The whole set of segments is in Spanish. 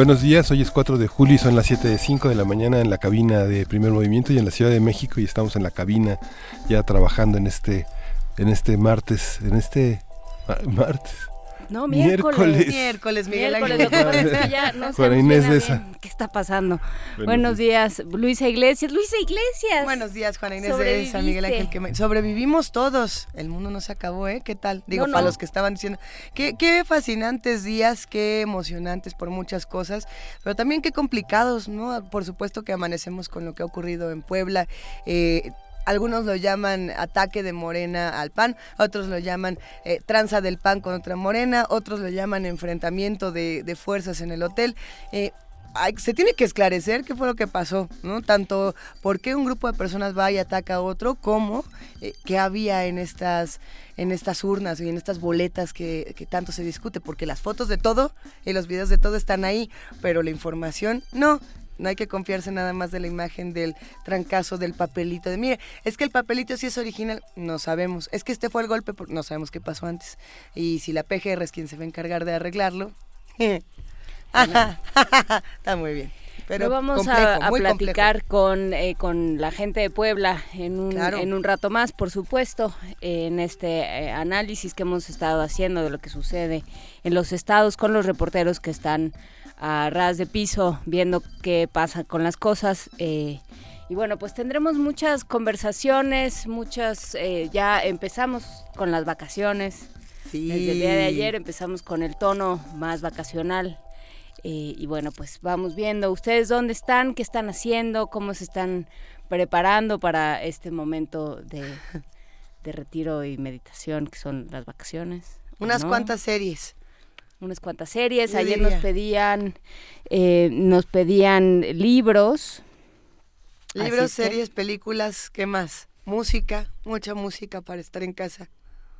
Buenos días, hoy es 4 de julio y son las 7 de 5 de la mañana en la cabina de Primer Movimiento y en la Ciudad de México y estamos en la cabina ya trabajando en este en este martes, en este martes no, miércoles. Miércoles, Miguel Ángel. ¿Qué está pasando? Buenos, días. Luisa Iglesias. Luisa Iglesias. Buenos días, Juana Inés de esa, Miguel Ángel. Que Sobrevivimos todos. El mundo no se acabó, ¿eh? ¿Qué tal? Digo, para los que estaban diciendo. Qué, qué fascinantes días, qué emocionantes por muchas cosas, pero también qué complicados, ¿no? Por supuesto que amanecemos con lo que ha ocurrido en Puebla. Eh, algunos lo llaman ataque de Morena al PAN, otros lo llaman eh, tranza del PAN contra Morena, otros lo llaman enfrentamiento de, fuerzas en el hotel. Eh, se tiene que esclarecer qué fue lo que pasó, ¿no? Tanto por qué un grupo de personas va y ataca a otro, como eh, qué había en estas, en estas urnas y en estas boletas que, tanto se discute, porque las fotos de todo y los videos de todo están ahí, pero la información no. No hay que confiarse nada más de la imagen del trancazo del papelito. De mire, es que el papelito sí es original, no sabemos. Es que este fue el golpe, no sabemos qué pasó antes. Y si la PGR es quien se va a encargar de arreglarlo. Está muy bien. Pero vamos a, platicar con, eh, con la gente de Puebla en un, en un rato más, por supuesto, en este eh, análisis que hemos estado haciendo de lo que sucede en los estados con los reporteros que están a ras de piso viendo qué pasa con las cosas. Eh, y bueno, pues tendremos muchas conversaciones, muchas, eh, ya empezamos con las vacaciones. Desde el día de ayer empezamos con el tono más vacacional. Eh, y bueno, pues vamos viendo ustedes dónde están, qué están haciendo, cómo se están preparando para este momento de, de retiro y meditación que son las vacaciones. Unas cuantas series unas cuantas series. Ayer nos pedían, eh, nos pedían libros. Libros, series, películas, ¿qué más? Música, mucha música para estar en casa.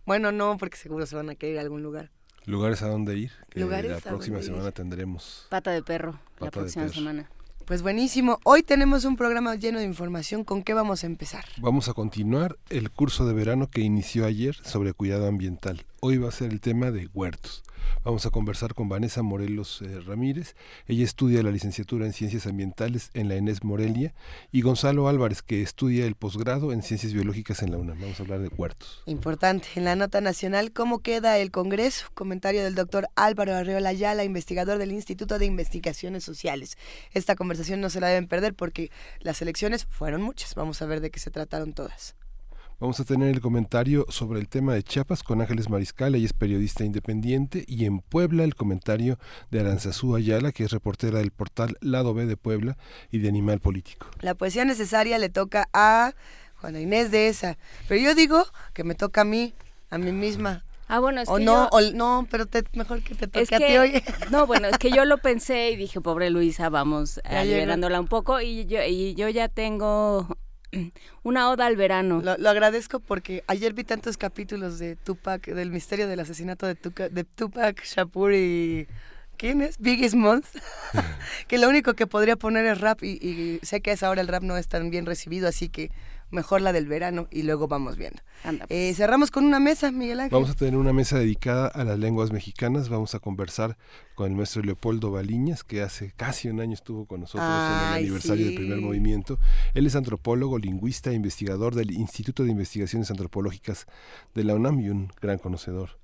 Bueno, no, porque seguro se van a querer ir a algún lugar. Lugares a dónde ir. Lugares la próxima semana tendremos. Pata de perro, la próxima semana. Pues buenísimo. Hoy tenemos un programa lleno de información. ¿Con qué vamos a empezar? Vamos a continuar el curso de verano que inició ayer sobre cuidado ambiental. Hoy va a ser el tema de huertos. Vamos a conversar con Vanessa Morelos eh, Ramírez. Ella estudia la licenciatura en Ciencias Ambientales en la ENES Morelia y Gonzalo Álvarez, que estudia el posgrado en Ciencias Biológicas en la UNAM. Vamos a hablar de huertos. Importante. En la nota nacional, ¿cómo queda el Congreso? Comentario del doctor Álvaro Arreola Ayala, investigador del Instituto de Investigaciones Sociales. Esta conversación no se la deben perder porque las elecciones fueron muchas. Vamos a ver de qué se trataron todas. Vamos a tener el comentario sobre el tema de Chiapas con Ángeles Mariscal, ella es periodista independiente, y en Puebla el comentario de Aranzazú Ayala, que es reportera del portal Lado B de Puebla y de Animal Político. La poesía necesaria le toca a Juana Inés de esa, pero yo digo que me toca a mí, a mí misma. Ah, bueno, es o que no, o no, pero mejor que te toque a ti hoy. No, bueno, es que yo lo pensé y dije, pobre Luisa, vamos liberándola un poco y yo, y yo ya tengo una oda al verano. Lo, agradezco porque ayer vi tantos capítulos de Tupac, del misterio del asesinato de, de Tupac Shakur y... ¿Quién es? Biggie Smalls. que lo único que podría poner es rap y, y, sé que a esa hora el rap no es tan bien recibido, así que mejor la del verano y luego vamos viendo. Eh, pues. cerramos con una mesa, Miguel Ángel. Vamos a tener una mesa dedicada a las lenguas mexicanas. Vamos a conversar con el maestro Leopoldo Baliñas, que hace casi un año estuvo con nosotros en el aniversario del primer movimiento. Él es antropólogo, lingüista e investigador del Instituto de Investigaciones Antropológicas de la UNAM y un gran conocedor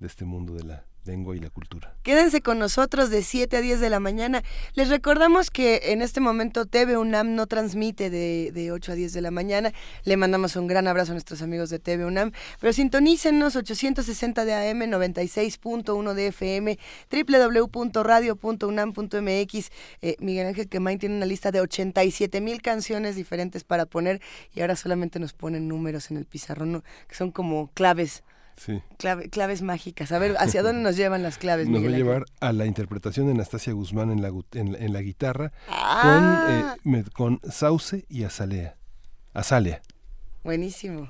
de este mundo de la lengua y la cultura. Quédense con nosotros de 7 a 10 de la mañana. Les recordamos que en este momento TV UNAM no transmite de, de 8 a 10 de la mañana. Le mandamos un gran abrazo a nuestros amigos de TV UNAM. Pero sintonícenos 860 de AM, 96.1 de FM, www.radio.unam.mx. Eh, Miguel Ángel Quemain tiene una lista de 87 mil canciones diferentes para poner y ahora solamente nos ponen números en el pizarrón, que son como claves claves mágicas. A ver, ¿hacia dónde nos llevan las claves? Nos va a llevar a la interpretación de Anastasia Guzmán en la, en, la guitarra ah. con, eh, con Sauce y Azalea. Azalea. Buenísimo.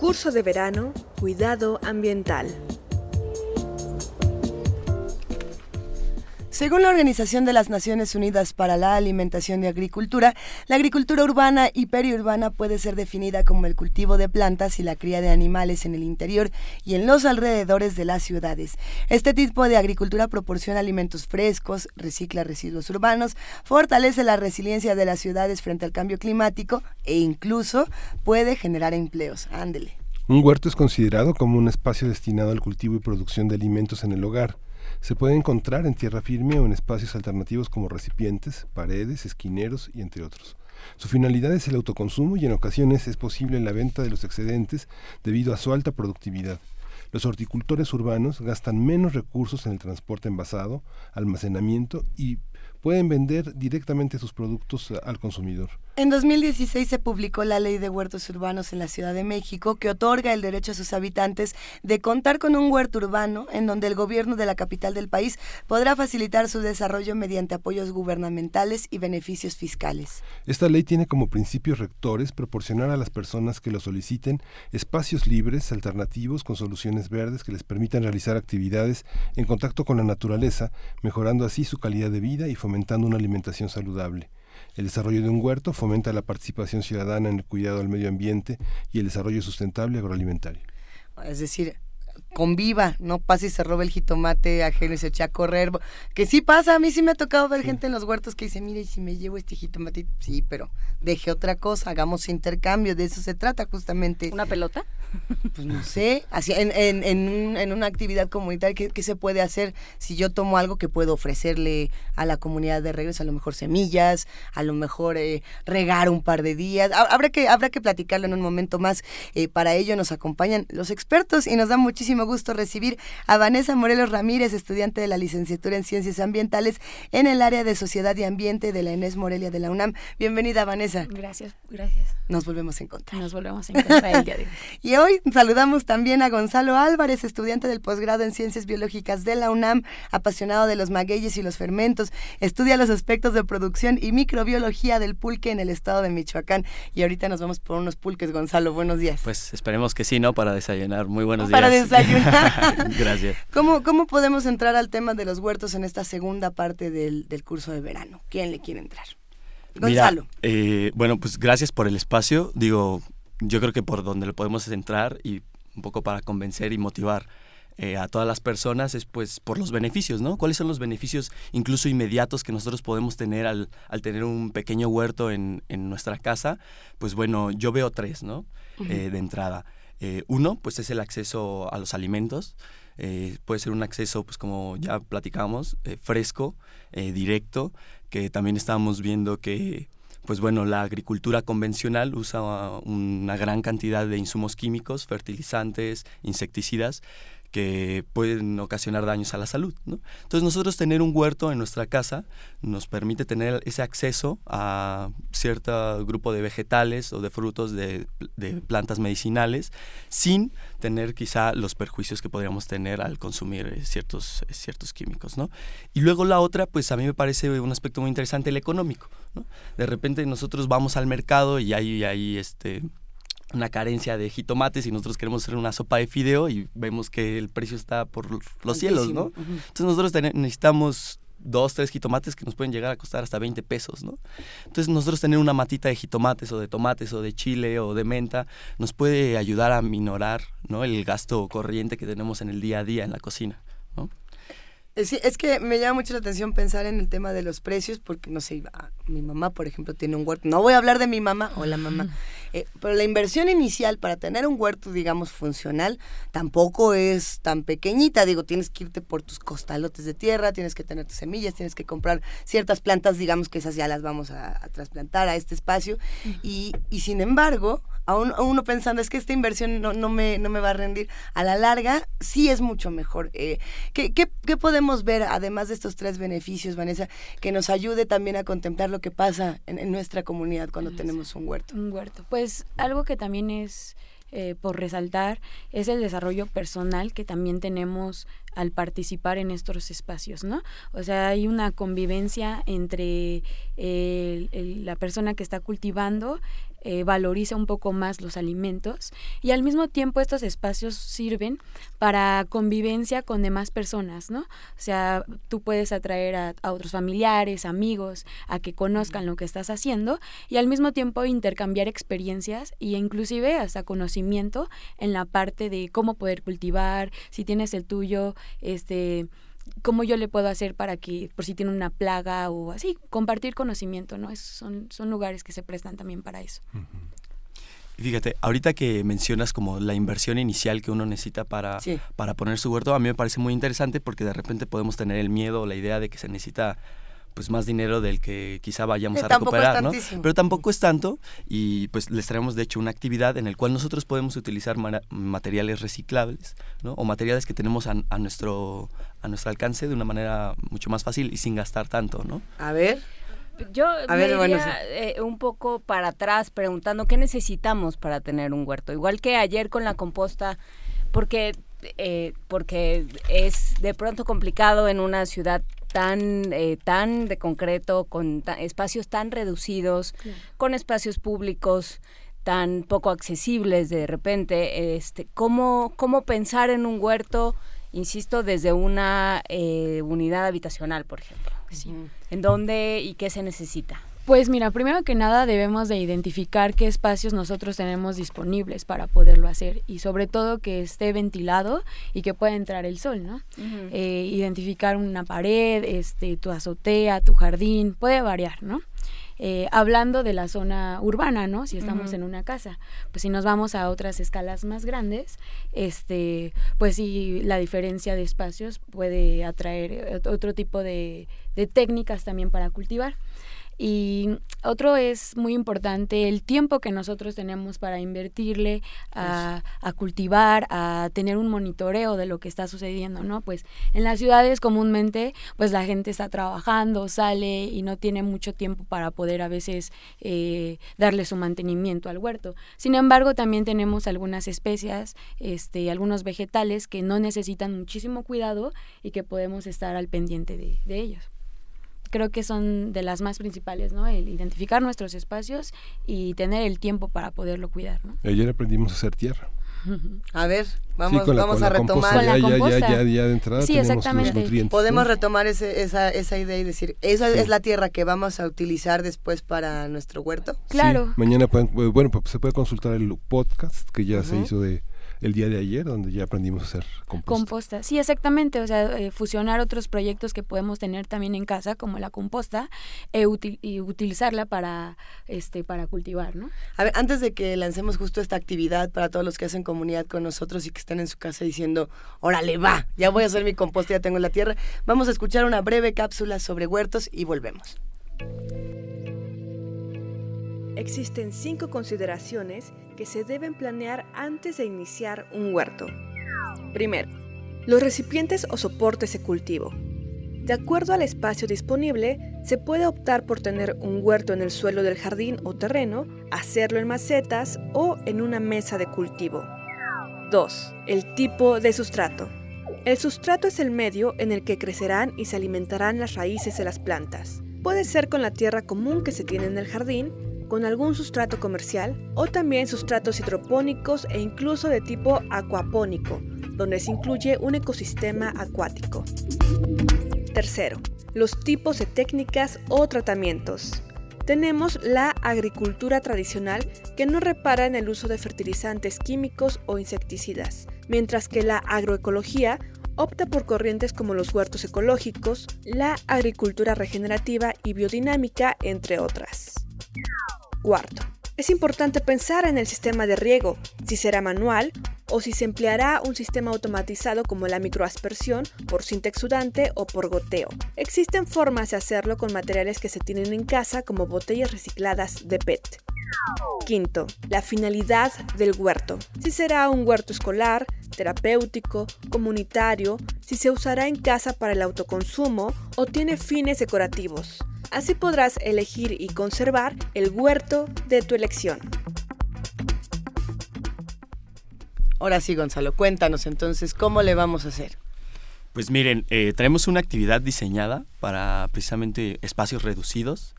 Curso de verano, cuidado ambiental. Según la Organización de las Naciones Unidas para la Alimentación y Agricultura, la agricultura urbana y periurbana puede ser definida como el cultivo de plantas y la cría de animales en el interior y en los alrededores de las ciudades. Este tipo de agricultura proporciona alimentos frescos, recicla residuos urbanos, fortalece la resiliencia de las ciudades frente al cambio climático e incluso puede generar empleos. Ándele. Un huerto es considerado como un espacio destinado al cultivo y producción de alimentos en el hogar se puede encontrar en tierra firme o en espacios alternativos como recipientes, paredes, esquineros y entre otros. Su finalidad es el autoconsumo y en ocasiones es posible la venta de los excedentes debido a su alta productividad. Los horticultores urbanos gastan menos recursos en el transporte envasado, almacenamiento y pueden vender directamente sus productos al consumidor. En 2016 se publicó la Ley de Huertos Urbanos en la Ciudad de México que otorga el derecho a sus habitantes de contar con un huerto urbano en donde el gobierno de la capital del país podrá facilitar su desarrollo mediante apoyos gubernamentales y beneficios fiscales. Esta ley tiene como principios rectores proporcionar a las personas que lo soliciten espacios libres, alternativos, con soluciones verdes que les permitan realizar actividades en contacto con la naturaleza, mejorando así su calidad de vida y fomentando una alimentación saludable. El desarrollo de un huerto fomenta la participación ciudadana en el cuidado del medio ambiente y el desarrollo sustentable agroalimentario. Es decir, conviva, no pase y se robe el jitomate ajeno y se eche a correr. Que sí pasa, a mí sí me ha tocado ver gente en los huertos que dice, mire, si me llevo este jitomate, sí, pero deje otra cosa, hagamos intercambio, de eso se trata justamente. ¿Una pelota? Pues no sé, así, en, en, en, una actividad comunitaria, ¿qué, se puede hacer si yo tomo algo que puedo ofrecerle a la comunidad de regreso? A lo mejor semillas, a lo mejor eh, regar un par de días. Habrá que, habrá que platicarlo en un momento más. Eh, para ello nos acompañan los expertos y nos da muchísimo gusto recibir a Vanessa Morelos Ramírez, estudiante de la licenciatura en Ciencias Ambientales en el área de Sociedad y Ambiente de la ENES Morelia de la UNAM. Bienvenida, Vanessa. Gracias, gracias. Nos volvemos a encontrar. Nos volvemos a encontrar el día de hoy. y hoy saludamos también a Gonzalo Álvarez, estudiante del posgrado en Ciencias Biológicas de la UNAM, apasionado de los magueyes y los fermentos, estudia los aspectos de producción y microbiología del pulque en el estado de Michoacán. Y ahorita nos vamos por unos pulques, Gonzalo. Buenos días. Pues esperemos que sí, ¿no? Para desayunar. Muy buenos días. Para desayunar. Gracias. ¿Cómo, ¿Cómo podemos entrar al tema de los huertos en esta segunda parte del, del curso de verano? ¿Quién le quiere entrar? Gonzalo. eh, bueno, pues gracias por el espacio. Digo, yo creo que por donde lo podemos entrar y un poco para convencer y motivar eh, a todas las personas es pues por los beneficios, ¿no? ¿Cuáles son los beneficios incluso inmediatos que nosotros podemos tener al, al tener un pequeño huerto en, en, nuestra casa? Pues bueno, yo veo tres, ¿no? Eh, de entrada. Eh, uno, pues es el acceso a los alimentos. puede ser un acceso, pues como ya platicamos, fresco, directo, que también estábamos viendo que pues bueno, la agricultura convencional usa una gran cantidad de insumos químicos, fertilizantes, insecticidas, que pueden ocasionar daños a la salud. Entonces nosotros tener un huerto en nuestra casa nos permite tener ese acceso a cierto grupo de vegetales o de frutos de, plantas medicinales sin tener quizá los perjuicios que podríamos tener al consumir eh, ciertos, eh, ciertos químicos. ¿no? Y luego la otra, pues a mí me parece un aspecto muy interesante, el económico. ¿no? De repente nosotros vamos al mercado y hay, hay este, una carencia de jitomates y nosotros queremos hacer una sopa de fideo y vemos que el precio está por los cielos, ¿no? Entonces nosotros necesitamos dos, tres jitomates que nos pueden llegar a costar hasta 20 pesos, ¿no? Entonces nosotros tener una matita de jitomates o de tomates o de chile o de menta nos puede ayudar a minorar, ¿no? El gasto corriente que tenemos en el día a día en la cocina. Es, es, que me llama mucho la atención pensar en el tema de los precios, porque no sé, mi mamá, por ejemplo, tiene un huerto. No voy a hablar de mi mamá o la mamá, eh, pero la inversión inicial para tener un huerto, digamos, funcional, tampoco es tan pequeñita. Digo, tienes que irte por tus costalotes de tierra, tienes que tener tus semillas, tienes que comprar ciertas plantas, digamos que esas ya las vamos a, trasplantar a este espacio. y, y sin embargo, a, uno pensando, es que esta inversión no, no, me, no me va a rendir, a la larga sí es mucho mejor. Eh, ¿qué, qué, qué podemos ver, además de estos tres beneficios, Vanessa, que nos ayude también a contemplar lo que pasa en, nuestra comunidad cuando tenemos un huerto? Un huerto. Pues algo que también es eh, por resaltar es el desarrollo personal que también tenemos al participar en estos espacios, ¿no? O sea, hay una convivencia entre la persona que está cultivando eh, valoriza un poco más los alimentos y al mismo tiempo estos espacios sirven para convivencia con demás personas, ¿no? O sea, tú puedes atraer a, otros familiares, amigos, a que conozcan lo que estás haciendo y al mismo tiempo intercambiar experiencias e inclusive hasta conocimiento en la parte de cómo poder cultivar, si tienes el tuyo, este cómo yo le puedo hacer para que, por si tiene una plaga o así, compartir conocimiento, ¿no? Es, son, son lugares que se prestan también para eso. Fíjate, ahorita que mencionas como la inversión inicial que uno necesita para, para poner su huerto, a mí me parece muy interesante porque de repente podemos tener el miedo o la idea de que se necesita pues más dinero del que quizá vayamos a recuperar, ¿no? Pero tampoco es tanto y pues les traemos de hecho una actividad en el cual nosotros podemos utilizar materiales reciclables, ¿no? O materiales que tenemos a, nuestro a nuestro alcance de una manera mucho más fácil y sin gastar tanto, ¿no? A ver. Yo a me ver, eh, un poco para atrás preguntando qué necesitamos para tener un huerto. Igual que ayer con la composta, porque eh, porque es de pronto complicado en una ciudad tan, eh, tan de concreto, con espacios tan reducidos, con espacios públicos tan poco accesibles de repente, este, ¿cómo, cómo pensar en un huerto, insisto, desde una eh, unidad habitacional, por ejemplo? ¿En dónde y qué se necesita? Pues mira, primero que nada debemos de identificar qué espacios nosotros tenemos disponibles para poderlo hacer y sobre todo que esté ventilado y que pueda entrar el sol, ¿no? Eh, identificar una pared, este, tu azotea, tu jardín, puede variar, ¿no? Eh, hablando de la zona urbana, ¿no? Si estamos en una casa, pues si nos vamos a otras escalas más grandes, este, pues sí, la diferencia de espacios puede atraer otro tipo de técnicas también para cultivar. Y otro es muy importante el tiempo que nosotros tenemos para invertirle a, cultivar, a tener un monitoreo de lo que está sucediendo, ¿no? Pues en las ciudades comúnmente pues la gente está trabajando, sale y no tiene mucho tiempo para poder a veces eh, darle su mantenimiento al huerto. Sin embargo, también tenemos algunas especies, este, algunos vegetales que no necesitan muchísimo cuidado y que podemos estar al pendiente de ellos creo que son de las más principales, ¿no? El identificar nuestros espacios y tener el tiempo para poderlo cuidar, ¿no? Ayer aprendimos a hacer tierra. A ver, vamos, vamos a retomar. Ya, ya, ya, ya, de entrada sí, exactamente. Podemos retomar ese, esa, esa idea y decir, esa es la tierra que vamos a utilizar después para nuestro huerto. Claro. mañana pueden, bueno, pues se puede consultar el podcast que ya se hizo de el día de ayer, donde ya aprendimos a hacer composta. Composta, sí, exactamente. O sea, eh, fusionar otros proyectos que podemos tener también en casa, como la composta, e y utilizarla para, este, para cultivar, ¿no? A ver, antes de que lancemos justo esta actividad para todos los que hacen comunidad con nosotros y que están en su casa diciendo, órale, va, ya voy a hacer mi composta, ya tengo la tierra, vamos a escuchar una breve cápsula sobre huertos y volvemos. Existen cinco consideraciones que se deben planear antes de iniciar un huerto. Primero, los recipientes o soportes de cultivo. De acuerdo al espacio disponible, se puede optar por tener un huerto en el suelo del jardín o terreno, hacerlo en macetas o en una mesa de cultivo. 2. El tipo de sustrato. El sustrato es el medio en el que crecerán y se alimentarán las raíces de las plantas. Puede ser con la tierra común que se tiene en el jardín, con algún sustrato comercial o también sustratos hidropónicos e incluso de tipo acuapónico, donde se incluye un ecosistema acuático. Tercero, los tipos de técnicas o tratamientos. Tenemos la agricultura tradicional que no repara en el uso de fertilizantes químicos o insecticidas, mientras que la agroecología opta por corrientes como los huertos ecológicos, la agricultura regenerativa y biodinámica, entre otras. Cuarto, es importante pensar en el sistema de riego, si será manual o si se empleará un sistema automatizado como la microaspersión por sudante o por goteo. Existen formas de hacerlo con materiales que se tienen en casa como botellas recicladas de PET. Quinto, la finalidad del huerto. Si será un huerto escolar, terapéutico, comunitario, si se usará en casa para el autoconsumo o tiene fines decorativos. Así podrás elegir y conservar el huerto de tu elección. Ahora sí, Gonzalo, cuéntanos entonces cómo le vamos a hacer. Pues miren, eh, tenemos una actividad diseñada para precisamente espacios reducidos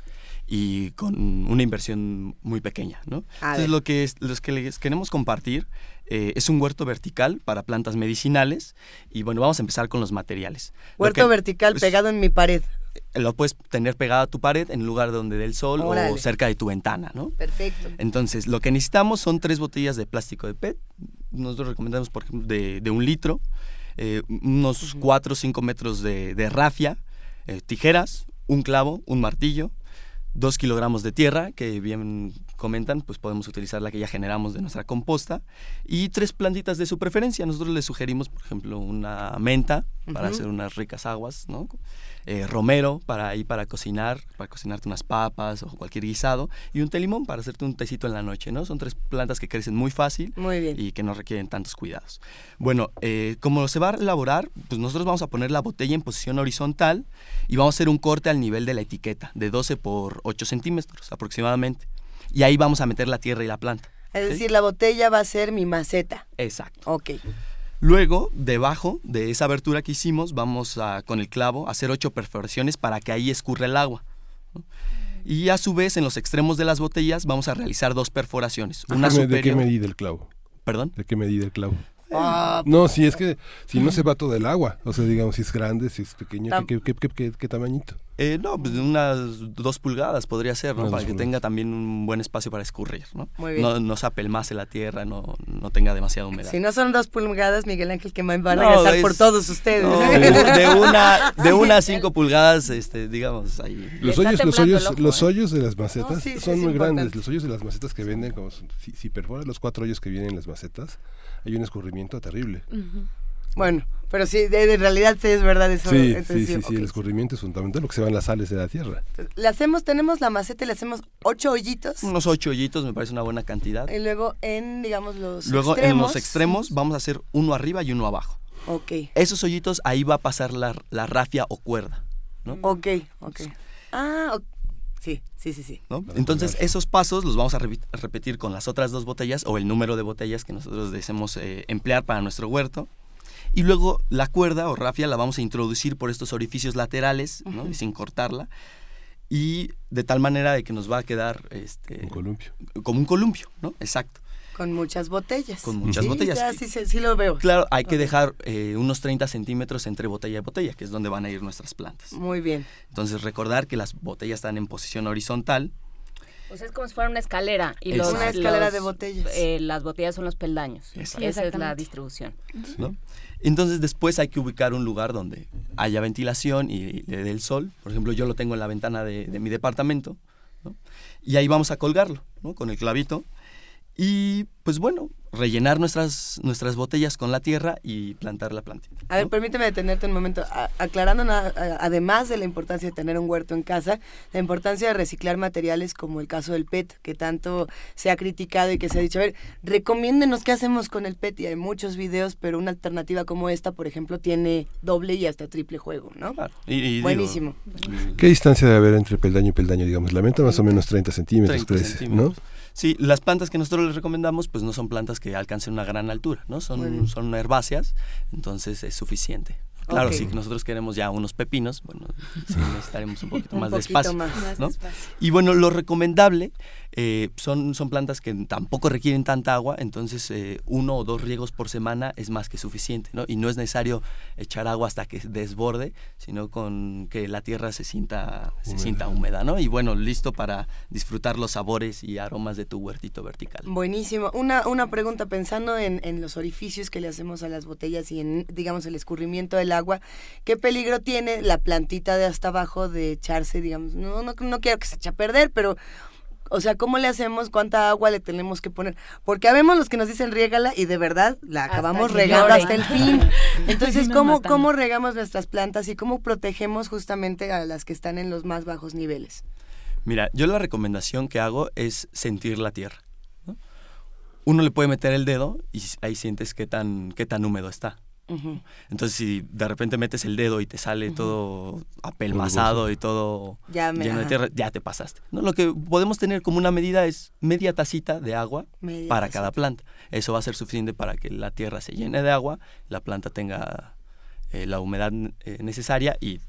y con una inversión muy pequeña, ¿no? Entonces lo que, los que les queremos compartir eh, es un huerto vertical para plantas medicinales y bueno, vamos a empezar con los materiales. Huerto vertical pues, pegado en mi pared. Eh, lo puedes tener pegado a tu pared en lugar donde dé el sol o cerca de tu ventana, ¿no? Perfecto. Entonces, lo que necesitamos son tres botellas de plástico de PET. Nosotros recomendamos, por ejemplo, de, un litro, eh, unos cuatro o cinco metros de, de rafia, tijeras, un clavo, un martillo, dos kilogramos de tierra, que bien comentan, pues podemos utilizar la que ya generamos de nuestra composta, y tres plantitas de su preferencia. Nosotros les sugerimos, por ejemplo, una menta para hacer unas ricas aguas, ¿no? Eh, romero para ir para cocinar, para cocinarte unas papas o cualquier guisado, y un té limón para hacerte un tecito en la noche, ¿no? Son tres plantas que crecen muy fácil y que no requieren tantos cuidados. Bueno, eh, como se va a elaborar, pues nosotros vamos a poner la botella en posición horizontal y vamos a hacer un corte al nivel de la etiqueta, de 12 por 8 centímetros aproximadamente. Y ahí vamos a meter la tierra y la planta. Es decir, la botella va a ser mi maceta. Exacto. Ok. Luego, debajo de esa abertura que hicimos, vamos a, con el clavo a hacer ocho perforaciones para que ahí escurra el agua. Y a su vez, en los extremos de las botellas, vamos a realizar dos perforaciones. Una ¿De qué medida el clavo? ¿Perdón? ¿De qué medida el clavo? Ah, no, si es que si no se va todo el agua, o sea, digamos, si es grande, si es pequeño, ¿qué, qué, qué, qué tamañito? Eh, no, pues unas dos pulgadas podría ser, ¿no? para que tenga también un buen espacio para escurrir, ¿no? Muy bien. No, no se apelmase la tierra, no, no tenga demasiada humedad. Si no son dos pulgadas, Miguel Ángel, que van a regresar por todos ustedes. de, una, de una a cinco pulgadas, este, digamos, ahí. Los hoyos, los hoyos, los ¿eh? hoyos de las macetas son muy grandes. Los hoyos de las macetas que venden, como si, si perforas los cuatro hoyos que vienen en las macetas, hay un escurrimiento terrible. Bueno, pero sí, de, realidad sí es verdad eso. Sí, sí, sí, sí, el escurrimiento es fundamental, lo que se van las sales de la tierra. Le hacemos, tenemos la maceta y le hacemos ocho hoyitos. Unos ocho hoyitos me parece una buena cantidad. Y luego en, digamos, los Luego en los extremos vamos a hacer uno arriba y uno abajo. Ok. Esos hoyitos, ahí va a pasar la, la rafia o cuerda, ¿no? Ok, ok. Ah, ok. Sí, sí, sí, sí. Entonces, esos pasos los vamos a repetir con las otras dos botellas o el número de botellas que nosotros deseemos eh, emplear para nuestro huerto. Y luego la cuerda o rafia la vamos a introducir por estos orificios laterales, ¿no? y sin cortarla. Y de tal manera de que nos va a quedar... Este, un columpio. Como un columpio, ¿no? Exacto. Con muchas botellas. Con muchas botellas. sí, sí, lo veo. Claro, hay que dejar eh, unos 30 centímetros entre botella y botella, que es donde van a ir nuestras plantas. Muy bien. Entonces, recordar que las botellas están en posición horizontal. Pues es como si fuera una escalera. Y los, una escalera de botellas. Eh, las botellas son los peldaños. Esa es la distribución. ¿No? Entonces después hay que ubicar un lugar donde haya ventilación y le dé el sol. Por ejemplo, yo lo tengo en la ventana de, mi departamento. Y ahí vamos a colgarlo ¿no? con el clavito. Y pues bueno, rellenar nuestras, nuestras botellas con la tierra y plantar la plantita. A ver, permíteme detenerte un momento, aclarando además de la importancia de tener un huerto en casa, la importancia de reciclar materiales como el caso del PET, que tanto se ha criticado y que se ha dicho, a ver, recomiéndenos qué hacemos con el PET, y hay muchos videos, pero una alternativa como esta, por ejemplo, tiene doble y hasta triple juego, ¿no? Claro. Buenísimo. ¿Qué distancia debe haber entre peldaño y peldaño, digamos? La menta más o menos 30 centímetros, 30 centímetros. ¿no? Sí, las plantas que nosotros les recomendamos pues no son plantas que alcancen una gran altura, ¿no? Son, son herbáceas, entonces es suficiente. Claro, si nosotros queremos ya unos pepinos, bueno, necesitaremos un poquito más de espacio. ¿no? Y bueno, lo recomendable eh, son, son plantas que tampoco requieren tanta agua, entonces eh, uno o dos riegos por semana es más que suficiente, ¿no? Y no es necesario echar agua hasta que desborde, sino con que la tierra se sienta, se sienta húmeda, ¿no? Y bueno, listo para disfrutar los sabores y aromas de tu huertito vertical. Buenísimo. Una, una pregunta, pensando en, en los orificios que le hacemos a las botellas y en, digamos, el escurrimiento del agua, ¿qué peligro tiene la plantita de hasta abajo de echarse, digamos, no, no, no quiero que se eche a perder, pero o sea, ¿cómo le hacemos? ¿Cuánta agua le tenemos que poner? Porque habemos los que nos dicen riégala y de verdad la acabamos regando hasta el fin. Entonces, ¿cómo, ¿cómo regamos nuestras plantas y cómo protegemos justamente a las que están en los más bajos niveles? Mira, yo la recomendación que hago es sentir la tierra. Uno le puede meter el dedo y ahí sientes qué tan, qué tan húmedo está. Entonces, si de repente metes el dedo y te sale todo apelmazado y todo lleno de tierra, ya te pasaste. ¿no? Lo que podemos tener como una medida es media tacita de agua para cada planta. Eso va a ser suficiente para que la tierra se llene de agua, la planta tenga la humedad necesaria y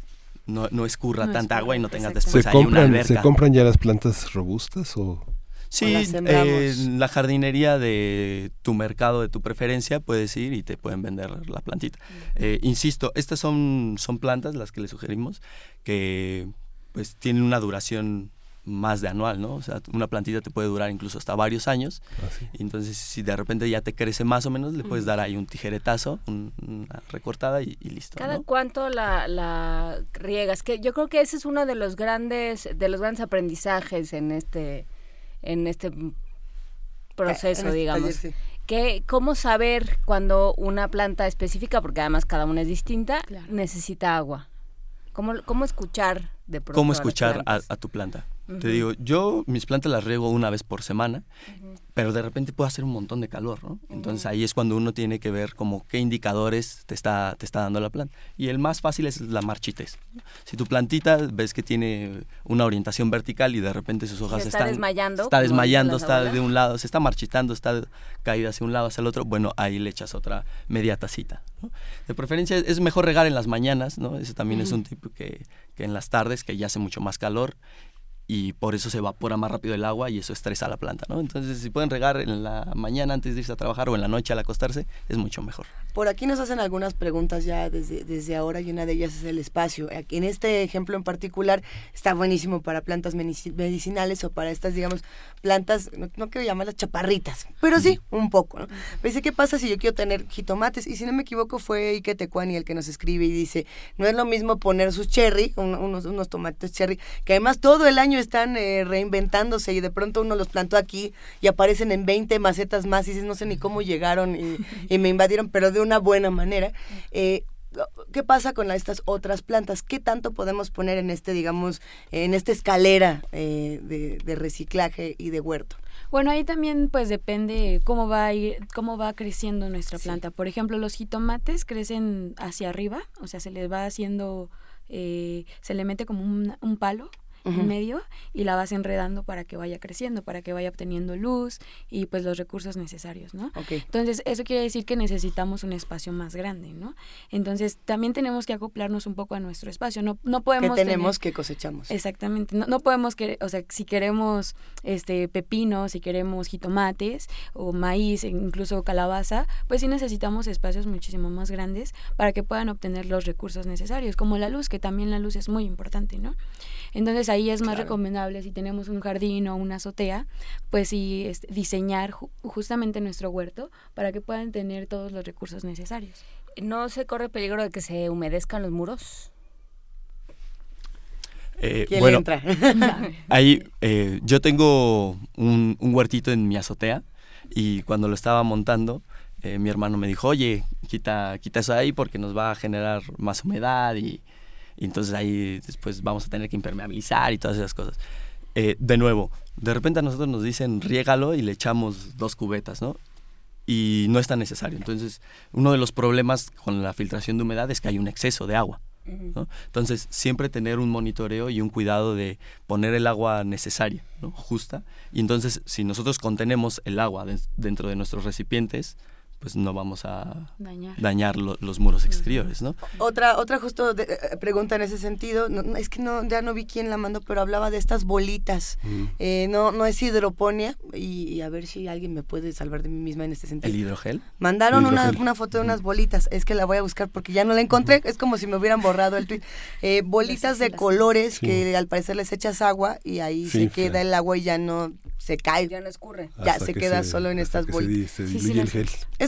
no, no escurra tanta agua y no tengas después ahí una alberca. ¿Se compran ya las plantas robustas o...? Sí, en la jardinería de tu mercado, de tu preferencia, puedes ir y te pueden vender la plantita. Eh, insisto, estas son, son plantas, las que le sugerimos, que pues tienen una duración más de anual, ¿no? O sea, una plantita te puede durar incluso hasta varios años. Ah, entonces, si de repente ya te crece más o menos, le puedes dar ahí un tijeretazo, una recortada y, listo. ¿Cada cuánto la, la riegas? Que yo creo que ese es uno de los grandes, de los grandes aprendizajes en este en este proceso, este digamos. que, ¿Cómo saber cuando una planta específica, porque además cada una es distinta, necesita agua? ¿Cómo, ¿Cómo escuchar de pronto ¿Cómo escuchar a, tu planta? Te digo, yo mis plantas las riego una vez por semana, pero de repente puede hacer un montón de calor, ¿no? Entonces ahí es cuando uno tiene que ver como qué indicadores te está, te está dando la planta. Y el más fácil es la marchitez. Si tu plantita ves que tiene una orientación vertical y de repente sus hojas se está están... desmayando. Está desmayando, está de un lado, se está marchitando, está caída hacia un lado, hacia el otro, bueno, ahí le echas otra media tacita. De preferencia es mejor regar en las mañanas, ¿no? Ese también es un tipo que, que en las tardes, que ya hace mucho más calor, y por eso se evapora más rápido el agua y eso estresa a la planta, ¿no? Entonces, si pueden regar en la mañana antes de irse a trabajar o en la noche al acostarse, es mucho mejor. Por aquí nos hacen algunas preguntas ya desde, desde ahora y una de ellas es el espacio. En este ejemplo en particular está buenísimo para plantas medicinales o para estas, digamos, plantas, no, quiero llamarlas chaparritas, pero sí, un poco, ¿no? dice, ¿qué pasa si yo quiero tener jitomates? Y si no me equivoco fue Ike Tecuani el que nos escribe y dice, no es lo mismo poner sus cherry, unos, unos tomates cherry, que además todo el año están eh, reinventándose y de pronto uno los plantó aquí y aparecen en 20 macetas más y dices, no sé ni cómo llegaron y, me invadieron, pero de una buena manera. Eh, ¿Qué pasa con estas otras plantas? ¿Qué tanto podemos poner en este, digamos, en esta escalera eh, de, reciclaje y de huerto? Bueno, ahí también pues depende cómo va a ir, cómo va creciendo nuestra planta. Por ejemplo, los jitomates crecen hacia arriba, o sea, se les va haciendo, se le mete como un palo en medio y la vas enredando para que vaya creciendo, para que vaya obteniendo luz y pues los recursos necesarios, ¿no? Entonces, eso quiere decir que necesitamos un espacio más grande, ¿no? Entonces, también tenemos que acoplarnos un poco a nuestro espacio, no, no podemos... Que tenemos que cosechamos. Exactamente, no, no podemos, que, o sea, si queremos este pepinos, si queremos jitomates o maíz, e incluso calabaza, pues sí necesitamos espacios muchísimo más grandes para que puedan obtener los recursos necesarios, como la luz, que también la luz es muy importante, ¿no? Entonces ahí es más recomendable si tenemos un jardín o una azotea, pues sí este, diseñar justamente nuestro huerto para que puedan tener todos los recursos necesarios. ¿No se corre peligro de que se humedezcan los muros? Eh, bueno, entra? ahí eh, yo tengo un, huertito en mi azotea y cuando lo estaba montando, eh, mi hermano me dijo, oye, quita, quita eso ahí porque nos va a generar más humedad y, y entonces ahí después vamos a tener que impermeabilizar y todas esas cosas. Eh, de nuevo, de repente a nosotros nos dicen riégalo y le echamos dos cubetas, ¿no? Y no es tan necesario. Entonces, uno de los problemas con la filtración de humedad es que hay un exceso de agua. ¿no? Entonces, siempre tener un monitoreo y un cuidado de poner el agua necesaria, ¿no? justa. Y entonces, si nosotros contenemos el agua dentro de nuestros recipientes, pues no vamos a dañar, los muros exteriores, ¿no? Otra, otra justo eh, pregunta en ese sentido, es que no, ya no vi quién la mandó, pero hablaba de estas bolitas. Mm. Eh, no, no es hidroponía, y, a ver si alguien me puede salvar de mí misma en este sentido. ¿El hidrogel? Mandaron Una, una, foto de unas bolitas, es que la voy a buscar porque ya no la encontré, es como si me hubieran borrado el tweet. Eh, bolitas de colores que al parecer les echas agua y ahí se queda el agua y ya no se cae. Ya no escurre. Ya se queda solo en estas bolitas.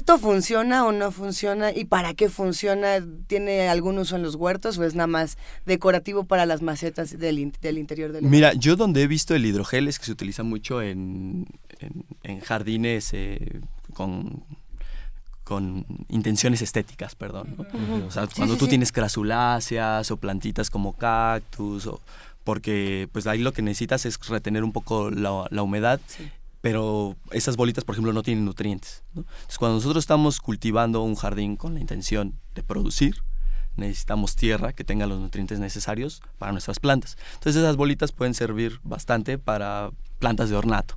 ¿Esto funciona o no funciona? ¿Y para qué funciona? ¿Tiene algún uso en los huertos o es nada más decorativo para las macetas del, del interior del Mira, yo donde he visto el hidrogel es que se utiliza mucho en, en, jardines eh, con con intenciones estéticas, perdón. O sea, cuando tú tienes crasuláceas o plantitas como cactus o porque pues ahí lo que necesitas es retener un poco la, humedad, pero esas bolitas, por ejemplo, no tienen nutrientes. Entonces, cuando nosotros estamos cultivando un jardín con la intención de producir, necesitamos tierra que tenga los nutrientes necesarios para nuestras plantas. Entonces, esas bolitas pueden servir bastante para plantas de ornato.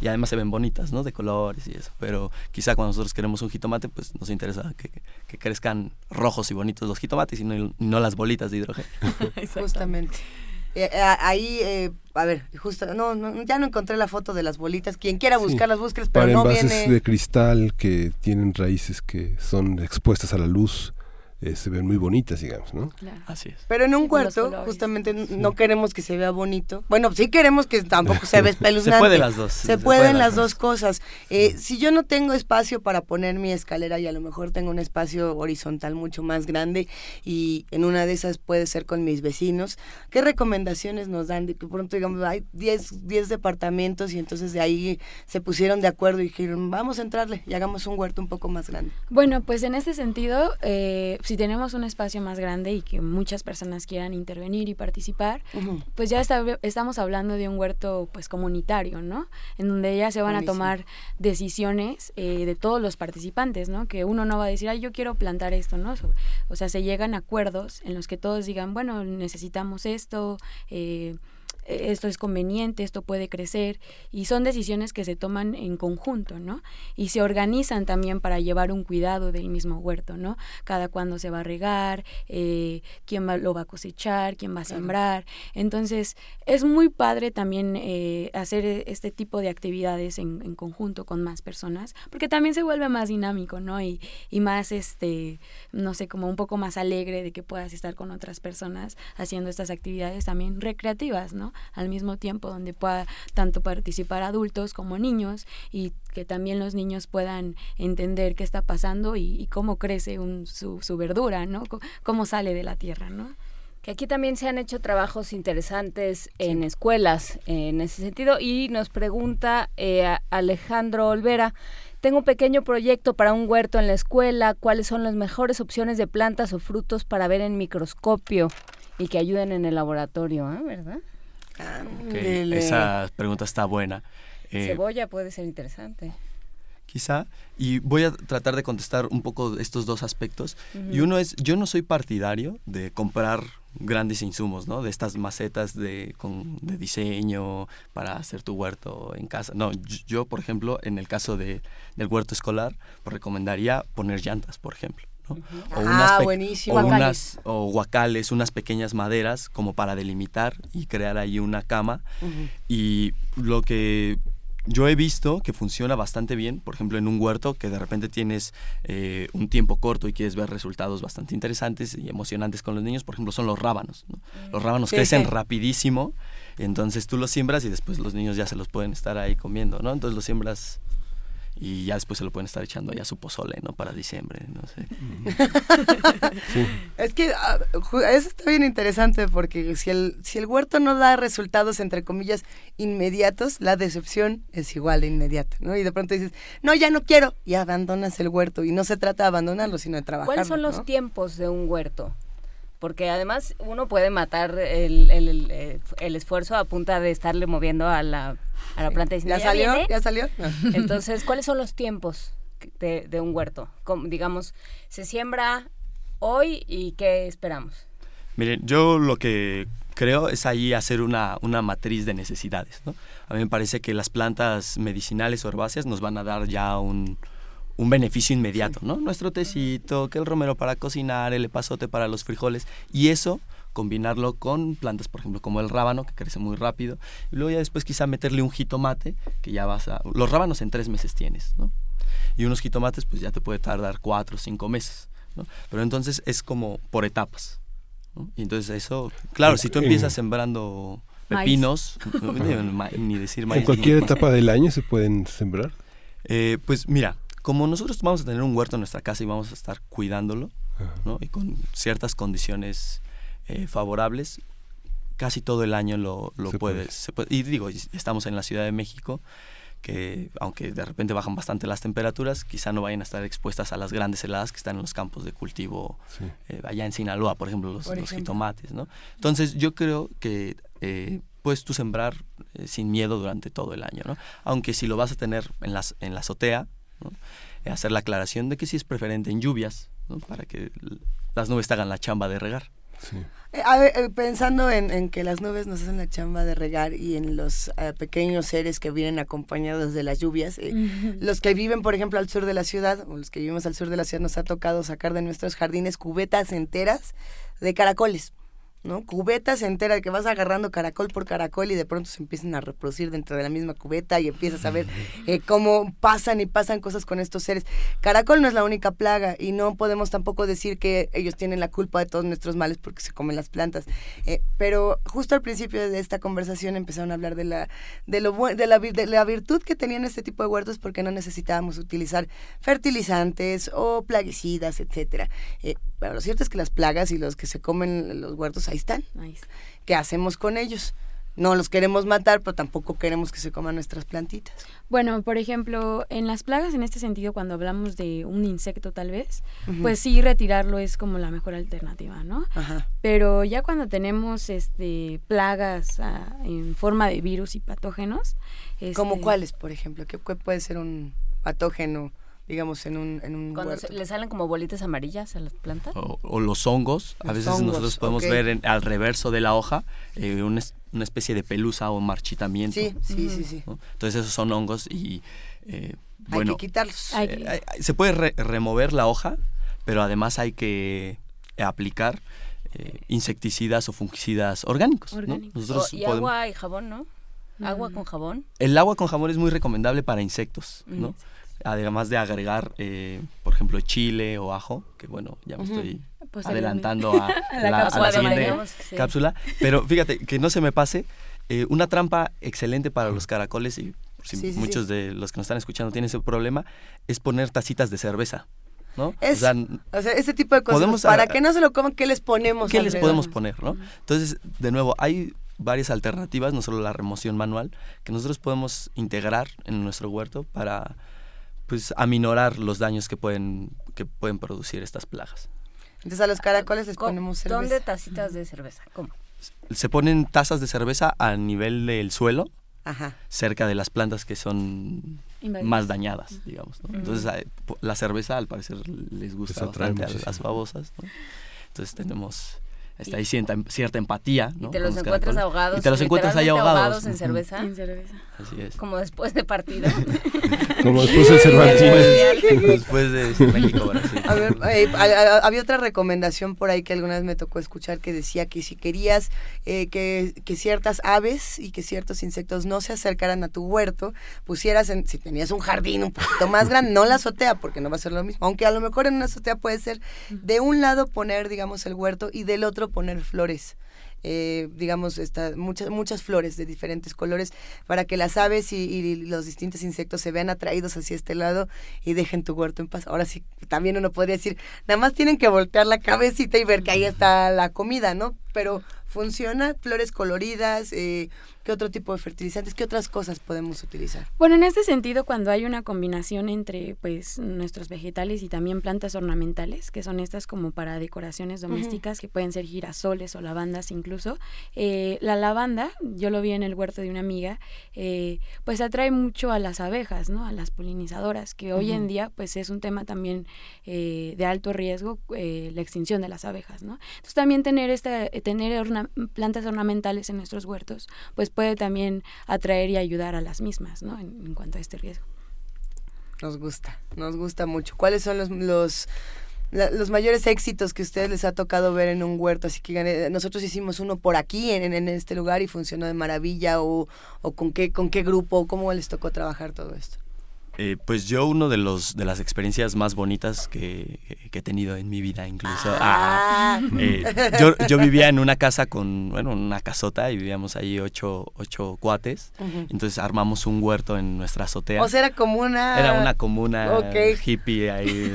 y además se ven bonitas, ¿no? De colores y eso. Pero quizá cuando nosotros queremos un jitomate, pues nos interesa que, que crezcan rojos y bonitos los jitomates y no, no las bolitas de hidrógeno. Justamente. Eh, eh, ahí, eh, a ver, justo, no, no, ya no encontré la foto de las bolitas. Quien quiera buscar las búsquedas, pero no envases de cristal que tienen raíces que son expuestas a la luz eh, se ven muy bonitas, digamos, ¿no? Así es. Pero en un cuarto, justamente no queremos que se vea bonito. Bueno, sí queremos que tampoco se vea espeluznante. se pueden las dos. Se, pueden las dos cosas. Eh, si yo no tengo espacio para poner mi escalera y a lo mejor tengo un espacio horizontal mucho más grande y en una de esas puede ser con mis vecinos, ¿qué recomendaciones nos dan? De que pronto, digamos, hay 10, 10 departamentos y entonces de ahí se pusieron de acuerdo y dijeron, vamos a entrarle y hagamos un huerto un poco más grande. Bueno, pues en este sentido, eh, si tenemos un espacio más grande y que muchas personas quieran intervenir y participar, pues ya estamos hablando de un huerto pues comunitario, ¿no? En donde ya se van a tomar decisiones eh, de todos los participantes, ¿no? Que uno no va a decir, ay, yo quiero plantar esto, ¿no? O sea, se llegan a acuerdos en los que todos digan, bueno, necesitamos esto, eh, esto es conveniente, esto puede crecer, y son decisiones que se toman en conjunto, ¿no? Y se organizan también para llevar un cuidado del mismo huerto, ¿no? Cada cuándo se va a regar, eh, quién lo va a cosechar, quién va a sembrar. Entonces, es muy padre también eh, hacer este tipo de actividades en, conjunto con más personas, porque también se vuelve más dinámico, ¿no? Y, y más, este, no sé, como un poco más alegre de que puedas estar con otras personas haciendo estas actividades también recreativas, ¿no? Al mismo tiempo donde pueda tanto participar adultos como niños y que también los niños puedan entender qué está pasando y, cómo crece su, su, verdura, ¿no? cómo sale de la tierra, ¿no? Que aquí también se han hecho trabajos interesantes en escuelas en ese sentido y nos pregunta eh, Alejandro Olvera, tengo un pequeño proyecto para un huerto en la escuela, ¿cuáles son las mejores opciones de plantas o frutos para ver en microscopio y que ayuden en el laboratorio, ¿eh? ¿verdad? Esa pregunta está buena. Eh, Cebolla puede ser interesante. Quizá, y voy a tratar de contestar un poco estos dos aspectos. Y uno es, yo no soy partidario de comprar grandes insumos, ¿no? De estas macetas de, de diseño para hacer tu huerto en casa. No, yo, por ejemplo, en el caso de, del huerto escolar, pues recomendaría poner llantas, por ejemplo o ah, buenísimo. O, unas, o guacales, unas pequeñas maderas como para delimitar y crear ahí una cama. Y lo que yo he visto que funciona bastante bien, por ejemplo, en un huerto que de repente tienes eh, un tiempo corto y quieres ver resultados bastante interesantes y emocionantes con los niños, por ejemplo, son los rábanos. Mm. Los rábanos crecen rapidísimo, entonces tú los siembras y después los niños ya se los pueden estar ahí comiendo, ¿no? Entonces los siembras y ya después se lo pueden estar echando ya su pozole, ¿no? Para diciembre, no sé. Es que ah, eso está bien interesante porque si el, si el huerto no da resultados, entre comillas, inmediatos, la decepción es igual de inmediata, ¿no? Y de pronto dices, no, ya no quiero, y abandonas el huerto. Y no se trata de abandonarlo, sino de trabajar. ¿Cuáles son los tiempos de un huerto? Porque además uno puede matar el, el, eh, el, esfuerzo a punta de estarle moviendo a la, a la planta. ¿Ya, salió? ¿Ya salió? Entonces, ¿cuáles son los tiempos de, de un huerto? Como, digamos, se siembra hoy y ¿qué esperamos? Miren, yo lo que creo es ahí hacer una, una matriz de necesidades. ¿no? A mí me parece que las plantas medicinales o herbáceas nos van a dar ya un, un beneficio inmediato, ¿no? Nuestro tecito, que el romero para cocinar, el epazote para los frijoles, y eso combinarlo con plantas, por ejemplo, como el rábano, que crece muy rápido, y luego ya después quizá meterle un jitomate, que ya vas a... Los rábanos en tres meses tienes, ¿no? Y unos jitomates, pues ya te puede tardar cuatro o cinco meses, ¿no? Pero entonces es como por etapas, ¿no? Y entonces eso, claro, si tú empiezas sembrando pepinos, ni decir maíz. ¿En cualquier etapa del año se pueden sembrar? Eh, pues mira, como nosotros vamos a tener un huerto en nuestra casa y vamos a estar cuidándolo, ¿no? Y con ciertas condiciones eh, favorables, casi todo el año lo, lo puede, Y digo, estamos en la Ciudad de México, que aunque de repente bajan bastante las temperaturas, quizá no vayan a estar expuestas a las grandes heladas que están en los campos de cultivo eh, allá en Sinaloa, por ejemplo, los, jitomates, ¿no? Entonces yo creo que eh, puedes tú sembrar sin miedo durante todo el año, ¿no? Aunque si lo vas a tener en, las, en la azotea, eh, hacer la aclaración de que sí es preferente en lluvias, para que las nubes te hagan la chamba de regar. Eh, eh, pensando en, que las nubes nos hacen la chamba de regar y en los eh, pequeños seres que vienen acompañados de las lluvias, los que viven, por ejemplo, al sur de la ciudad, o los que vivimos al sur de la ciudad, nos ha tocado sacar de nuestros jardines cubetas enteras de caracoles. ¿No? Cubetas enteras que vas agarrando caracol por caracol y de pronto se empiezan a reproducir dentro de la misma cubeta y empiezas a ver eh, cómo pasan y pasan cosas con estos seres. Caracol no es la única plaga y no podemos tampoco decir que ellos tienen la culpa de todos nuestros males porque se comen las plantas. Eh, pero justo al principio de esta conversación empezaron a hablar de la, de, lo, de, la, de la virtud que tenían este tipo de huertos porque no necesitábamos utilizar fertilizantes o plaguicidas, etcétera. Eh, pero lo cierto es que las plagas y los que se comen los huertos ahí están. ¿Qué hacemos con ellos? No los queremos matar, pero tampoco queremos que se coman nuestras plantitas. Bueno, por ejemplo, en las plagas, en este sentido, cuando hablamos de un insecto tal vez, pues sí, retirarlo es como la mejor alternativa, ¿no? Pero ya cuando tenemos este plagas ah, en forma de virus y patógenos... ¿Como este cuáles, por ejemplo? ¿Qué puede ser un patógeno? Digamos, en un, en un Cuando le salen como bolitas amarillas a las plantas. O, los hongos. a veces nosotros podemos ver al reverso de la hoja eh, una, especie de pelusa o marchitamiento. Sí, sí, sí, sí. Entonces esos son hongos y... Eh, bueno, hay que quitarlos. Eh, se puede remover la hoja, pero además hay que aplicar insecticidas o fungicidas orgánicos. Nosotros y agua y jabón, ¿no? Agua con jabón. El agua con jabón es muy recomendable para insectos, ¿no? Además de agregar, eh, por ejemplo, chile o ajo, que bueno, ya me estoy pues adelantando a, la, siguiente cápsula. Pero fíjate, que no se me pase, eh, una trampa excelente para los caracoles, y si muchos de los que nos están escuchando tienen ese problema, es poner tacitas de cerveza. ¿no? Es, o, sea, ese tipo de cosas. para que no se lo coman, ¿qué les ponemos? ¿Qué les podemos poner? ¿no? Entonces, de nuevo, hay varias alternativas, no solo la remoción manual, que nosotros podemos integrar en nuestro huerto para pues aminorar los daños que pueden que pueden producir estas plagas. Entonces a los caracoles les ponemos cerveza. ¿Dónde tacitas de cerveza? ¿Cómo? Se ponen tazas de cerveza a nivel del suelo, cerca de las plantas que son más dañadas, digamos. Entonces la cerveza al parecer les gusta bastante a las babosas. Entonces tenemos está ahí cierta, empatía. ¿no? Y te los encuentras ahogados. Y te los encuentras ahí ahogados. en cerveza. En cerveza. Así es. Como después de partido. Como después del Cervantes. después de México, A ver, eh, había otra recomendación por ahí que alguna vez me tocó escuchar que decía que si querías eh, que, que, ciertas aves y que ciertos insectos no se acercaran a tu huerto, pusieras, en, si tenías un jardín un poquito más grande, no la azotea, porque no va a ser lo mismo. Aunque a lo mejor en una azotea puede ser de un lado poner, digamos, el huerto y del otro poner flores. Eh, digamos, muchas, muchas flores de diferentes colores para que las aves y, los distintos insectos se vean atraídos hacia este lado y dejen tu huerto en paz. Ahora sí, también uno podría decir, nada más tienen que voltear la cabecita y ver que ahí está la comida, ¿no? Pero funciona, flores coloridas, eh, ¿qué otro tipo de fertilizantes, qué otras cosas podemos utilizar? Bueno, en este sentido, cuando hay una combinación entre pues nuestros vegetales y también plantas ornamentales, que son estas como para decoraciones domésticas, que pueden ser girasoles o lavandas incluso, eh, la lavanda, yo lo vi en el huerto de una amiga, eh, pues atrae mucho a las abejas, ¿no? A las polinizadoras, que hoy en día pues es un tema también de alto riesgo, la extinción de las abejas, ¿no? Entonces también tener, esta, tener plantas ornamentales en nuestros huertos, pues puede también atraer y ayudar a las mismas, ¿no? En, cuanto a este riesgo. Nos gusta, nos gusta mucho. ¿Cuáles son los, los los mayores éxitos que a ustedes les ha tocado ver en un huerto. Así que nosotros hicimos uno por aquí, en, en este lugar, y funcionó de maravilla. O, o, con, qué, con qué grupo, cómo les tocó trabajar todo esto. Eh, pues yo uno de los de las experiencias más bonitas que, he tenido en mi vida incluso. Ah. Ah, eh, yo, yo, vivía en una casa con bueno una casota y vivíamos ahí ocho, ocho cuates. Entonces armamos un huerto en nuestra azotea. O sea era como una era una comuna hippie ahí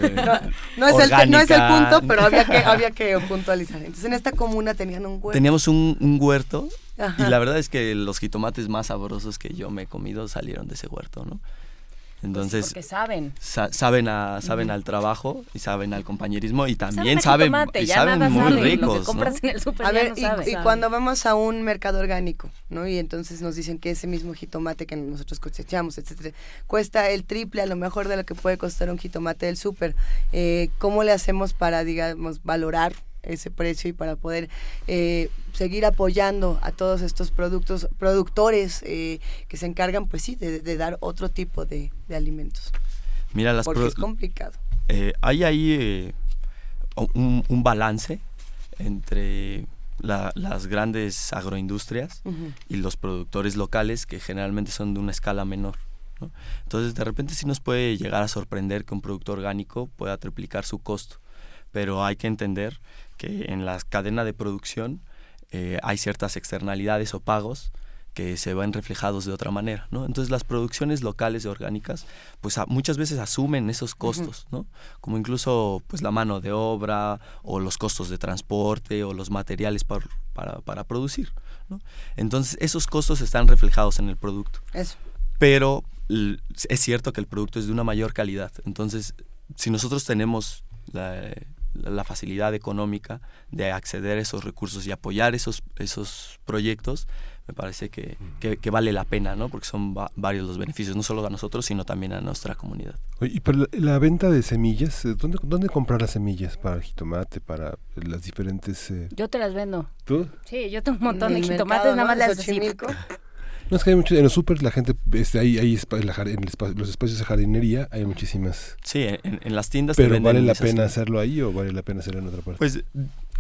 no, es el, no, es el, punto pero había que había que puntualizar. Entonces en esta comuna tenían un huerto. Teníamos un, un huerto y la verdad es que los jitomates más sabrosos que yo me he comido salieron de ese huerto no pues Entonces, porque saben. saben a, saben al trabajo y saben al compañerismo y también saben, y saben muy ricos. a ver, y, cuando vamos a un mercado orgánico, ¿no? Y entonces nos dicen que ese mismo jitomate que nosotros cosechamos, etcétera, cuesta el triple a lo mejor de lo que puede costar un jitomate del súper. Eh, ¿Cómo le hacemos para, digamos, valorar ese precio y para poder eh, seguir apoyando a todos estos productos productores eh, que se encargan pues sí de, dar otro tipo de, alimentos. Mira las porque es complicado. eh, hay ahí un, balance entre las grandes agroindustrias y los productores locales que generalmente son de una escala menor entonces de repente sí nos puede llegar a sorprender que un producto orgánico pueda triplicar su costo pero hay que entender que en la cadena de producción eh, hay ciertas externalidades o pagos que se ven reflejados de otra manera, ¿no? Entonces las producciones locales y orgánicas, pues muchas veces asumen esos costos, ¿no? Como incluso pues la mano de obra o los costos de transporte o los materiales para, para, producir, ¿no? Entonces esos costos están reflejados en el producto. Eso. Pero es cierto que el producto es de una mayor calidad. Entonces, si nosotros tenemos la, la facilidad económica de acceder a esos recursos y apoyar esos, esos proyectos, me parece que, que, vale la pena, ¿no? Porque son varios los beneficios, no solo a nosotros, sino también a nuestra comunidad. y para la, venta de semillas, eh, ¿dónde, ¿dónde comprar las semillas para el jitomate, para las diferentes...? Eh? Yo te las vendo. ¿Tú? Sí, yo tengo un montón de jitomates, nada más las no es que hay mucho, en los super la gente, este, hay, hay en los espacios de jardinería hay muchísimas. Sí, en, las tiendas. Pero ¿vale la pena hacerlo ahí o vale la pena hacerlo en otra parte? Pues,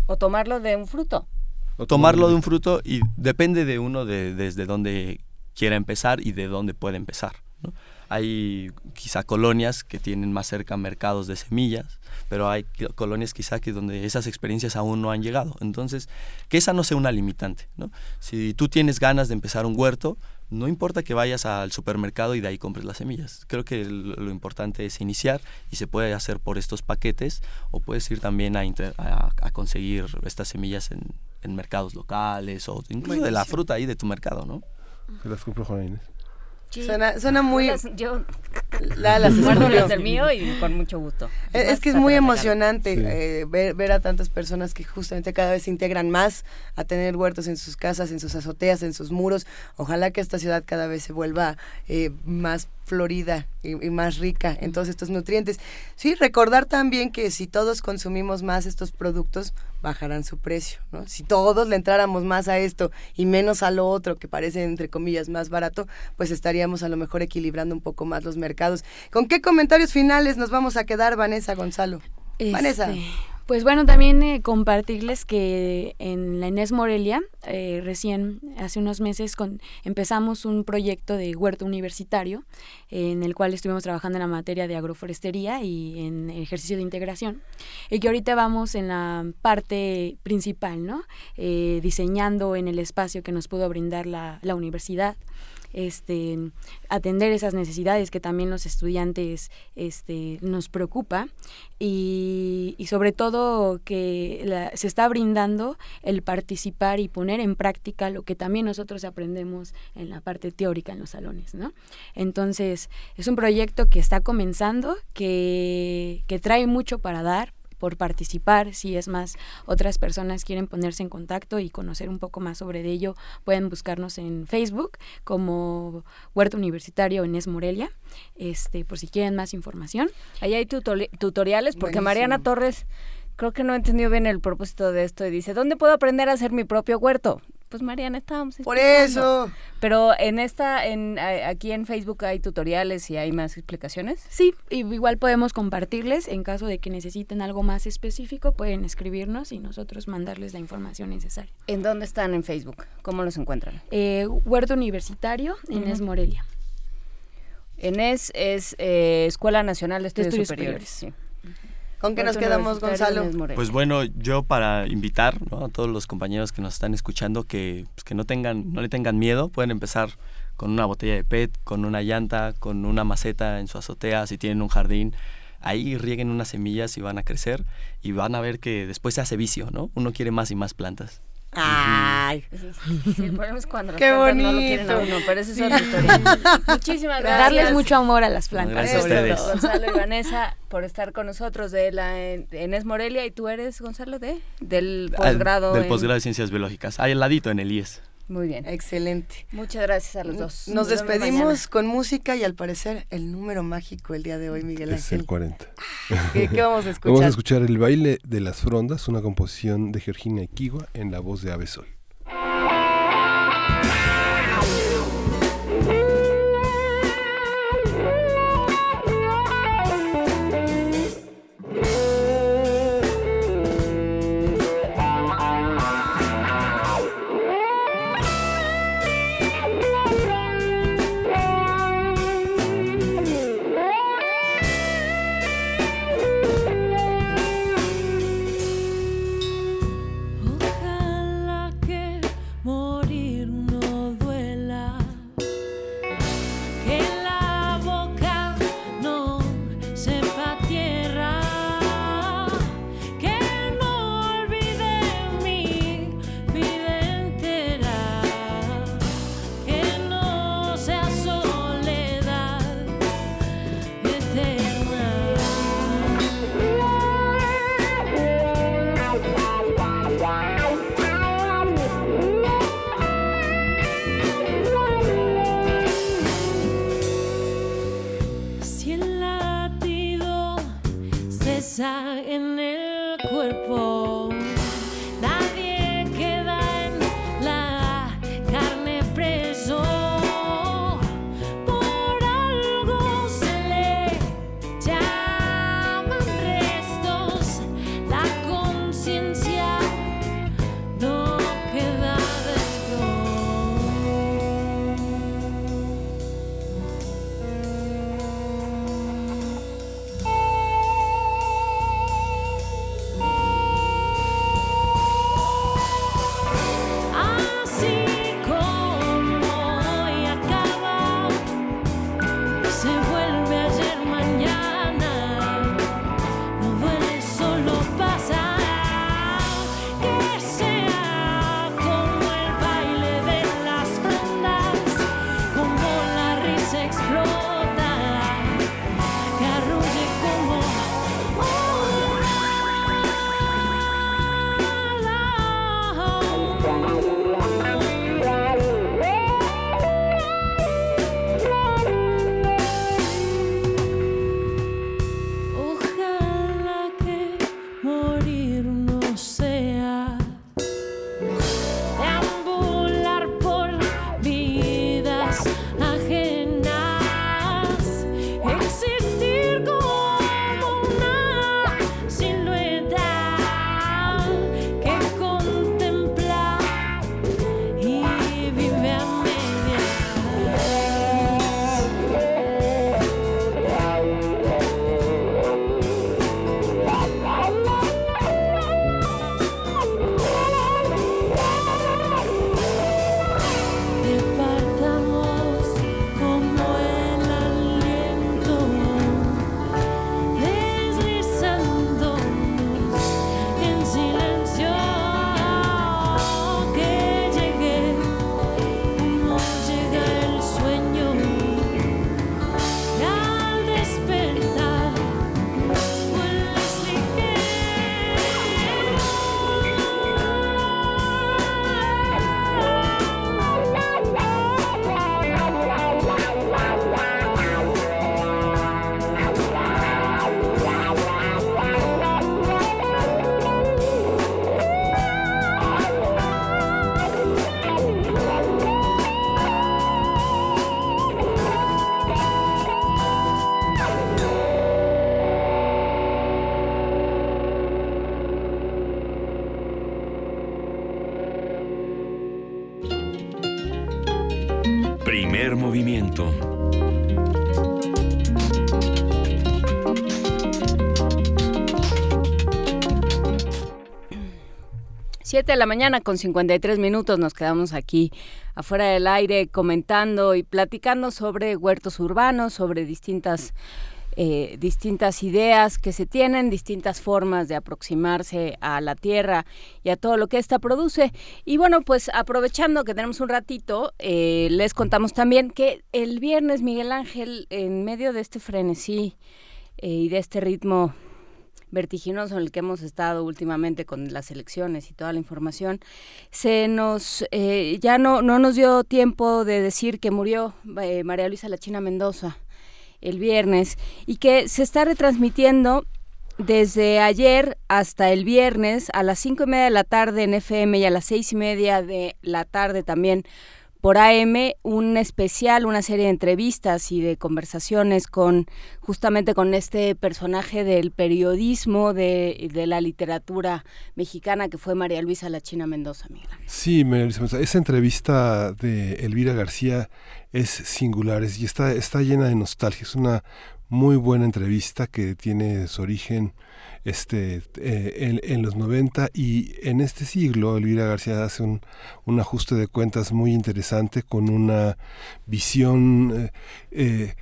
o tomarlo de un fruto. O tomarlo de un fruto y depende de uno de, desde dónde quiera empezar y de dónde puede empezar. ¿no? Hay quizá colonias que tienen más cerca mercados de semillas, pero hay colonias quizá que donde esas experiencias aún no han llegado. Entonces, que esa no sea una limitante. ¿no? Si tú tienes ganas de empezar un huerto, no importa que vayas al supermercado y de ahí compres las semillas. Creo que lo, importante es iniciar y se puede hacer por estos paquetes o puedes ir también a, a, conseguir estas semillas en, en, mercados locales o incluso de la fruta ahí de tu mercado, ¿no? Se las compro, Juan Inés. Suena, suena muy... yo la, las las mío y con mucho gusto. Es, que es muy emocionante eh, ver, ver, a tantas personas que justamente cada vez se integran más a tener huertos en sus casas, en sus azoteas, en sus muros. Ojalá que esta ciudad cada vez se vuelva eh, más florida y, más rica en todos estos nutrientes. Sí, recordar también que si todos consumimos más estos productos, bajarán su precio, ¿no? Si todos le entráramos más a esto y menos a lo otro que parece entre comillas más barato, pues estaríamos a lo mejor equilibrando un poco más los mercados. ¿Con qué comentarios finales nos vamos a quedar, Vanessa Gonzalo? Vanessa. Pues bueno, también eh, compartirles que en la Inés Morelia, eh, recién hace unos meses empezamos un proyecto de huerto universitario en el cual estuvimos trabajando en la materia de agroforestería y en ejercicio de integración y que ahorita vamos en la parte principal, ¿no? Eh, diseñando en el espacio que nos pudo brindar la, la universidad este, atender esas necesidades que también los estudiantes este, nos preocupa y, sobre todo que se está brindando el participar y poner en práctica lo que también nosotros aprendemos en la parte teórica en los salones. ¿no? Entonces es un proyecto que está comenzando, que, que trae mucho para dar, por participar. Si es más, otras personas quieren ponerse en contacto y conocer un poco más sobre ello, pueden buscarnos en Facebook como Huerto Universitario en Es Morelia, este, por si quieren más información. Ahí hay tutoriales, porque Mariana Torres creo que no he entendido bien el propósito de esto y dice, ¿dónde puedo aprender a hacer mi propio huerto? Pues Mariana estábamos por eso. Pero en esta en aquí en Facebook hay tutoriales y hay más explicaciones. Sí igual podemos compartirles. En caso de que necesiten algo más específico pueden escribirnos y nosotros mandarles la información necesaria. En dónde están en Facebook cómo los encuentran eh, Huerto Universitario en Morelia. ENES es eh, Escuela Nacional de Estudios, Superiores, ¿Con qué nos quedamos, Gonzalo? Pues bueno, yo para invitar a todos los compañeros que nos están escuchando que, pues, que no, tengan, no le tengan miedo, pueden empezar con una botella de PET, con una llanta, con una maceta en su azotea, si tienen un jardín. Ahí rieguen unas semillas y van a crecer y van a ver que después se hace vicio, ¿no? Uno quiere más y más plantas. Ay, sí, el problema es cuando Qué bonito. no lo quieren a uno, pero eso es otra historia. Muchísimas gracias. Darles mucho amor a las plantas. Gracias a ustedes. Gonzalo y Vanessa por estar con nosotros de la Enes Morelia y tú eres Gonzalo de del posgrado del posgrado de Ciencias Biológicas, ahí al ladito en el IES. Muy bien. Excelente. Muchas gracias a los dos. Nos, despedimos con música y al parecer el número mágico el día de hoy, Miguel Ángel. Es el 40. ¿Qué, vamos a escuchar? Vamos a escuchar El baile de las frondas, una composición de Georgina Equigua en la voz de desire in 7 de la mañana con 53 minutos nos quedamos aquí afuera del aire comentando y platicando sobre huertos urbanos, sobre distintas... Eh, distintas ideas que se tienen, distintas formas de aproximarse a la tierra y a todo lo que ésta produce. Y bueno, pues aprovechando que tenemos un ratito, eh, les contamos también que el viernes Miguel Ángel, en medio de este frenesí eh, y de este ritmo vertiginoso en el que hemos estado últimamente con las elecciones y toda la información, se nos eh, ya no, no nos dio tiempo de decir que murió eh, María Luisa Lachina Mendoza el viernes y que se está retransmitiendo desde ayer hasta el viernes a las cinco y media de la tarde en FM y a las seis y media de la tarde también por AM un especial, una serie de entrevistas y de conversaciones con justamente con este personaje del periodismo, de, de la literatura mexicana que fue María Luisa La China Mendoza, Miguel. Sí, María Luisa Mendoza. Esa entrevista de Elvira García es singular y está, está llena de nostalgia. Es una muy buena entrevista que tiene su origen este, eh, en, los 90 y en este siglo Elvira García hace un, ajuste de cuentas muy interesante con una visión eh,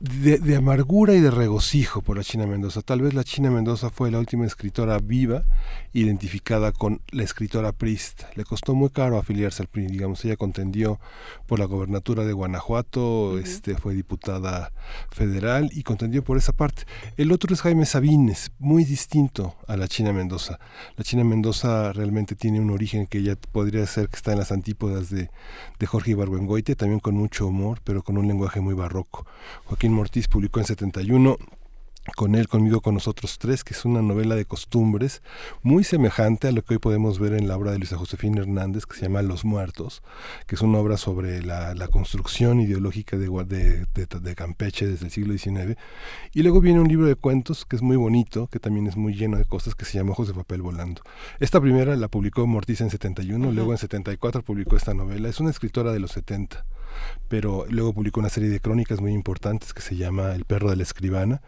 de, amargura y de regocijo por la China Mendoza. Tal vez la China Mendoza fue la última escritora viva identificada con la escritora Prist. Le costó muy caro afiliarse al PRI, digamos, ella contendió por la gobernatura de Guanajuato, este, fue diputada federal y contendió por esa parte. El otro es Jaime Sabines, muy distinto a la China Mendoza. La China Mendoza realmente tiene un origen que ya podría ser que está en las antípodas de, de Jorge Ibargüengoite, también con mucho humor, pero con un lenguaje muy barroco. Joaquín Mortiz publicó en 71 con él, conmigo, con nosotros tres, que es una novela de costumbres muy semejante a lo que hoy podemos ver en la obra de Luisa Josefina Hernández, que se llama Los Muertos, que es una obra sobre la, construcción ideológica de, de, de, Campeche desde el siglo XIX. Y luego viene un libro de cuentos que es muy bonito, que también es muy lleno de cosas, que se llama Ojos de Papel Volando. Esta primera la publicó Mortiz en 71, luego en 74 publicó esta novela. Es una escritora de los 70 pero luego publicó una serie de crónicas muy importantes que se llama El perro de la escribana.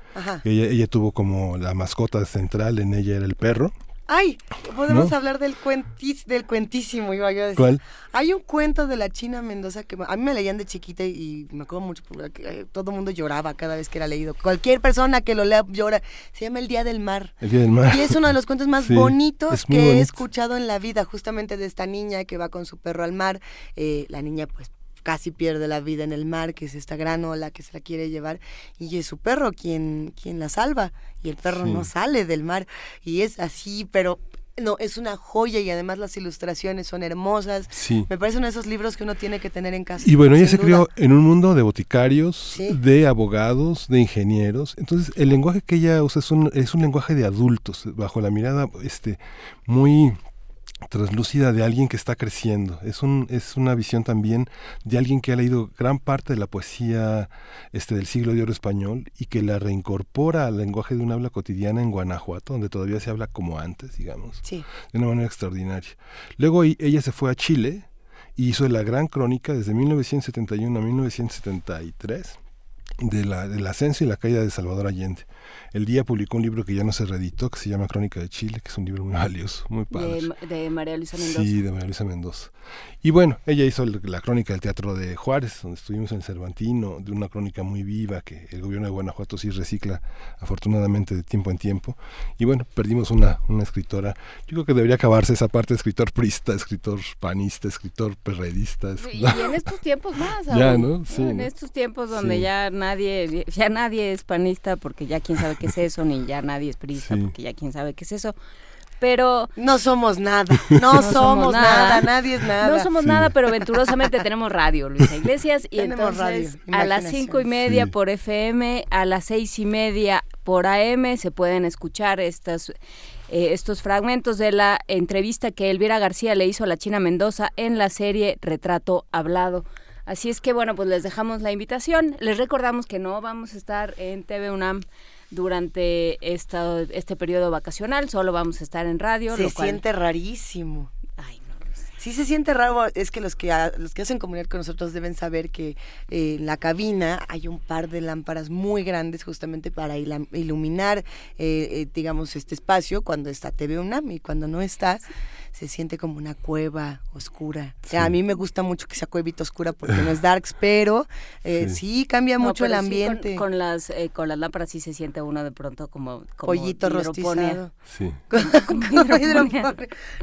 Ella, ella tuvo como la mascota central, en ella era el perro. Ay, podemos hablar del, cuentis, del cuentísimo, iba yo a decir. ¿Cuál? Hay un cuento de la China Mendoza que a mí me leían de chiquita y me acuerdo mucho porque eh, todo el mundo lloraba cada vez que era leído. Cualquier persona que lo lea llora. Se llama El Día del Mar. El Día del Mar. Y es uno de los cuentos más bonitos que he escuchado en la vida, justamente de esta niña que va con su perro al mar. Eh, la niña pues casi pierde la vida en el mar, que es esta gran ola que se la quiere llevar, y es su perro quien, quien la salva, y el perro no sale del mar, y es así, pero no, es una joya y además las ilustraciones son hermosas. Sí. Me parece uno de esos libros que uno tiene que tener en casa. Y bueno, ella se crió en un mundo de boticarios, de abogados, de ingenieros. Entonces, el lenguaje que ella usa es un, es un lenguaje de adultos, bajo la mirada este, muy translúcida de alguien que está creciendo. Es, un, es una visión también de alguien que ha leído gran parte de la poesía este, del siglo de oro español y que la reincorpora al lenguaje de un habla cotidiana en Guanajuato, donde todavía se habla como antes, digamos, de una manera extraordinaria. Luego ella se fue a Chile y hizo la gran crónica desde 1971 a 1973 de la, del ascenso y la caída de Salvador Allende. El día publicó un libro que ya no se reeditó, que se llama Crónica de Chile, que es un libro muy valioso, muy padre. De, María Luisa Mendoza. Sí, de María Luisa Mendoza. Y bueno, ella hizo la crónica del Teatro de Juárez, donde estuvimos en Cervantino, de una crónica muy viva que el gobierno de Guanajuato sí recicla afortunadamente de tiempo en tiempo. Y bueno, perdimos una, una escritora. Yo creo que debería acabarse esa parte de escritor prista, escritor panista, escritor perredista. Y, en estos tiempos más. Ya, ¿no? Sí. En estos tiempos donde ya nadie, ya nadie es panista porque ya quién sabe qué es eso, ni ya nadie es prisa, porque ya quién sabe qué es eso. Pero no somos nada, no, somos, nada. nadie es nada. No somos nada, pero venturosamente tenemos radio, Luisa Iglesias, y entonces a las cinco y media por FM, a las seis y media por AM se pueden escuchar estas eh, estos fragmentos de la entrevista que Elvira García le hizo a la China Mendoza en la serie Retrato Hablado. Así es que bueno, pues les dejamos la invitación. Les recordamos que no vamos a estar en TV UNAM durante esta, este periodo vacacional, solo vamos a estar en radio. Se siente rarísimo. Ay, no, Sí se siente raro, es que los que los que hacen comunidad con nosotros deben saber que eh, en la cabina hay un par de lámparas muy grandes justamente para iluminar, eh, eh, digamos, este espacio cuando está TV UNAM y cuando no está se siente como una cueva oscura. a mí me gusta mucho que sea cuevita oscura porque no es darks, pero eh, sí. cambia mucho el ambiente. con, las eh, con las lámparas sí se siente uno de pronto como, como pollito rostizado. Sí.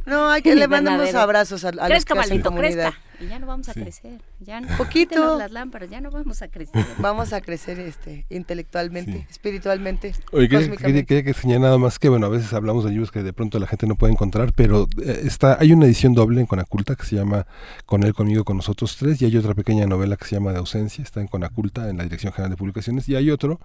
no, hay que le mandamos abrazos a, a los que hacen comunidad. Y ya no vamos a crecer. Ya no, Poquito. las lámparas, ya no vamos a crecer. Vamos a crecer este, intelectualmente, espiritualmente. Oye, quería, que señalar nada más que, bueno, a veces hablamos de libros que de pronto la gente no puede encontrar, pero eh, está hay una edición doble en Conaculta que se llama Con él, conmigo, con nosotros tres, y hay otra pequeña novela que se llama De ausencia, está en Conaculta, en la Dirección General de Publicaciones, y hay otro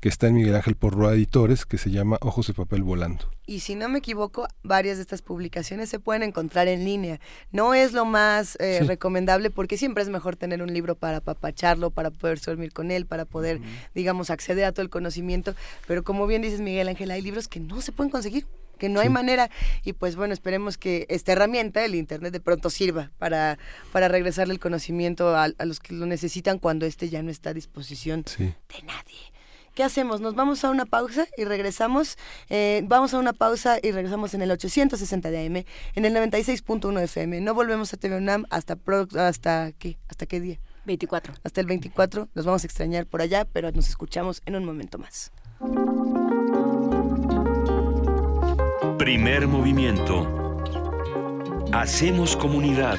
que está en Miguel Ángel Porroa Editores, que se llama Ojos de papel volando. Y si no me equivoco, varias de estas publicaciones se pueden encontrar en línea. No es lo más eh, recomendable porque siempre es mejor tener un libro para papacharlo, para poder dormir con él, para poder, digamos, acceder a todo el conocimiento. Pero como bien dices, Miguel Ángel, hay libros que no se pueden conseguir que no hay manera. Y pues bueno, esperemos que esta herramienta, el Internet, de pronto sirva para, para regresarle el conocimiento a, los que lo necesitan cuando este ya no está a disposición de nadie. ¿Qué hacemos? Nos vamos a una pausa y regresamos. Eh, vamos a una pausa y regresamos en el 860 de AM, en el 96.1 FM. No volvemos a TV UNAM hasta, hasta, ¿qué? ¿Hasta qué día? 24. Hasta el 24. Nos vamos a extrañar por allá, pero nos escuchamos en un momento más. Primer movimiento. Hacemos comunidad.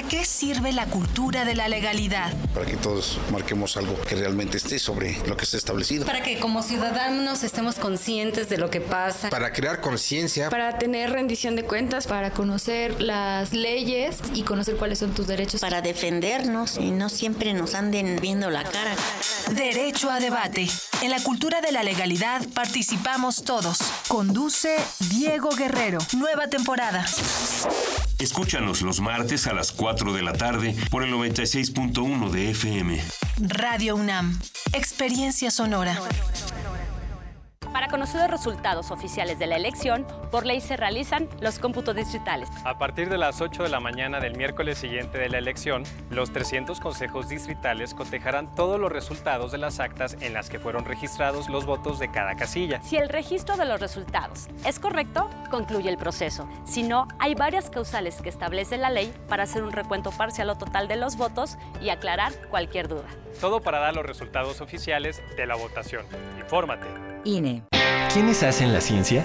¿Para qué sirve la cultura de la legalidad? Para que todos marquemos algo que realmente esté sobre lo que está establecido. Para que como ciudadanos estemos conscientes de lo que pasa. Para crear conciencia. Para tener rendición de cuentas. Para conocer las leyes y conocer cuáles son tus derechos. Para defendernos y no siempre nos anden viendo la cara. Derecho a debate. En la cultura de la legalidad participamos todos. Conduce Diego Guerrero. Nueva temporada. Escúchanos los martes a las 4 de la tarde por el 96.1 de FM. Radio UNAM. Experiencia sonora. Para conocer los resultados oficiales de la elección, por ley se realizan los cómputos distritales. A partir de las 8 de la mañana del miércoles siguiente de la elección, los 300 consejos distritales cotejarán todos los resultados de las actas en las que fueron registrados los votos de cada casilla. Si el registro de los resultados es correcto, concluye el proceso. Si no, hay varias causales que establece la ley para hacer un recuento parcial o total de los votos y aclarar cualquier duda. Todo para dar los resultados oficiales de la votación. Infórmate. INE. ¿Quiénes hacen la ciencia?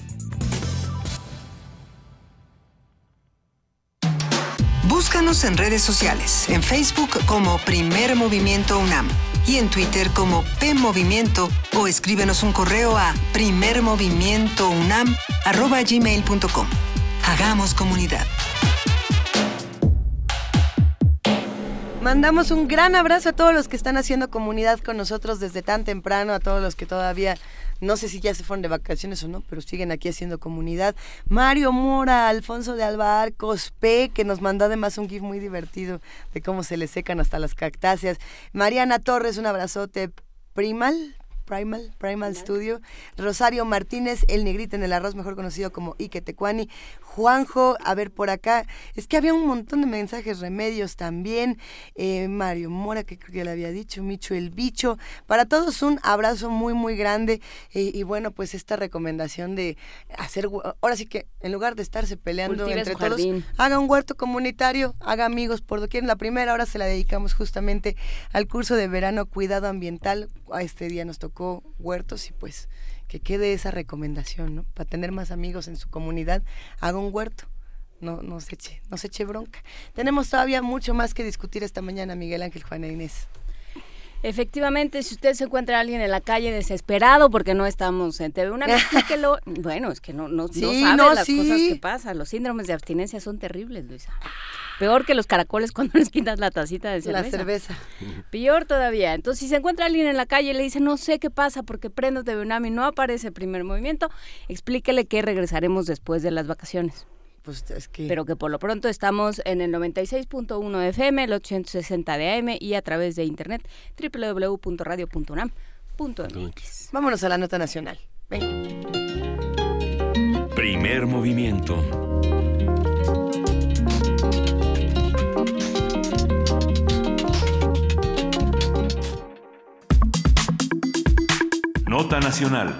Búscanos en redes sociales, en Facebook como Primer Movimiento UNAM y en Twitter como P Movimiento o escríbenos un correo a primermovimientounam@gmail.com. Hagamos comunidad. Mandamos un gran abrazo a todos los que están haciendo comunidad con nosotros desde tan temprano, a todos los que todavía no sé si ya se fueron de vacaciones o no, pero siguen aquí haciendo comunidad. Mario Mora, Alfonso de Alvar, Cospe, que nos mandó además un gif muy divertido de cómo se le secan hasta las cactáceas. Mariana Torres, un abrazote. Primal, Primal, Primal Studio. Rosario Martínez, el negrito en el arroz, mejor conocido como Ike Tecuani. Juanjo, a ver por acá, es que había un montón de mensajes, remedios también, eh, Mario Mora, que creo que le había dicho, Micho el Bicho, para todos un abrazo muy, muy grande. Eh, y bueno, pues esta recomendación de hacer, ahora sí que en lugar de estarse peleando entre todos, haga un huerto comunitario, haga amigos. Por doquier. En la primera hora se la dedicamos justamente al curso de verano Cuidado Ambiental, a este día nos tocó huertos y pues que quede esa recomendación, ¿no? Para tener más amigos en su comunidad, haga un huerto. No, no se eche, no bronca. Tenemos todavía mucho más que discutir esta mañana, Miguel Ángel, Juana Inés. Efectivamente, si usted se encuentra a alguien en la calle desesperado porque no estamos en TV, una lo bueno, es que no, no, sabe las cosas que pasan. Los síndromes de abstinencia son terribles, Luisa. Peor que los caracoles cuando les quitas la tacita de cerveza. La cerveza. Peor todavía. Entonces, si se encuentra alguien en la calle y le dice, no sé qué pasa porque prendo de UNAM y no aparece el primer movimiento, explíquele que regresaremos después de las vacaciones. Pues es que... Pero que por lo pronto estamos en el 96.1 FM, el 860 de AM y a través de internet www.radio.unam.mx. Vámonos a la nota nacional. Venga. Primer movimiento. Nota Nacional.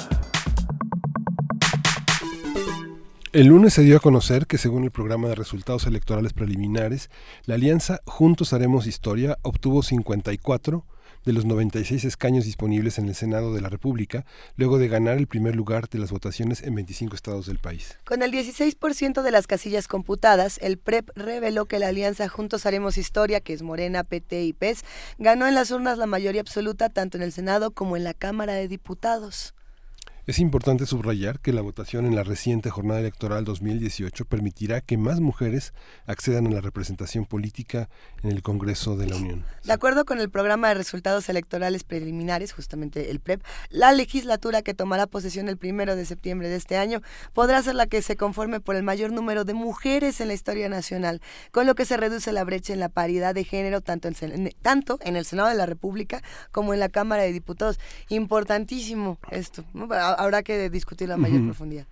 El lunes se dio a conocer que según el programa de resultados electorales preliminares, la alianza Juntos Haremos Historia obtuvo 54 de los 96 escaños disponibles en el Senado de la República, luego de ganar el primer lugar de las votaciones en 25 estados del país. Con el 16% de las casillas computadas, el PREP reveló que la alianza Juntos Haremos Historia, que es Morena, PT y PES, ganó en las urnas la mayoría absoluta tanto en el Senado como en la Cámara de Diputados. Es importante subrayar que la votación en la reciente jornada electoral 2018 permitirá que más mujeres accedan a la representación política en el Congreso de la Unión. De acuerdo con el programa de resultados electorales preliminares, justamente el PREP, la legislatura que tomará posesión el primero de septiembre de este año podrá ser la que se conforme por el mayor número de mujeres en la historia nacional, con lo que se reduce la brecha en la paridad de género tanto en, tanto en el Senado de la República como en la Cámara de Diputados. Importantísimo esto habrá que discutirlo a mayor profundidad.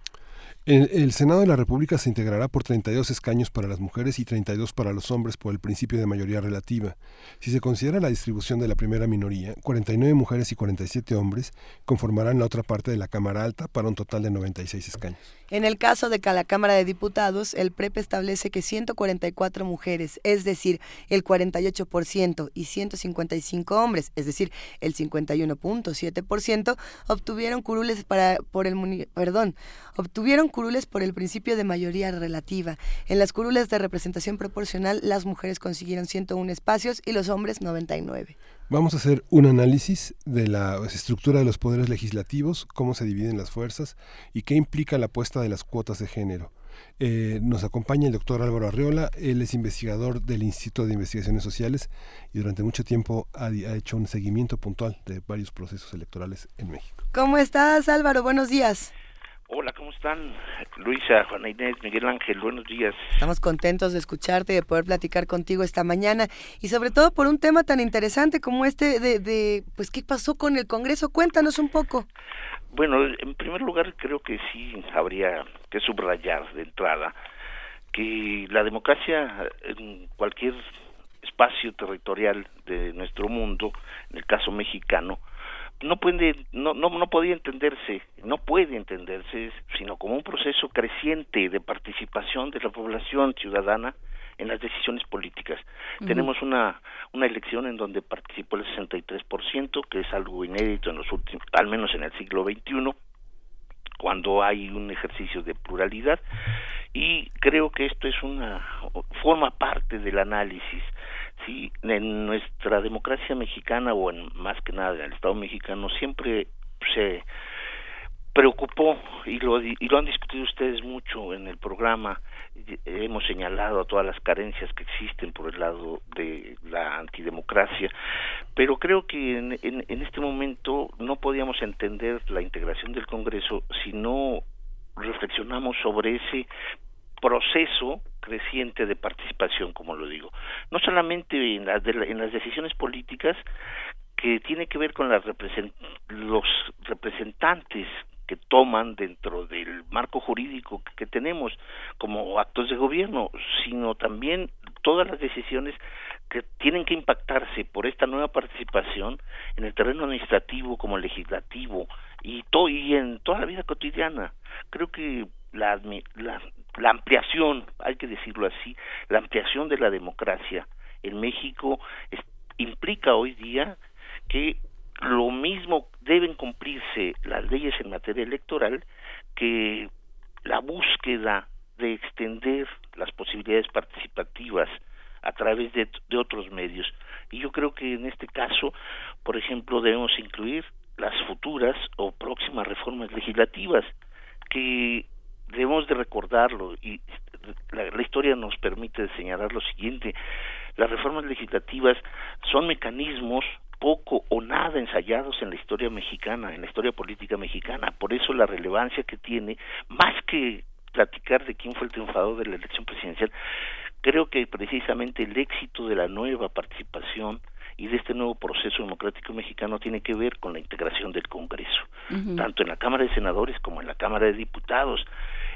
El, Senado de la República se integrará por 32 escaños para las mujeres y 32 para los hombres por el principio de mayoría relativa. Si se considera la distribución de la primera minoría, 49 mujeres y 47 hombres conformarán la otra parte de la Cámara Alta para un total de 96 escaños. En el caso de la Cámara de Diputados, el PREP establece que 144 mujeres, es decir, el 48%, y 155 hombres, es decir, el 51.7%, obtuvieron curules para por el perdón, obtuvieron curules por el principio de mayoría relativa. En las curules de representación proporcional, las mujeres consiguieron 101 espacios y los hombres 99. Vamos a hacer un análisis de la estructura de los poderes legislativos, cómo se dividen las fuerzas y qué implica la apuesta de las cuotas de género. Eh, nos acompaña el doctor Álvaro Arreola, él es investigador del Instituto de Investigaciones Sociales y durante mucho tiempo ha, ha, hecho un seguimiento puntual de varios procesos electorales en México. ¿Cómo estás Álvaro? Buenos días. Hola, ¿cómo están? Luisa, Juana Inés, Miguel Ángel, buenos días. Estamos contentos de escucharte y de poder platicar contigo esta mañana y sobre todo por un tema tan interesante como este de, de pues, ¿qué pasó con el Congreso? Cuéntanos un poco. Bueno, en primer lugar creo que sí habría que subrayar de entrada que la democracia en cualquier espacio territorial de nuestro mundo, en el caso mexicano, no puede no, no no podía entenderse no puede entenderse sino como un proceso creciente de participación de la población ciudadana en las decisiones políticas. Tenemos una una elección en donde participó el 63%, que es algo inédito en los últimos al menos en el siglo XXI cuando hay un ejercicio de pluralidad y creo que esto es una forma parte del análisis sí en nuestra democracia mexicana o en más que nada en el Estado mexicano siempre se preocupó y lo, y lo han discutido ustedes mucho en el programa. Hemos señalado a todas las carencias que existen por el lado de la antidemocracia, pero creo que en, en, en este momento no podíamos entender la integración del Congreso si no reflexionamos sobre ese proceso creciente de participación, como lo digo. No solamente en las, en las decisiones políticas, que tiene que ver con las los representantes que toman dentro del marco jurídico que tenemos como actos de gobierno, sino también todas las decisiones que tienen que impactarse por esta nueva participación en el terreno administrativo como legislativo y, y en toda la vida cotidiana. Creo que la, la, la ampliación, hay que decirlo así, la ampliación de la democracia en México implica hoy día que lo mismo deben cumplirse las leyes en materia electoral que la búsqueda de extender las posibilidades participativas a través de, de, otros medios. Y yo creo que en este caso, por ejemplo, debemos incluir las futuras o próximas reformas legislativas que debemos de recordarlo y la, la historia nos permite señalar lo siguiente las reformas legislativas son mecanismos poco o nada ensayados en la historia mexicana, en la historia política mexicana. Por eso la relevancia que tiene, más que platicar de quién fue el triunfador de la elección presidencial, creo que precisamente el éxito de la nueva participación y de este nuevo proceso democrático mexicano tiene que ver con la integración del Congreso, tanto en la Cámara de Senadores como en la Cámara de Diputados.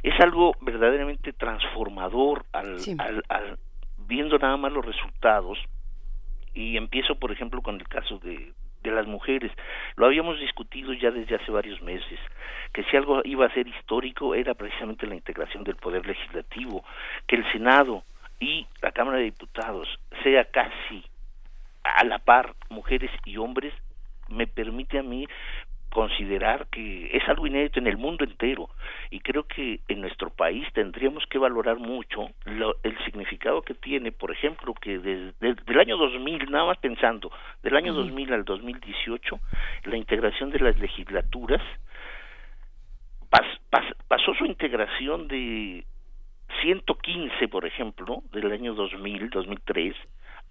Es algo verdaderamente transformador al, al, al viendo nada más los resultados y empiezo por ejemplo con el caso de de las mujeres. Lo habíamos discutido ya desde hace varios meses, que si algo iba a ser histórico era precisamente la integración del poder legislativo, que el Senado y la Cámara de Diputados sea casi a la par mujeres y hombres, me permite a mí considerar que es algo inédito en el mundo entero. Y creo que en nuestro país tendríamos que valorar mucho el significado que tiene, por ejemplo, que desde el año 2000, nada más pensando, del año 2000 al 2018, la integración de las legislaturas pasó su integración de 115, por ejemplo, del año 2000, 2003,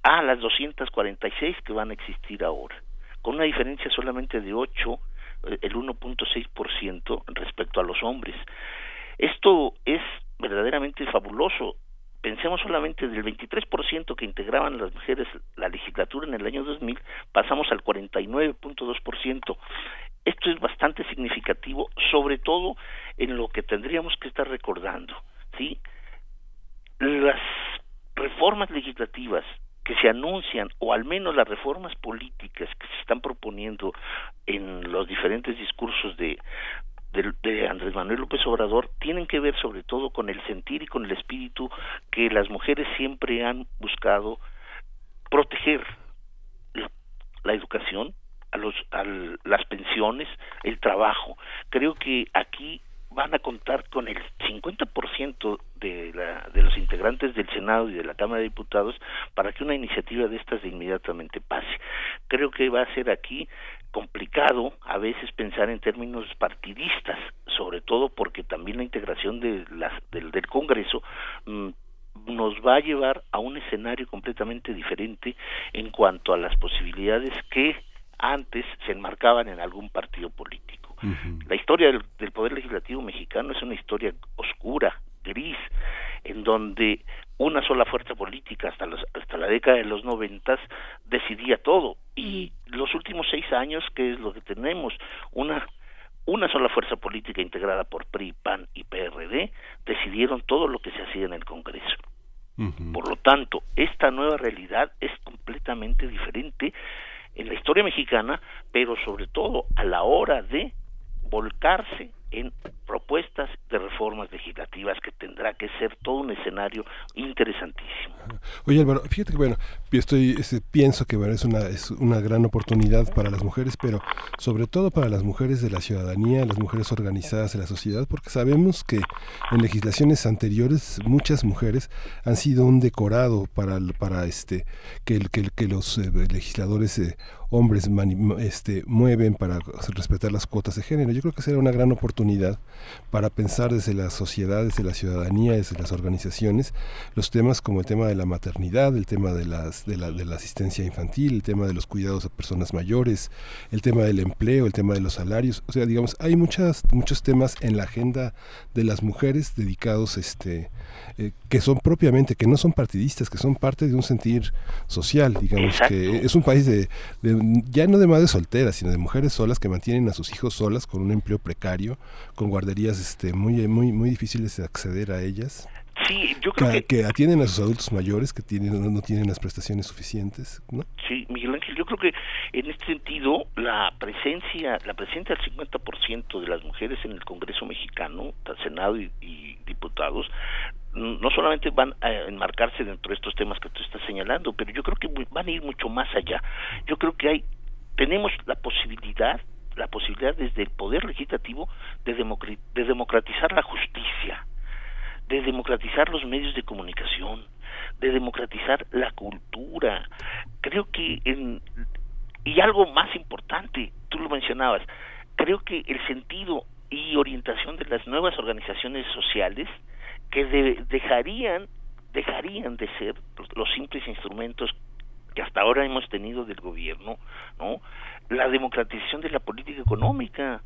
a las 246 que van a existir ahora, con una diferencia solamente de 8 el 1.6% respecto a los hombres. Esto es verdaderamente fabuloso. Pensemos solamente del 23% que integraban las mujeres la legislatura en el año 2000, pasamos al 49.2%. Esto es bastante significativo, sobre todo en lo que tendríamos que estar recordando, ¿sí? Las reformas legislativas que se anuncian, o al menos las reformas políticas que se están proponiendo en los diferentes discursos de, de, Andrés Manuel López Obrador, tienen que ver sobre todo con el sentir y con el espíritu que las mujeres siempre han buscado proteger la, educación, a, los, a las pensiones, el trabajo. Creo que aquí van a contar con el 50% de, la, de los integrantes del Senado y de la Cámara de Diputados para que una iniciativa de estas inmediatamente pase. Creo que va a ser aquí complicado a veces pensar en términos partidistas, sobre todo porque también la integración de las, del, del Congreso mm, nos va a llevar a un escenario completamente diferente en cuanto a las posibilidades que antes se enmarcaban en algún partido político. La historia del, Poder Legislativo mexicano es una historia oscura, gris, en donde una sola fuerza política hasta, hasta la década de los noventas decidía todo. Y los últimos seis años, ¿qué es lo que tenemos? Una una sola fuerza política integrada por PRI, PAN y PRD decidieron todo lo que se hacía en el Congreso. Por lo tanto, esta nueva realidad es completamente diferente en la historia mexicana, pero sobre todo a la hora de volcarse en propuestas de reformas legislativas que tendrá que ser todo un escenario interesantísimo. Oye Álvaro, fíjate que bueno, estoy, este, pienso que bueno, es una, es una gran oportunidad para las mujeres, pero sobre todo para las mujeres de la ciudadanía, las mujeres organizadas en la sociedad, porque sabemos que en legislaciones anteriores muchas mujeres han sido un decorado para, para este que, que, que los eh, legisladores eh, hombres este, mueven para respetar las cuotas de género. Yo creo que será una gran oportunidad para pensar desde la sociedad, desde la ciudadanía, desde las organizaciones, los temas como el tema de la maternidad, el tema de, las, de, la, de la asistencia infantil, el tema de los cuidados a personas mayores, el tema del empleo, el tema de los salarios. O sea, digamos, hay muchas, muchos temas en la agenda de las mujeres dedicados este, eh, que son propiamente, que no son partidistas, que son parte de un sentir social, digamos, que es un país de, ya no de madres solteras, sino de mujeres solas que mantienen a sus hijos solas con un empleo precario, con guarderías este, muy, muy, muy difíciles de acceder a ellas. Sí, yo creo que, que, atienden a sus adultos mayores que tienen no, tienen las prestaciones suficientes, ¿no? Sí, Miguel Ángel, yo creo que en este sentido la presencia la presencia del 50% de las mujeres en el Congreso mexicano, Senado y, y diputados no solamente van a enmarcarse dentro de estos temas que tú estás señalando, pero yo creo que van a ir mucho más allá. Yo creo que hay tenemos la posibilidad la posibilidad desde el poder legislativo de, de democratizar la justicia, de democratizar los medios de comunicación, de democratizar la cultura. Creo que en, y algo más importante, tú lo mencionabas, creo que el sentido y orientación de las nuevas organizaciones sociales que dejarían dejarían de ser los simples instrumentos que hasta ahora hemos tenido del gobierno, ¿no? La democratización de la política económica.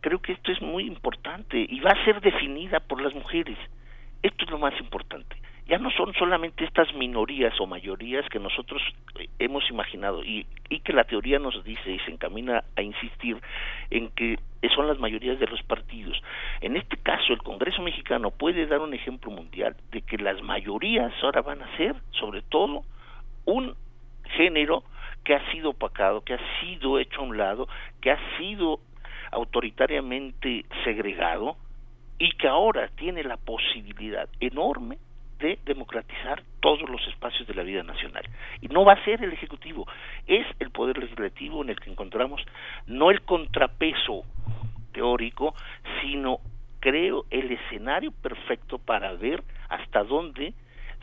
Creo que esto es muy importante y va a ser definida por las mujeres. Esto es lo más importante ya no son solamente estas minorías o mayorías que nosotros eh, hemos imaginado y, y que la teoría nos dice y se encamina a insistir en que son las mayorías de los partidos. En este caso, el Congreso mexicano puede dar un ejemplo mundial de que las mayorías ahora van a ser, sobre todo, un género que ha sido opacado, que ha sido hecho a un lado, que ha sido autoritariamente segregado y que ahora tiene la posibilidad enorme de democratizar todos los espacios de la vida nacional. Y no va a ser el Ejecutivo, es el Poder Legislativo en el que encontramos no el contrapeso teórico, sino creo el escenario perfecto para ver hasta dónde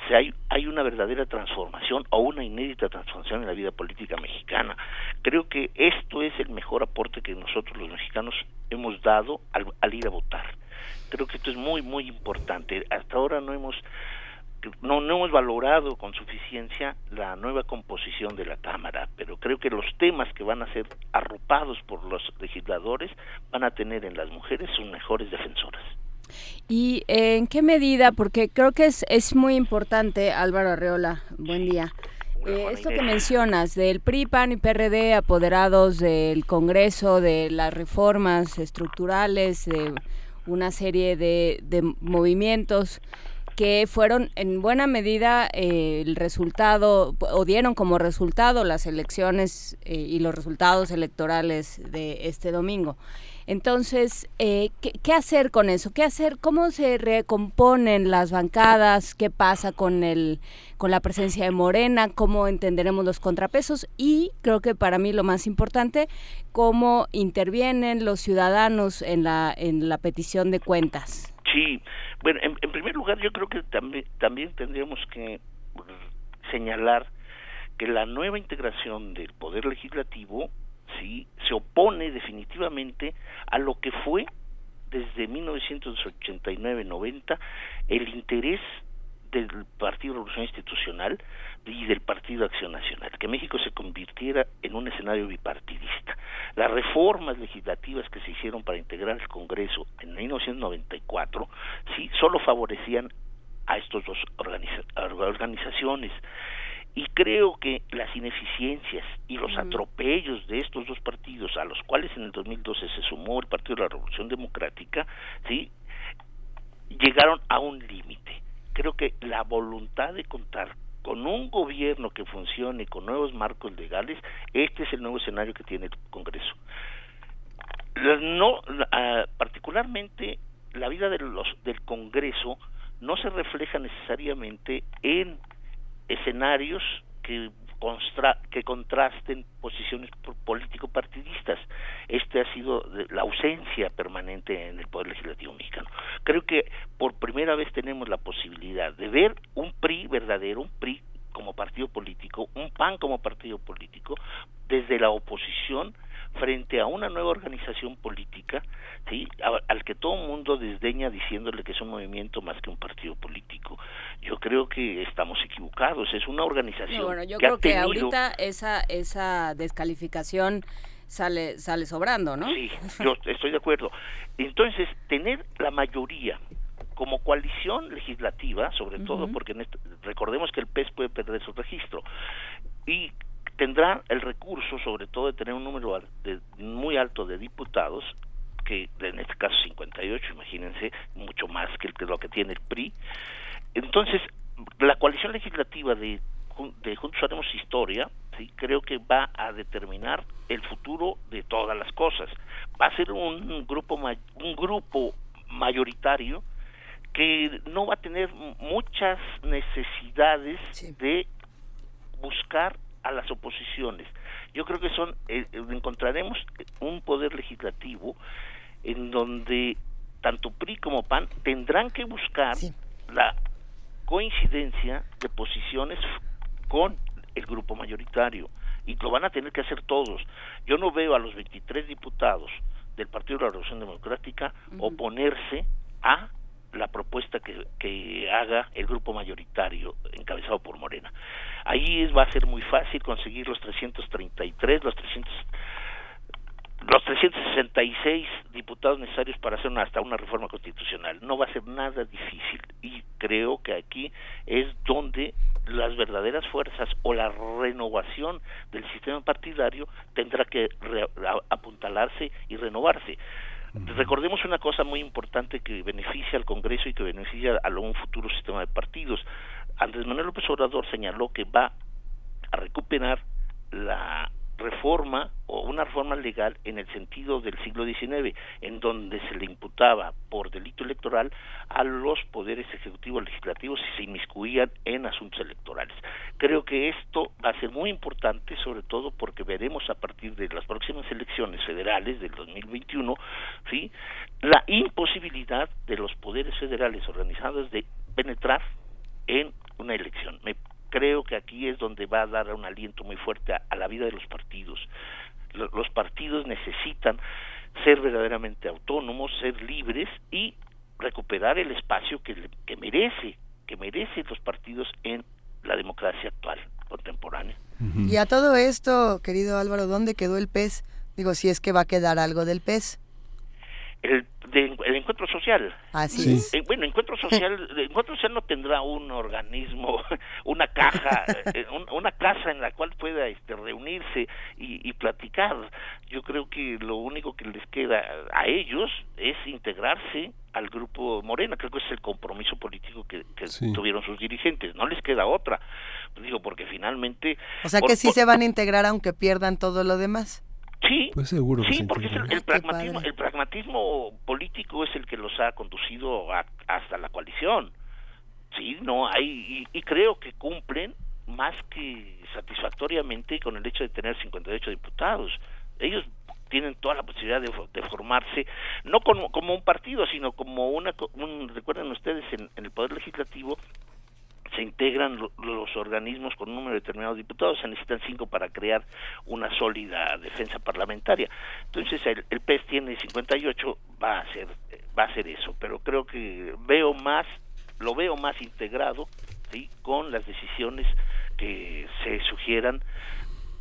se hay, hay una verdadera transformación o una inédita transformación en la vida política mexicana. Creo que esto es el mejor aporte que nosotros los mexicanos hemos dado al, al ir a votar. Creo que esto es muy, muy importante. Hasta ahora no hemos no, no hemos valorado con suficiencia la nueva composición de la Cámara, pero creo que los temas que van a ser arropados por los legisladores van a tener en las mujeres sus mejores defensoras. ¿Y en qué medida? Porque creo que es, es muy importante, Álvaro Arreola, buen día. Eh, esto que mencionas del PRI, PAN y PRD apoderados del Congreso, de las reformas estructurales, de una serie de, de movimientos que fueron en buena medida eh, el resultado, o dieron como resultado las elecciones eh, y los resultados electorales de este domingo. Entonces, eh, ¿qué, hacer con eso? ¿Qué hacer? ¿Cómo se recomponen las bancadas? ¿Qué pasa con el con la presencia de Morena? ¿Cómo entenderemos los contrapesos? Y creo que para mí lo más importante, cómo intervienen los ciudadanos en la en la petición de cuentas. Sí, bueno, en, primer lugar yo creo que también, también tendríamos que señalar que la nueva integración del poder legislativo sí se opone definitivamente a lo que fue desde 1989-90 el interés del Partido Revolución Institucional y del Partido Acción Nacional, que México se convirtiera en un escenario bipartidista. Las reformas legislativas que se hicieron para integrar el Congreso en 1994 sí solo favorecían a estos dos organizaciones. Y creo que las ineficiencias y los atropellos de estos dos partidos a los cuales en el 2012 se sumó el Partido de la Revolución Democrática sí llegaron a un límite. Creo que la voluntad de contar con un gobierno que funcione con nuevos marcos legales, este es el nuevo escenario que tiene el Congreso. no, ah, particularmente la vida de los, del Congreso no se refleja necesariamente en escenarios que, que contrasten posiciones político-partidistas. Este ha sido la ausencia permanente en el Poder Legislativo mexicano. Creo que por primera vez tenemos la posibilidad de ver un PRI verdadero, un PRI como partido político, un PAN como partido político, desde la oposición frente a una nueva organización política, ¿sí? al que todo el mundo desdeña diciéndole que es un movimiento más que un partido político. Yo creo que estamos equivocados, es una organización. bueno, yo creo que ahorita esa, esa descalificación sale, sale sobrando, ¿no? Sí, yo estoy de acuerdo. Entonces, tener la mayoría como coalición legislativa, sobre todo porque recordemos que el PES puede perder su registro, y tendrá el recurso, sobre todo, de tener un número muy alto de diputados, que en este caso 58, imagínense, mucho más que, lo que tiene el PRI. Entonces, la coalición legislativa de, de Juntos Haremos Historia, sí, creo que va a determinar el futuro de todas las cosas. Va a ser un grupo, un grupo mayoritario que no va a tener muchas necesidades de buscar a las oposiciones. Yo creo que son eh, encontraremos un poder legislativo en donde tanto PRI como PAN tendrán que buscar la coincidencia de posiciones con el grupo mayoritario y lo van a tener que hacer todos. Yo no veo a los 23 diputados del Partido de la Revolución Democrática oponerse a la propuesta que, que, haga el grupo mayoritario encabezado por Morena. Ahí va a ser muy fácil conseguir los 333, los 300 los 366 diputados necesarios para hacer hasta una reforma constitucional. No va a ser nada difícil y creo que aquí es donde las verdaderas fuerzas o la renovación del sistema partidario tendrá que apuntalarse y renovarse. Recordemos una cosa muy importante que beneficia al Congreso y que beneficia a un futuro sistema de partidos. Andrés Manuel López Obrador señaló que va a recuperar la reforma o una reforma legal en el sentido del siglo XIX, en donde se le imputaba por delito electoral a los poderes ejecutivos legislativos si se inmiscuían en asuntos electorales. Creo que esto va a ser muy importante, sobre todo porque veremos a partir de las próximas elecciones federales del 2021, ¿sí? la imposibilidad de los poderes federales organizados de penetrar en una elección. Me creo que aquí es donde va a dar un aliento muy fuerte a, la vida de los partidos. Los, partidos necesitan ser verdaderamente autónomos, ser libres y recuperar el espacio que, que merece, que merecen los partidos en la democracia actual, contemporánea. Y a todo esto, querido Álvaro, ¿dónde quedó el pez? Digo, si es que va a quedar algo del pez el, de, el encuentro social. Así es. Eh, bueno, encuentro social, el encuentro social no tendrá un organismo, una caja, eh, una casa en la cual pueda este, reunirse y, y, platicar. Yo creo que lo único que les queda a ellos es integrarse al grupo Morena. Creo que es el compromiso político que, tuvieron sus dirigentes. No les queda otra. Digo, porque finalmente. O sea que sí se van a integrar aunque pierdan todo lo demás. Sí, pues seguro sí, porque el, pragmatismo, el pragmatismo político es el que los ha conducido hasta la coalición. Sí, no hay y, creo que cumplen más que satisfactoriamente con el hecho de tener 58 diputados. Ellos tienen toda la posibilidad de, formarse, no como, como, un partido, sino como una, un, recuerden ustedes, en, el Poder Legislativo se integran los organismos con un número determinado de diputados, se necesitan cinco para crear una sólida defensa parlamentaria. Entonces el, el PES tiene 58, va a ser va a ser eso, pero creo que veo más lo veo más integrado ¿sí? con las decisiones que se sugieran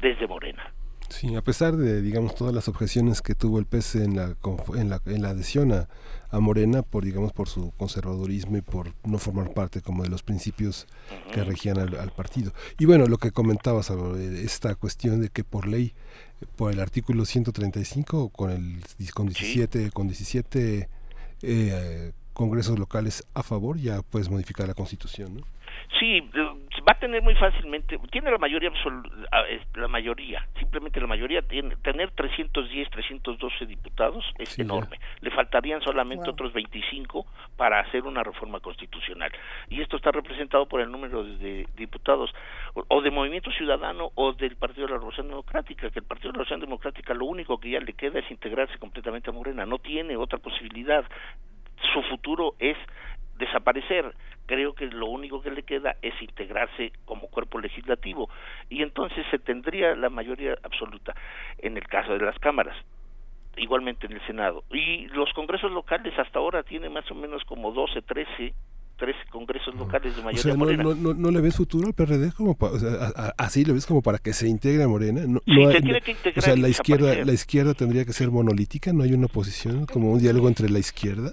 desde Morena. Sí, a pesar de, digamos, todas las objeciones que tuvo el PES en la, en la, en la adhesión a, a Morena por digamos por su conservadurismo y por no formar parte como de los principios que regían al, partido. Y bueno lo que comentaba sobre esta cuestión de que por ley por el artículo 135 con el con 17 con 17 eh, congresos locales a favor ya puedes modificar la constitución ¿no? Sí, va a tener muy fácilmente, tiene la mayoría la mayoría, simplemente la mayoría, tiene, tener 310, 312 diputados es enorme. Le faltarían solamente otros 25 para hacer una reforma constitucional. Y esto está representado por el número de diputados o, de Movimiento Ciudadano o del Partido de la Revolución Democrática, que el Partido de la Revolución Democrática lo único que ya le queda es integrarse completamente a Morena, no tiene otra posibilidad. Su futuro es desaparecer. Creo que lo único que le queda es integrarse como cuerpo legislativo y entonces se tendría la mayoría absoluta en el caso de las cámaras igualmente en el Senado. Y los congresos locales hasta ahora tienen más o menos como 12, 13 13 congresos locales de mayoría morena. No, no, no, le ves futuro al PRD como así lo ves como para que se integre a Morena. No, sí, se tiene que integrar o sea, la izquierda, la izquierda tendría que ser monolítica, no hay una oposición como un diálogo entre la izquierda.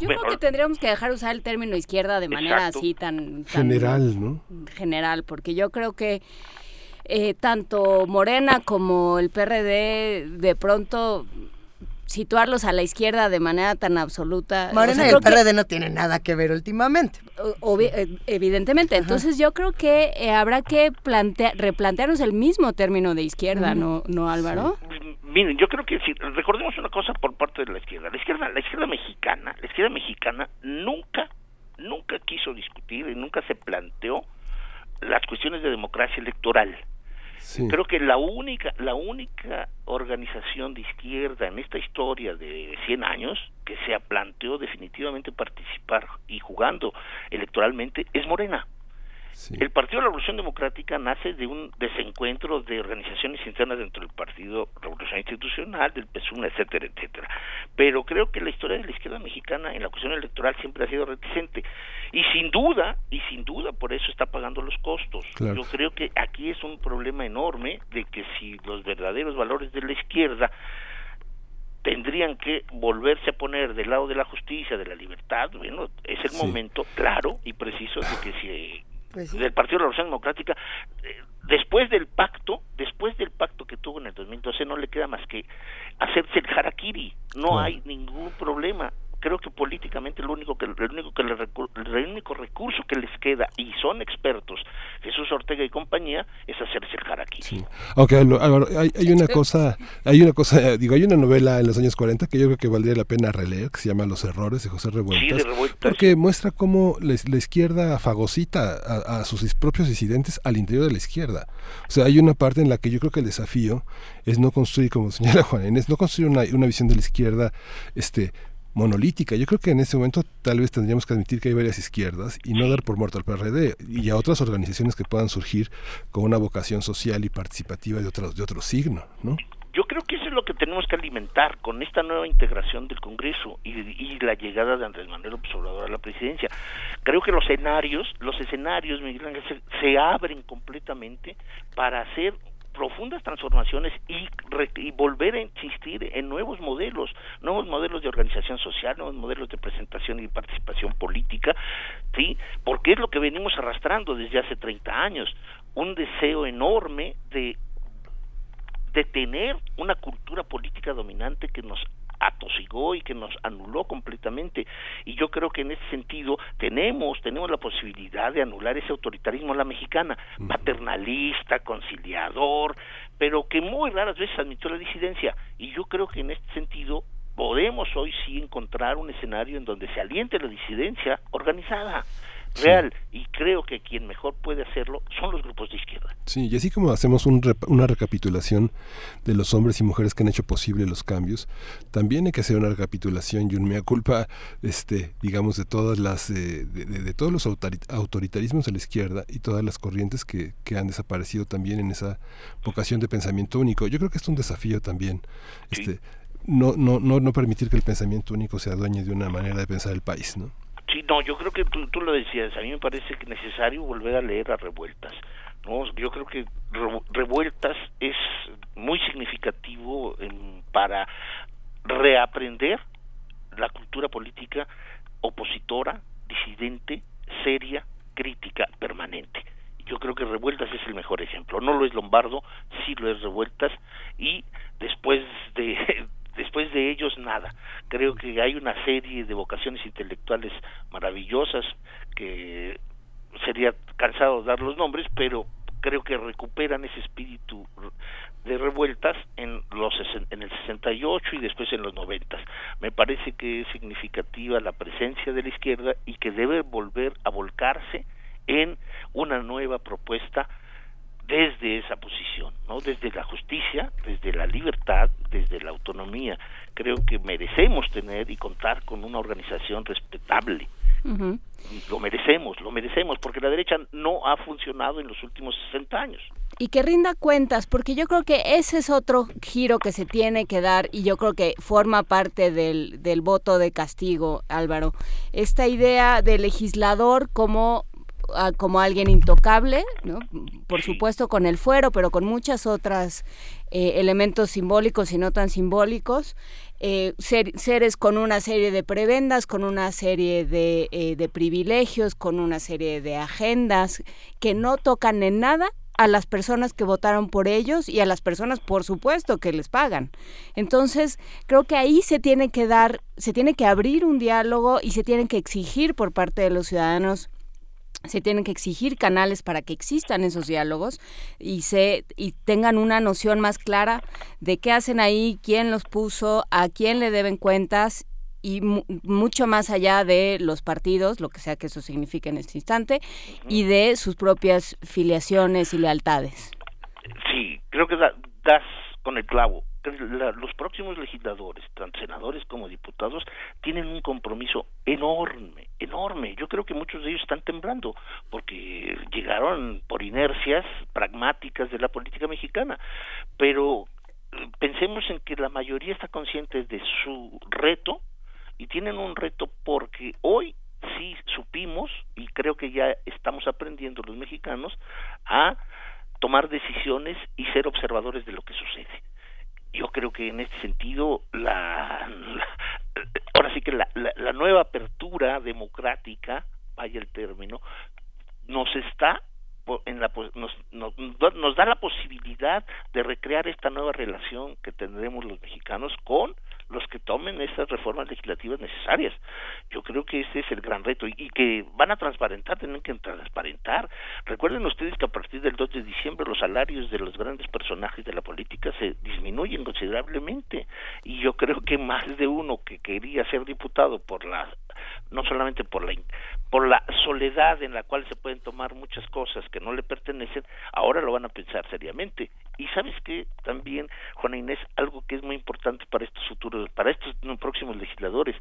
Yo creo que tendríamos que dejar usar el término izquierda de manera así tan, general, ¿no? General, porque yo creo que eh, tanto Morena como el PRD de pronto situarlos a la izquierda de manera tan absoluta. Morena y el PRD no tienen nada que ver últimamente. Eh, evidentemente. Entonces yo creo que eh, habrá que plantear, replantearnos el mismo término de izquierda, ¿no, no Álvaro? Miren, yo creo que si recordemos una cosa por parte de la izquierda. La izquierda, la izquierda mexicana, la izquierda mexicana nunca, nunca quiso discutir y nunca se planteó las cuestiones de democracia electoral. Creo que la única, la única organización de izquierda en esta historia de 100 años que se planteó definitivamente participar y jugando electoralmente es Morena. El Partido de la Revolución Democrática nace de un desencuentro de organizaciones internas dentro del Partido Revolución Institucional, del PSUN, etcétera, etcétera. Pero creo que la historia de la izquierda mexicana en la cuestión electoral siempre ha sido reticente. Y sin duda, y sin duda por eso está pagando los costos. Yo creo que aquí es un problema enorme de que si los verdaderos valores de la izquierda tendrían que volverse a poner del lado de la justicia, de la libertad, bueno, es el momento claro y preciso de que si pues del Partido de la Revolución Democrática, eh, después del pacto, después del pacto que tuvo en el 2012, no le queda más que hacerse el harakiri, no hay ningún problema creo que políticamente lo único que el único que el único recurso que les queda y son expertos Jesús Ortega y compañía es hacerse el jaraquí. Sí. Okay, hay, hay, una cosa, hay una cosa, digo, hay una novela en los años 40 que yo creo que valdría la pena releer que se llama Los errores de José Revueltas, porque muestra cómo la, izquierda fagocita a, sus propios disidentes al interior de la izquierda. O sea, hay una parte en la que yo creo que el desafío es no construir, como señala Juan Inés, no construir una, una visión de la izquierda este monolítica. Yo creo que en ese momento tal vez tendríamos que admitir que hay varias izquierdas y no dar por muerto al PRD y a otras organizaciones que puedan surgir con una vocación social y participativa de otro, de otro signo, ¿no? Yo creo que eso es lo que tenemos que alimentar con esta nueva integración del Congreso y, y la llegada de Andrés Manuel Observador a la presidencia. Creo que los escenarios, los escenarios, Miguel Ángel, se, se abren completamente para hacer profundas transformaciones y, volver a insistir en nuevos modelos, nuevos modelos de organización social, nuevos modelos de presentación y participación política, ¿sí? Porque es lo que venimos arrastrando desde hace 30 años, un deseo enorme de de tener una cultura política dominante que nos atosigó y que nos anuló completamente. Y yo creo que en ese sentido tenemos, tenemos la posibilidad de anular ese autoritarismo a la mexicana, paternalista, conciliador, pero que muy raras veces admitió la disidencia. Y yo creo que en este sentido podemos hoy sí encontrar un escenario en donde se aliente la disidencia organizada real y creo que quien mejor puede hacerlo son los grupos de izquierda. Sí, y así como hacemos una recapitulación de los hombres y mujeres que han hecho posible los cambios, también hay que hacer una recapitulación y un mea culpa, este, digamos, de todas las, eh, de, todos los autoritarismos de la izquierda y todas las corrientes que, que, han desaparecido también en esa vocación de pensamiento único. Yo creo que es un desafío también, este, no, no, no, no permitir que el pensamiento único sea dueño de una manera de pensar el país, ¿no? Sí, no, yo creo que tú, lo decías, a mí me parece que es necesario volver a leer a Revueltas. ¿no? Yo creo que Revueltas es muy significativo para reaprender la cultura política opositora, disidente, seria, crítica, permanente. Yo creo que Revueltas es el mejor ejemplo. No lo es Lombardo, sí lo es Revueltas y después de, después de ellos nada. Creo que hay una serie de vocaciones intelectuales maravillosas que sería cansado dar los nombres, pero creo que recuperan ese espíritu de revueltas en los en el 68 y después en los 90. Me parece que es significativa la presencia de la izquierda y que debe volver a volcarse en una nueva propuesta desde esa posición, ¿no? Desde la justicia, desde la libertad, desde la autonomía. Creo que merecemos tener y contar con una organización respetable. Lo merecemos, lo merecemos, porque la derecha no ha funcionado en los últimos 60 años. Y que rinda cuentas, porque yo creo que ese es otro giro que se tiene que dar y yo creo que forma parte del, del voto de castigo, Álvaro. Esta idea de legislador como como alguien intocable, por supuesto con el fuero, pero con muchas otras eh, elementos simbólicos y no tan simbólicos, eh, seres con una serie de prebendas, con una serie de, eh, de privilegios, con una serie de agendas que no tocan en nada a las personas que votaron por ellos y a las personas, por supuesto, que les pagan. Entonces, creo que ahí se tiene que dar, se tiene que abrir un diálogo y se tiene que exigir por parte de los ciudadanos se tienen que exigir canales para que existan esos diálogos y se y tengan una noción más clara de qué hacen ahí, quién los puso, a quién le deben cuentas y mucho más allá de los partidos, lo que sea que eso signifique en este instante, y de sus propias filiaciones y lealtades. Sí, creo que das con el clavo los próximos legisladores, tanto senadores como diputados, tienen un compromiso enorme, enorme. Yo creo que muchos de ellos están temblando porque llegaron por inercias pragmáticas de la política mexicana, pero eh, pensemos en que la mayoría está consciente de su reto y tienen un reto porque hoy sí supimos y creo que ya estamos aprendiendo los mexicanos a tomar decisiones y ser observadores de lo que sucede yo creo que en este sentido la, ahora sí que la, la, nueva apertura democrática vaya el término nos está en la, nos, nos, nos da la posibilidad de recrear esta nueva relación que tendremos los mexicanos con los que tomen esas reformas legislativas necesarias. Yo creo que ese es el gran reto y, que van a transparentar, tienen que transparentar. Recuerden ustedes que a partir del 2 de diciembre los salarios de los grandes personajes de la política se disminuyen considerablemente y yo creo que más de uno que quería ser diputado por la no solamente por la por la soledad en la cual se pueden tomar muchas cosas que no le pertenecen, ahora lo van a pensar seriamente. Y sabes que también, Juana Inés, algo que es muy importante para estos futuros, para estos próximos legisladores,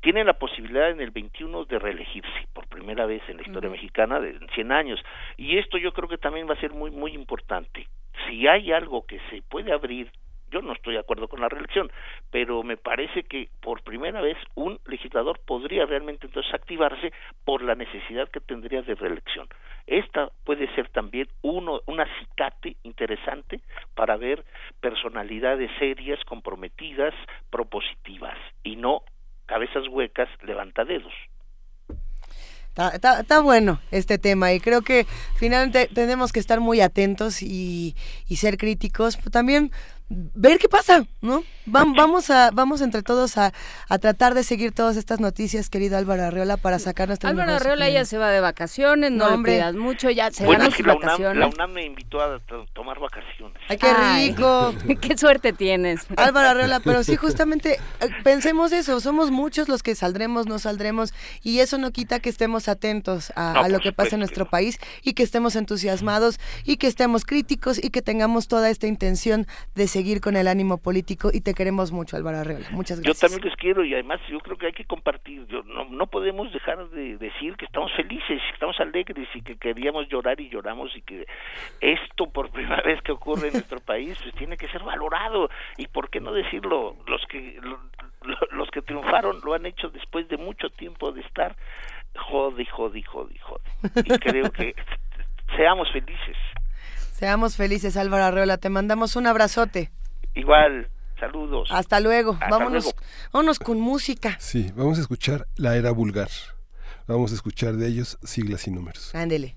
tienen la posibilidad en el 21 de reelegirse por primera vez en la historia mexicana de 100 años. Y esto yo creo que también va a ser muy, muy importante. Si hay algo que se puede abrir yo no estoy de acuerdo con la reelección, pero me parece que por primera vez un legislador podría realmente entonces activarse por la necesidad que tendría de reelección. Esta puede ser también uno, un acicate interesante para ver personalidades serias, comprometidas, propositivas y no cabezas huecas, levantadedos. Está, está, bueno este tema y creo que finalmente tenemos que estar muy atentos y ser críticos. También ver qué pasa, ¿no? Vamos a, vamos entre todos a, tratar de seguir todas estas noticias, querido Álvaro Arreola, para sacar nuestra Álvaro Arreola ya se va de vacaciones, no, le pidas mucho, ya se bueno, sus la vacaciones. UNAM, la UNAM me invitó a tomar vacaciones. ¡Ay, qué rico! ¡Qué suerte tienes! Álvaro Arreola, pero sí, justamente, eh, pensemos eso, somos muchos los que saldremos, no saldremos, y eso no quita que estemos atentos a, lo que pasa en nuestro país y que estemos entusiasmados y que estemos críticos y que tengamos toda esta intención de seguir con el ánimo político y te queremos mucho, Álvaro Arreola. Muchas gracias. Yo también les quiero y además yo creo que hay que compartir. Yo, no, no podemos dejar de decir que estamos felices, que estamos alegres y que queríamos llorar y lloramos y que esto por primera vez que ocurre en nuestro país pues tiene que ser valorado y por qué no decirlo los que los que triunfaron lo han hecho después de mucho tiempo de estar jode, jode, jode, jode. Y creo que seamos felices. Seamos felices, Álvaro Arreola. Te mandamos un abrazote. Igual, saludos. Hasta luego. vámonos, vámonos con música. Sí, vamos a escuchar La Era Vulgar. Vamos a escuchar de ellos siglas y números. Ándele.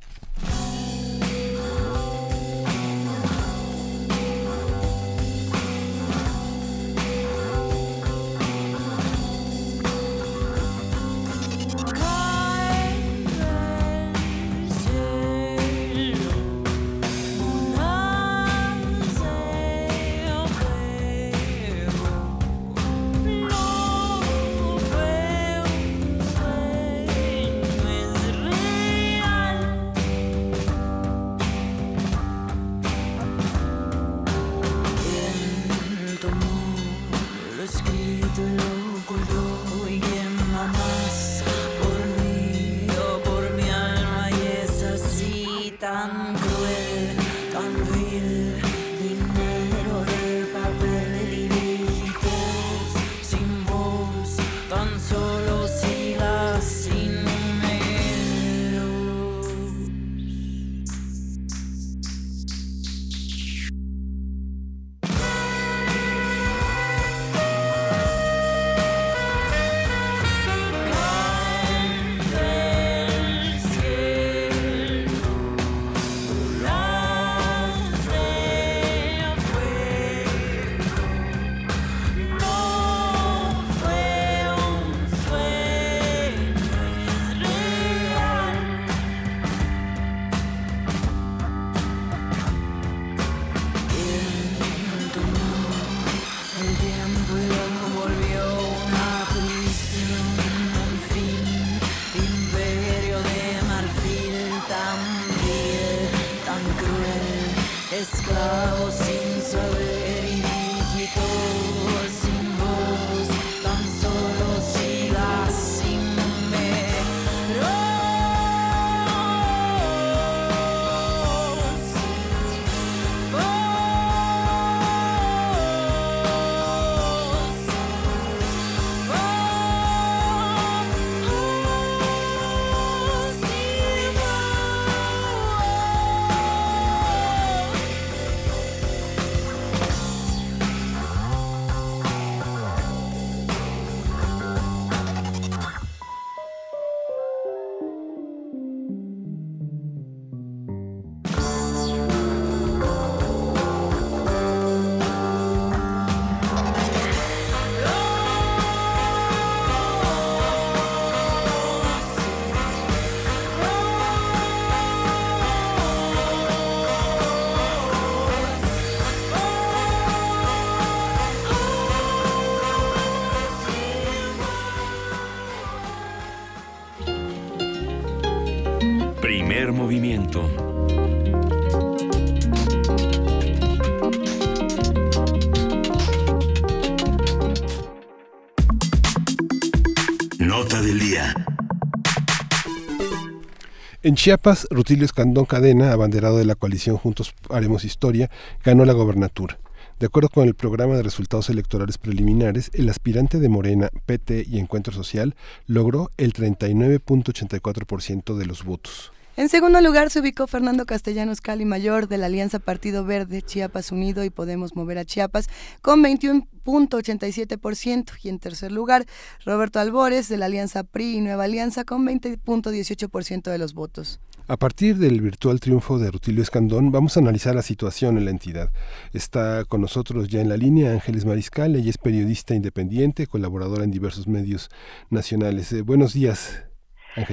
En Chiapas, Rutilio Escandón Cadena, abanderado de la coalición Juntos Haremos Historia, ganó la gobernatura. De acuerdo con el programa de resultados electorales preliminares, el aspirante de Morena, PT y Encuentro Social logró el 39.84% de los votos. En segundo lugar se ubicó Fernando Castellanos Cali Mayor de la Alianza Partido Verde Chiapas Unido y Podemos Mover a Chiapas con 21.87% y en tercer lugar Roberto Albores de la Alianza PRI y Nueva Alianza con 20.18% de los votos. A partir del virtual triunfo de Rutilio Escandón, vamos a analizar la situación en la entidad. Está con nosotros ya en la línea Ángeles Mariscal, ella es periodista independiente, colaboradora en diversos medios nacionales. Eh, buenos días.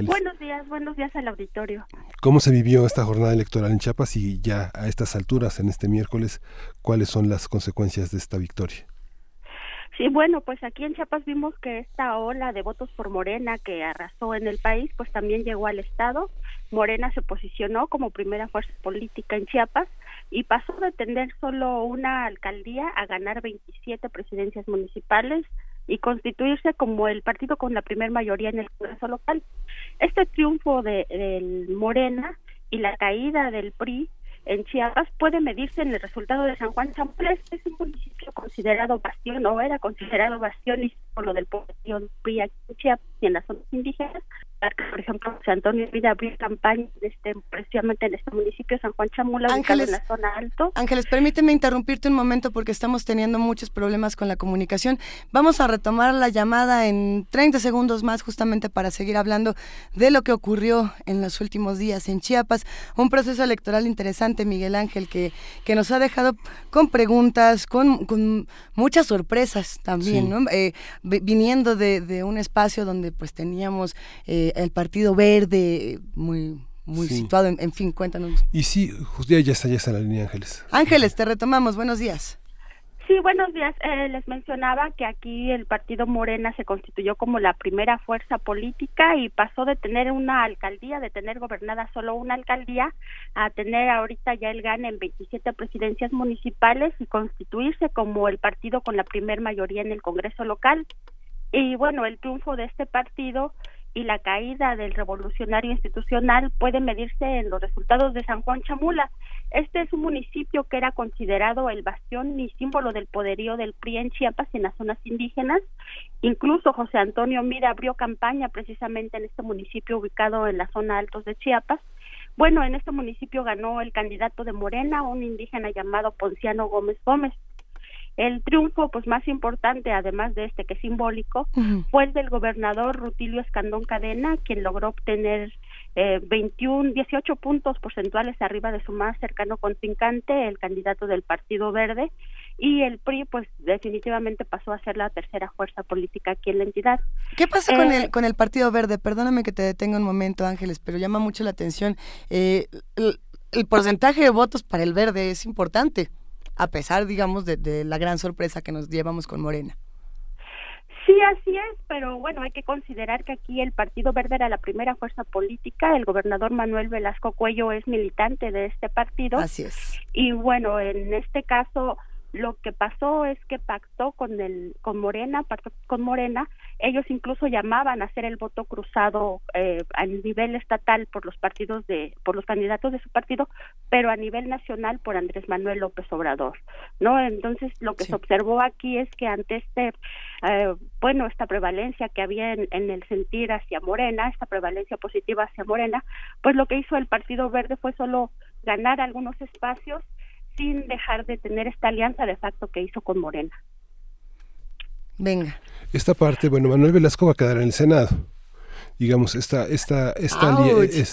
Buenos días, buenos días al auditorio. ¿Cómo se vivió esta jornada electoral en Chiapas y ya a estas alturas, en este miércoles, cuáles son las consecuencias de esta victoria? Sí, bueno, pues aquí en Chiapas vimos que esta ola de votos por Morena que arrasó en el país, pues también llegó al Estado. Morena se posicionó como primera fuerza política en Chiapas y pasó de tener solo una alcaldía a ganar 27 presidencias municipales, y constituirse como el partido con la primer mayoría en el Congreso local. Este triunfo de, del Morena y la caída del PRI en Chiapas puede medirse en el resultado de San Juan Champlés, que es un municipio considerado bastión o era considerado bastión y por lo del poder PRI aquí en Chiapas y en las zonas indígenas, por ejemplo, José Antonio Vida abrió campaña este, precisamente en este municipio, San Juan Chamula, Ángeles, en la zona alto. Ángeles, permíteme interrumpirte un momento porque estamos teniendo muchos problemas con la comunicación. Vamos a retomar la llamada en 30 segundos más justamente para seguir hablando de lo que ocurrió en los últimos días en Chiapas. Un proceso electoral interesante, Miguel Ángel, que, que nos ha dejado con preguntas, con, con muchas sorpresas también, ¿no? Eh, viniendo de, de, un espacio donde pues teníamos... Eh, el Partido Verde, muy muy situado, en, fin, cuéntanos. Y sí, ya, ya está, ya está la línea Ángeles. Ángeles, te retomamos, buenos días. Sí, buenos días. Eh, les mencionaba que aquí el partido Morena se constituyó como la primera fuerza política y pasó de tener una alcaldía, de tener gobernada solo una alcaldía, a tener ahorita ya el gane en 27 presidencias municipales y constituirse como el partido con la primer mayoría en el Congreso local. Y bueno, el triunfo de este partido y la caída del revolucionario institucional puede medirse en los resultados de San Juan Chamula. Este es un municipio que era considerado el bastión y símbolo del poderío del PRI en Chiapas y en las zonas indígenas. Incluso José Antonio Mira abrió campaña precisamente en este municipio ubicado en la zona altos de Chiapas. Bueno, en este municipio ganó el candidato de Morena, un indígena llamado Ponciano Gómez Gómez. El triunfo pues más importante, además de este que es simbólico, fue el del gobernador Rutilio Escandón Cadena, quien logró obtener eh, 21, 18 puntos porcentuales arriba de su más cercano contrincante, el candidato del Partido Verde, y el PRI pues definitivamente pasó a ser la tercera fuerza política aquí en la entidad. ¿Qué pasa con el eh, con el Partido Verde? Perdóname que te detenga un momento, Ángeles, pero llama mucho la atención. Eh, el porcentaje de votos para el Verde es importante a pesar, digamos, de, la gran sorpresa que nos llevamos con Morena. Sí, así es, pero bueno, hay que considerar que aquí el Partido Verde era la primera fuerza política, el gobernador Manuel Velasco Cuello es militante de este partido. Así es. Y bueno, en este caso lo que pasó es que pactó con el con Morena, pactó con Morena, ellos incluso llamaban a hacer el voto cruzado eh, a nivel estatal por los partidos de por los candidatos de su partido, pero a nivel nacional por Andrés Manuel López Obrador, ¿no? Entonces lo que se observó aquí es que ante este eh, bueno, esta prevalencia que había en, en el sentir hacia Morena, esta prevalencia positiva hacia Morena, pues lo que hizo el Partido Verde fue solo ganar algunos espacios sin dejar de tener esta alianza de facto que hizo con Morena. Venga. Esta parte, bueno, Manuel Velasco va a quedar en el Senado digamos esta esta esta,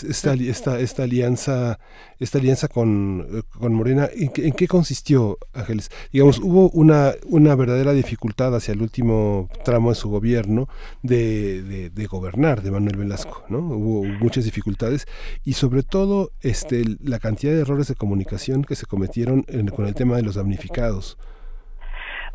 esta, esta, esta, alianza esta alianza con, con Morena ¿en, qué consistió Ángeles digamos hubo una una verdadera dificultad hacia el último tramo de su gobierno de, de, gobernar de Manuel Velasco no hubo muchas dificultades y sobre todo este la cantidad de errores de comunicación que se cometieron con el tema de los damnificados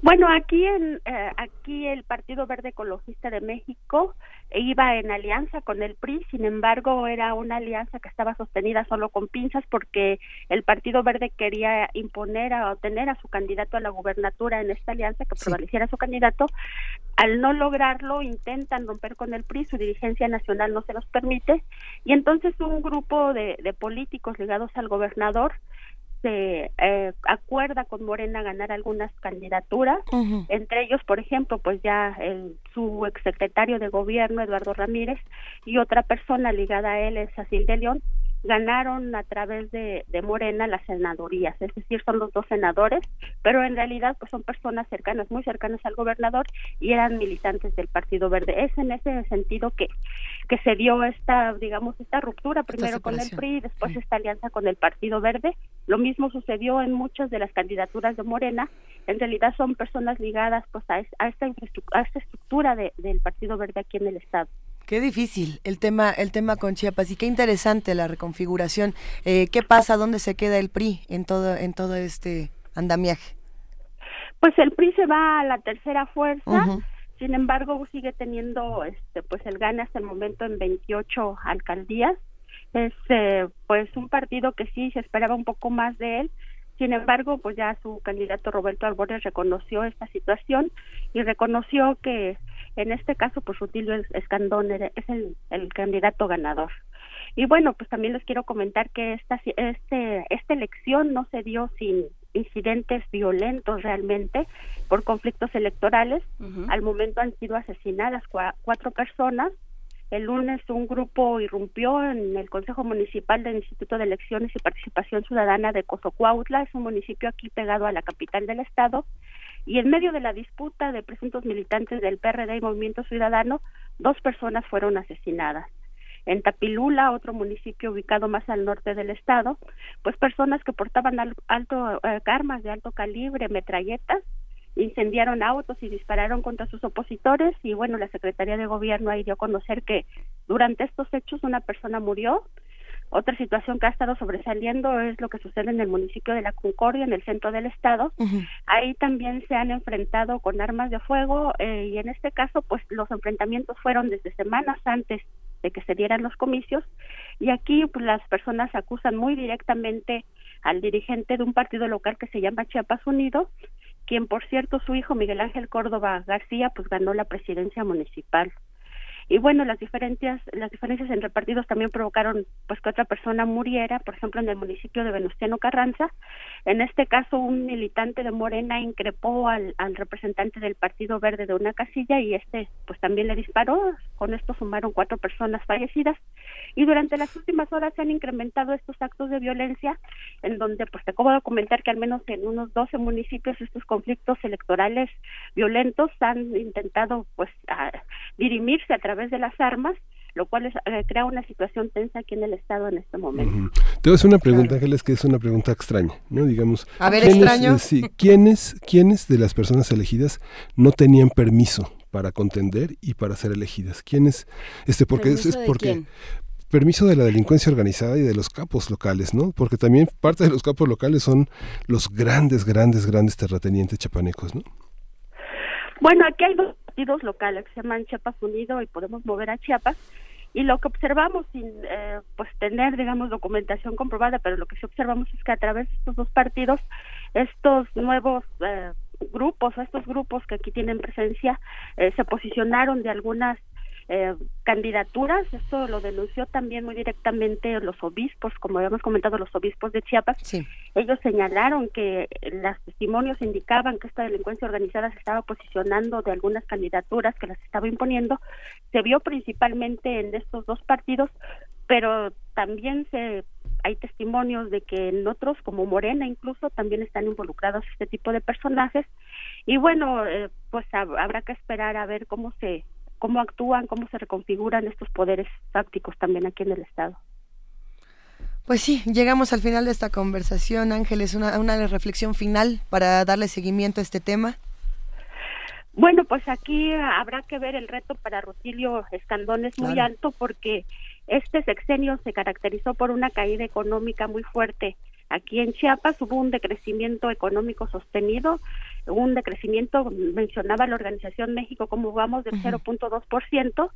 bueno, aquí en, eh, aquí el Partido Verde Ecologista de México iba en alianza con el PRI, sin embargo era una alianza que estaba sostenida solo con pinzas porque el Partido Verde quería imponer a obtener a su candidato a la gubernatura en esta alianza que prevaleciera su candidato. Al no lograrlo intentan romper con el PRI, su dirigencia nacional no se los permite y entonces un grupo de, de políticos ligados al gobernador se eh, acuerda con Morena ganar algunas candidaturas, entre ellos, por ejemplo, pues ya el, su exsecretario de gobierno, Eduardo Ramírez, y otra persona ligada a él es Cecil de León, ganaron a través de, de, Morena las senadorías, es decir, son los dos senadores, pero en realidad pues son personas cercanas, muy cercanas al gobernador y eran militantes del Partido Verde. Es en ese sentido que, que se dio esta, digamos, esta ruptura primero con el PRI, después esta alianza con el Partido Verde. Lo mismo sucedió en muchas de las candidaturas de Morena. En realidad son personas ligadas pues a, a esta, a esta estructura de, del Partido Verde aquí en el Estado. Qué difícil el tema, el tema con Chiapas y qué interesante la reconfiguración. Eh, ¿Qué pasa? ¿Dónde se queda el PRI en todo, en todo este andamiaje? Pues el PRI se va a la tercera fuerza. Sin embargo, sigue teniendo, este, pues el gana hasta el momento en 28 alcaldías. Es, eh, pues, un partido que sí se esperaba un poco más de él. Sin embargo, pues ya su candidato Roberto Albores reconoció esta situación y reconoció que en este caso, pues Rutilio Escandón es el, el candidato ganador. Y bueno, pues también les quiero comentar que esta, este, esta elección no se dio sin incidentes violentos realmente por conflictos electorales. Al momento han sido asesinadas cuatro personas. El lunes un grupo irrumpió en el Consejo Municipal del Instituto de Elecciones y Participación Ciudadana de Cozocuautla, es un municipio aquí pegado a la capital del estado, y en medio de la disputa de presuntos militantes del PRD y Movimiento Ciudadano, dos personas fueron asesinadas. En Tapilula, otro municipio ubicado más al norte del estado, pues personas que portaban alto, eh, armas de alto calibre, metralletas, incendiaron autos y dispararon contra sus opositores y bueno, la Secretaría de Gobierno ahí dio a conocer que durante estos hechos una persona murió otra situación que ha estado sobresaliendo es lo que sucede en el municipio de La Concordia, en el centro del estado. Ahí también se han enfrentado con armas de fuego eh, y en este caso, pues los enfrentamientos fueron desde semanas antes de que se dieran los comicios. Y aquí pues, las personas acusan muy directamente al dirigente de un partido local que se llama Chiapas Unido, quien por cierto su hijo Miguel Ángel Córdoba García pues ganó la presidencia municipal y bueno las diferencias las diferencias entre partidos también provocaron pues que otra persona muriera por ejemplo en el municipio de Venustiano Carranza. En este caso un militante de Morena increpó al, al representante del Partido Verde de una casilla y este pues también le disparó. Con esto sumaron cuatro personas fallecidas. Y durante las últimas horas se han incrementado estos actos de violencia en donde pues te acabo de comentar que al menos en unos 12 municipios estos conflictos electorales violentos han intentado pues dirimirse a través de las armas, lo cual eh, crea una situación tensa aquí en el Estado en este momento. Te voy a hacer una pregunta, Ángeles, que es una pregunta extraña, ¿no? Digamos, a ver, extraño. Eh, sí, ¿quiénes, ¿quiénes de las personas elegidas no tenían permiso para contender y para ser elegidas? ¿Quiénes? Este, porque es, porque permiso de la delincuencia organizada y de los capos locales, ¿no? Porque también parte de los capos locales son los grandes, grandes, grandes terratenientes chapanecos, ¿no? Bueno, aquí hay dos partidos locales que se llaman Chiapas Unido y Podemos Mover a Chiapas y lo que observamos sin eh, pues tener digamos documentación comprobada pero lo que sí observamos es que a través de estos dos partidos estos nuevos eh, grupos estos grupos que aquí tienen presencia eh, se posicionaron de algunas eh, candidaturas. Esto lo denunció también muy directamente los obispos, como habíamos comentado, los obispos de Chiapas. Ellos señalaron que los testimonios indicaban que esta delincuencia organizada se estaba posicionando de algunas candidaturas que las estaba imponiendo. Se vio principalmente en estos dos partidos, pero también se hay testimonios de que en otros, como Morena incluso, también están involucrados este tipo de personajes. Y bueno, eh, pues habrá que esperar a ver cómo se cómo actúan, cómo se reconfiguran estos poderes fácticos también aquí en el Estado. Pues sí, llegamos al final de esta conversación, Ángeles, una, una reflexión final para darle seguimiento a este tema. Bueno, pues aquí habrá que ver el reto para Rutilio Escandón es muy alto porque este sexenio se caracterizó por una caída económica muy fuerte. Aquí en Chiapas hubo un decrecimiento económico sostenido un decrecimiento, mencionaba la Organización México como vamos del 0.2%,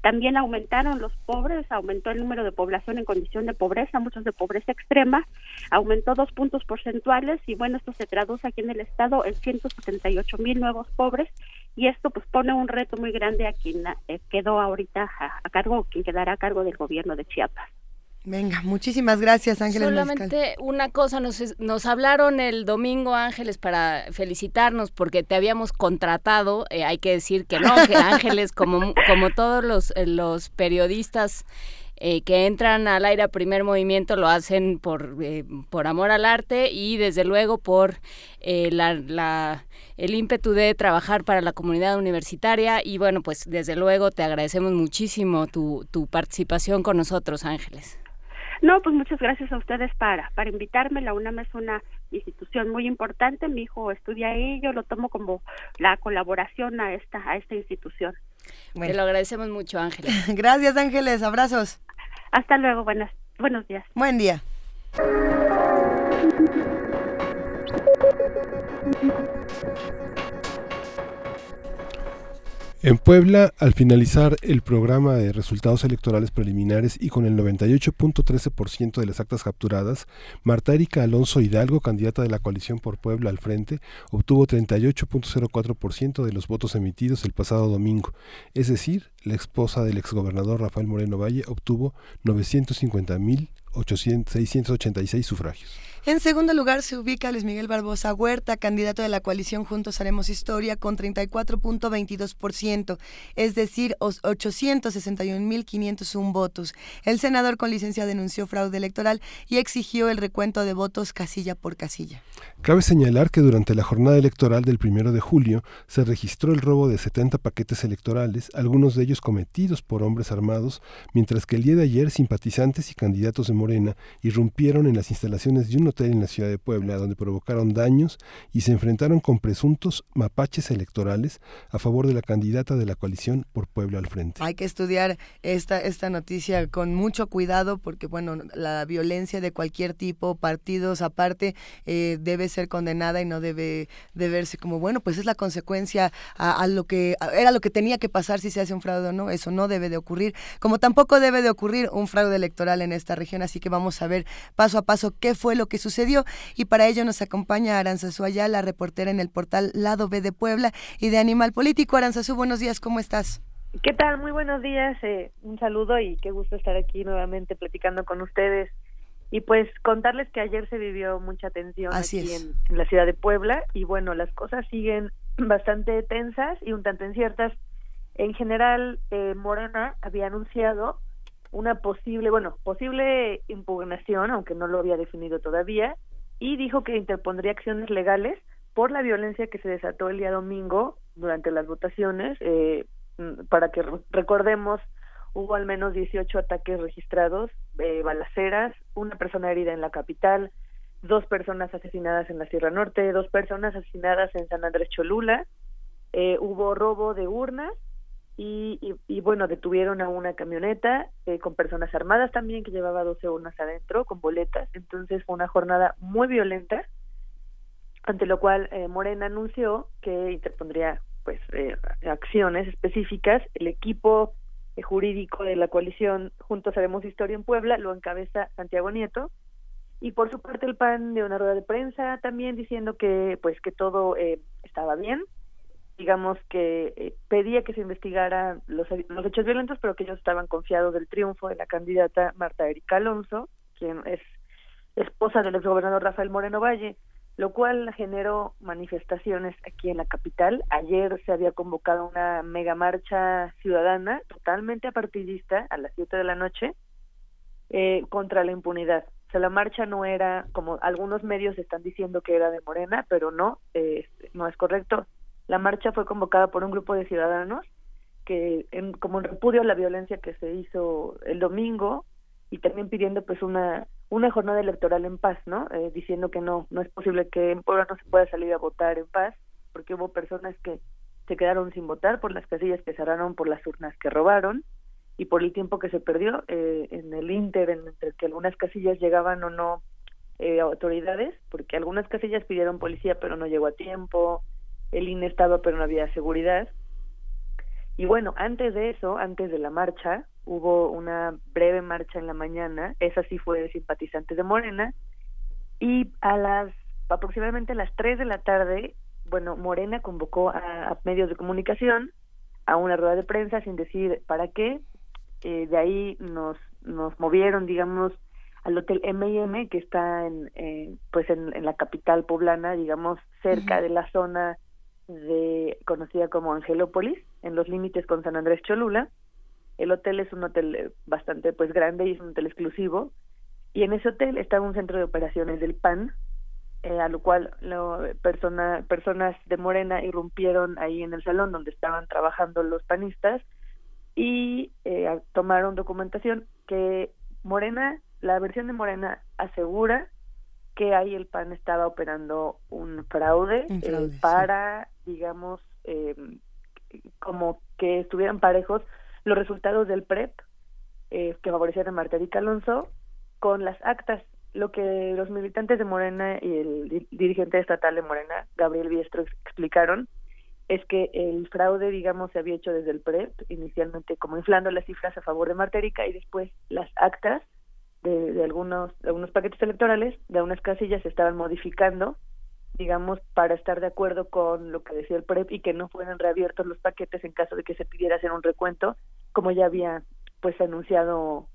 también aumentaron los pobres, aumentó el número de población en condición de pobreza, muchos de pobreza extrema, aumentó dos puntos porcentuales y bueno, esto se traduce aquí en el estado en 178 mil nuevos pobres y esto pues pone un reto muy grande a quien eh, quedó ahorita a, a cargo, quien quedará a cargo del gobierno de Chiapas. Venga, muchísimas gracias Ángeles. Solamente una cosa, nos, nos hablaron el domingo Ángeles para felicitarnos porque te habíamos contratado, eh, hay que decir que no, que Ángeles como, como todos los, eh, los periodistas eh, que entran al aire a primer movimiento lo hacen por, por amor al arte y desde luego por la, la, el ímpetu de trabajar para la comunidad universitaria y bueno, pues desde luego te agradecemos muchísimo tu, tu participación con nosotros Ángeles. No, pues muchas gracias a ustedes para, para invitarme. La UNAM es una institución muy importante. Mi hijo estudia ahí, yo lo tomo como la colaboración a esta, a esta institución. Te lo agradecemos mucho, Ángeles. gracias, Ángeles. Abrazos. Hasta luego. Buenas, buenos días. Buen día. En Puebla, al finalizar el programa de resultados electorales preliminares y con el 98.13% de las actas capturadas, Marta Erika Alonso Hidalgo, candidata de la coalición por Puebla al frente, obtuvo 38.04% de los votos emitidos el pasado domingo. Es decir, la esposa del exgobernador Rafael Moreno Valle obtuvo 950.686 sufragios. En segundo lugar se ubica Luis Miguel Barbosa Huerta, candidato de la coalición Juntos Haremos Historia, con 34.22%, es decir, 861.501 votos. El senador con licencia denunció fraude electoral y exigió el recuento de votos casilla por casilla. Cabe señalar que durante la jornada electoral del primero de julio se registró el robo de 70 paquetes electorales, algunos de ellos cometidos por hombres armados, mientras que el día de ayer simpatizantes y candidatos de Morena irrumpieron en las instalaciones de un en la ciudad de Puebla, donde provocaron daños y se enfrentaron con presuntos mapaches electorales a favor de la candidata de la coalición por Puebla al frente. Hay que estudiar esta, esta noticia con mucho cuidado porque, bueno, la violencia de cualquier tipo, partidos aparte, eh, debe ser condenada y no debe de verse como, bueno, pues es la consecuencia a, lo que era lo que tenía que pasar si se hace un fraude o no. Eso no debe de ocurrir, como tampoco debe de ocurrir un fraude electoral en esta región. Así que vamos a ver paso a paso qué fue lo que sucedió y para ello nos acompaña Aranzazú la reportera en el portal Lado B de Puebla y de Animal Político. Aranzazú, buenos días, ¿cómo estás? ¿Qué tal? Muy buenos días, eh, un saludo y qué gusto estar aquí nuevamente platicando con ustedes. Y pues contarles que ayer se vivió mucha tensión aquí en, la ciudad de Puebla y bueno, las cosas siguen bastante tensas y un tanto inciertas. En general, eh, Morena había anunciado una posible, bueno, posible impugnación, aunque no lo había definido todavía, y dijo que interpondría acciones legales por la violencia que se desató el día domingo durante las votaciones. Eh, mm, para que recordemos, hubo al menos 18 ataques registrados, eh, balaceras, una persona herida en la capital, dos personas asesinadas en la Sierra Norte, dos personas asesinadas en San Andrés Cholula, eh, hubo robo de urnas y, y, bueno, detuvieron a una camioneta eh, con personas armadas también que llevaba 12 urnas adentro con boletas. Entonces fue una jornada muy violenta, ante lo cual eh, Morena anunció que interpondría pues eh, acciones específicas. El equipo jurídico de la coalición Juntos Haremos Historia en Puebla lo encabeza Santiago Nieto y por su parte el PAN de una rueda de prensa también diciendo que pues que todo eh, estaba bien digamos que eh, pedía que se investigara los, los hechos violentos pero que ellos estaban confiados del triunfo de la candidata Marta Erika Alonso quien es esposa del exgobernador Rafael Moreno Valle lo cual generó manifestaciones aquí en la capital. Ayer se había convocado una mega marcha ciudadana totalmente apartidista a las 7 de la noche eh, contra la impunidad. O sea, la marcha no era, como algunos medios están diciendo que era de Morena, pero no, eh, no es correcto. La marcha fue convocada por un grupo de ciudadanos que, en, como en repudio a la violencia que se hizo el domingo y también pidiendo pues una una jornada electoral en paz, ¿no? Eh, diciendo que no, no es posible que en Puebla no se pueda salir a votar en paz, porque hubo personas que se quedaron sin votar por las casillas que cerraron, por las urnas que robaron y por el tiempo que se perdió eh, en el inter entre que algunas casillas llegaban o no eh, autoridades, porque algunas casillas pidieron policía pero no llegó a tiempo, el INE estaba pero no había seguridad. Y bueno, antes de eso, antes de la marcha, hubo una breve marcha en la mañana, esa sí fue simpatizante de Morena, y a las aproximadamente a las 3 de la tarde, bueno, Morena convocó a, medios de comunicación a una rueda de prensa sin decir para qué, eh, de ahí nos, nos movieron, digamos, al hotel M&M que está en, pues en, la capital poblana, digamos, cerca de la zona de conocida como Angelópolis, en los límites con San Andrés Cholula, el hotel es un hotel eh, bastante pues grande y es un hotel exclusivo. Y en ese hotel estaba un centro de operaciones del PAN, eh, a lo cual lo, persona, personas de Morena irrumpieron ahí en el salón donde estaban trabajando los panistas y eh, tomaron documentación que Morena, la versión de Morena asegura que ahí el PAN estaba operando un fraude, para, digamos, como que estuvieran parejos los resultados del PREP eh, que favorecieron a Marta Erika Alonso con las actas. Lo que los militantes de Morena y el dirigente estatal de Morena, Gabriel Biestro, explicaron es que el fraude, digamos, se había hecho desde el PREP, inicialmente como inflando las cifras a favor de Marta Erika y después las actas de, de algunos, de algunos paquetes electorales, de unas casillas se estaban modificando digamos, para estar de acuerdo con lo que decía el PREP y que no fueran reabiertos los paquetes en caso de que se pidiera hacer un recuento, como ya había pues anunciado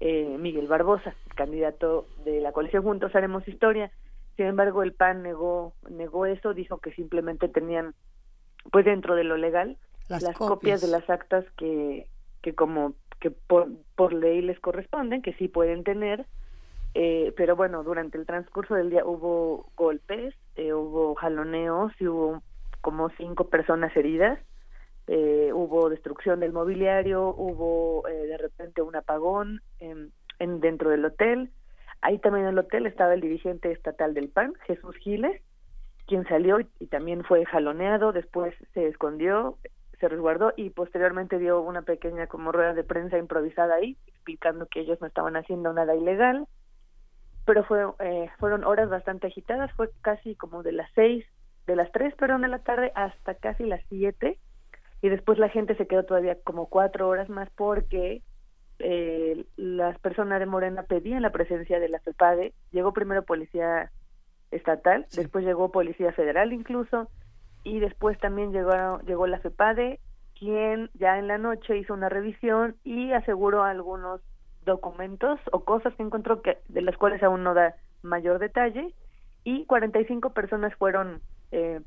eh, Miguel Barbosa, candidato de la coalición Juntos Haremos Historia. Sin embargo, el PAN negó negó eso, dijo que simplemente tenían pues dentro de lo legal las, copias. de las actas que que como que por, por ley les corresponden, que sí pueden tener, eh, pero bueno, durante el transcurso del día hubo golpes, eh, hubo jaloneos y hubo como cinco personas heridas. Eh, hubo destrucción del mobiliario, hubo eh, de repente un apagón en, en, dentro del hotel. Ahí también en el hotel estaba el dirigente estatal del PAN, Jesús Giles, quien salió y también fue jaloneado, después se escondió, se resguardó y posteriormente dio una pequeña como rueda de prensa improvisada ahí, explicando que ellos no estaban haciendo nada ilegal, pero fue, eh, fueron horas bastante agitadas, fue casi como de las seis, de las tres, perdón, de la tarde hasta casi las siete, y después la gente se quedó todavía como cuatro horas más porque eh, las personas de Morena pedían la presencia de la FEPADE, llegó primero policía estatal, después llegó policía federal incluso, y después también llegó, llegó la FEPADE, quien ya en la noche hizo una revisión y aseguró algunos documentos o cosas que encontró que de las cuales aún no da mayor detalle y 45 personas fueron eh,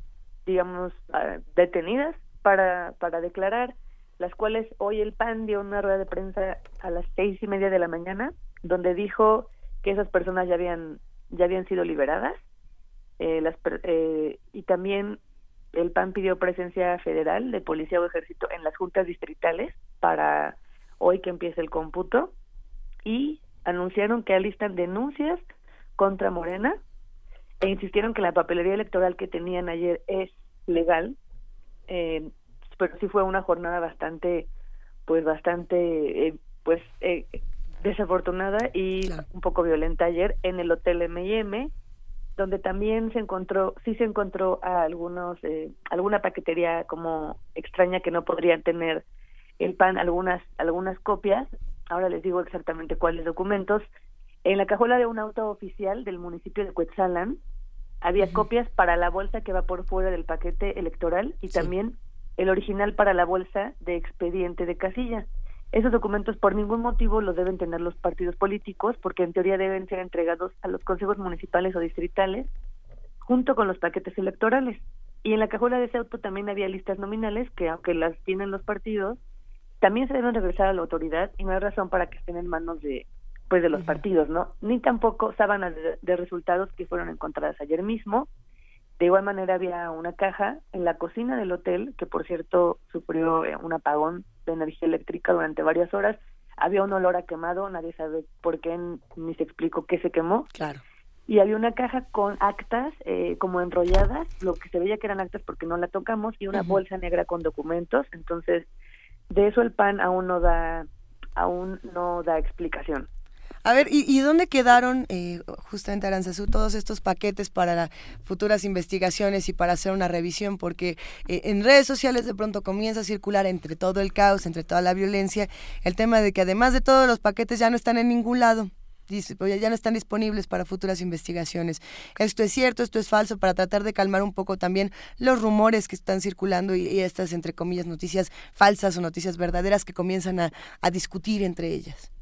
digamos ah, detenidas para para declarar las cuales hoy el PAN dio una rueda de prensa a las seis y media de la mañana donde dijo que esas personas ya habían ya habían sido liberadas eh, las, eh, y también el PAN pidió presencia federal de policía o ejército en las juntas distritales para hoy que empiece el cómputo y anunciaron que alistan denuncias contra Morena e insistieron que la papelería electoral que tenían ayer es legal, eh, pero sí fue una jornada bastante, pues bastante, eh, pues eh, desafortunada y un poco violenta ayer en el hotel M&M donde también se encontró, sí se encontró a algunos, eh, alguna paquetería como extraña que no podrían tener el PAN, algunas, algunas copias, ahora les digo exactamente cuáles documentos, en la cajuela de un auto oficial del municipio de Cuetzalan había copias para la bolsa que va por fuera del paquete electoral y también el original para la bolsa de expediente de casilla. Esos documentos por ningún motivo los deben tener los partidos políticos porque en teoría deben ser entregados a los consejos municipales o distritales junto con los paquetes electorales. Y en la cajuela de ese auto también había listas nominales que aunque las tienen los partidos, también se deben regresar a la autoridad y no hay razón para que estén en manos de pues de los partidos, ¿no? Ni tampoco sábanas de resultados que fueron encontradas ayer mismo de igual manera había una caja en la cocina del hotel, que por cierto sufrió eh, un apagón de energía eléctrica durante varias horas. Había un olor a quemado, nadie sabe por qué ni se explicó qué se quemó. Claro. Y había una caja con actas eh, como enrolladas, lo que se veía que eran actas porque no la tocamos, y una bolsa negra con documentos. Entonces, de eso el PAN aún no da, aún no da explicación. A ver, ¿y, dónde quedaron eh, justamente Aranzazú todos estos paquetes para futuras investigaciones y para hacer una revisión? Porque eh, en redes sociales de pronto comienza a circular entre todo el caos, entre toda la violencia, el tema de que además de todos los paquetes ya no están en ningún lado ya no están disponibles para futuras investigaciones. Esto es cierto, esto es falso, para tratar de calmar un poco también los rumores que están circulando y, estas, entre comillas, noticias falsas o noticias verdaderas que comienzan a discutir entre ellas.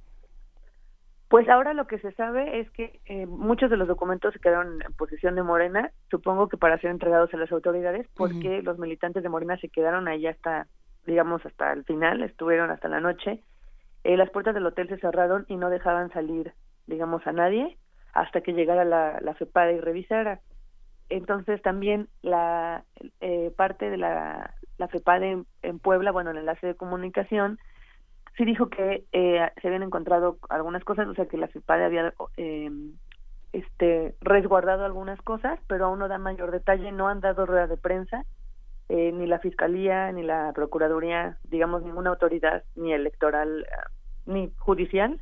Pues ahora lo que se sabe es que eh, muchos de los documentos se quedaron en posesión de Morena, supongo que para ser entregados a las autoridades, porque los militantes de Morena se quedaron ahí hasta, digamos, hasta el final, estuvieron hasta la noche. Eh, las puertas del hotel se cerraron y no dejaban salir, digamos, a nadie hasta que llegara la, la FEPADA y revisara. Entonces también la eh, parte de la, la FEPADA en, en Puebla, bueno, el enlace de comunicación, sí dijo que eh, se habían encontrado algunas cosas, o sea que la FIPADE había eh, este resguardado algunas cosas, pero aún no da mayor detalle, no han dado rueda de prensa, eh, ni la Fiscalía, ni la Procuraduría, digamos ninguna autoridad, ni electoral, ni judicial,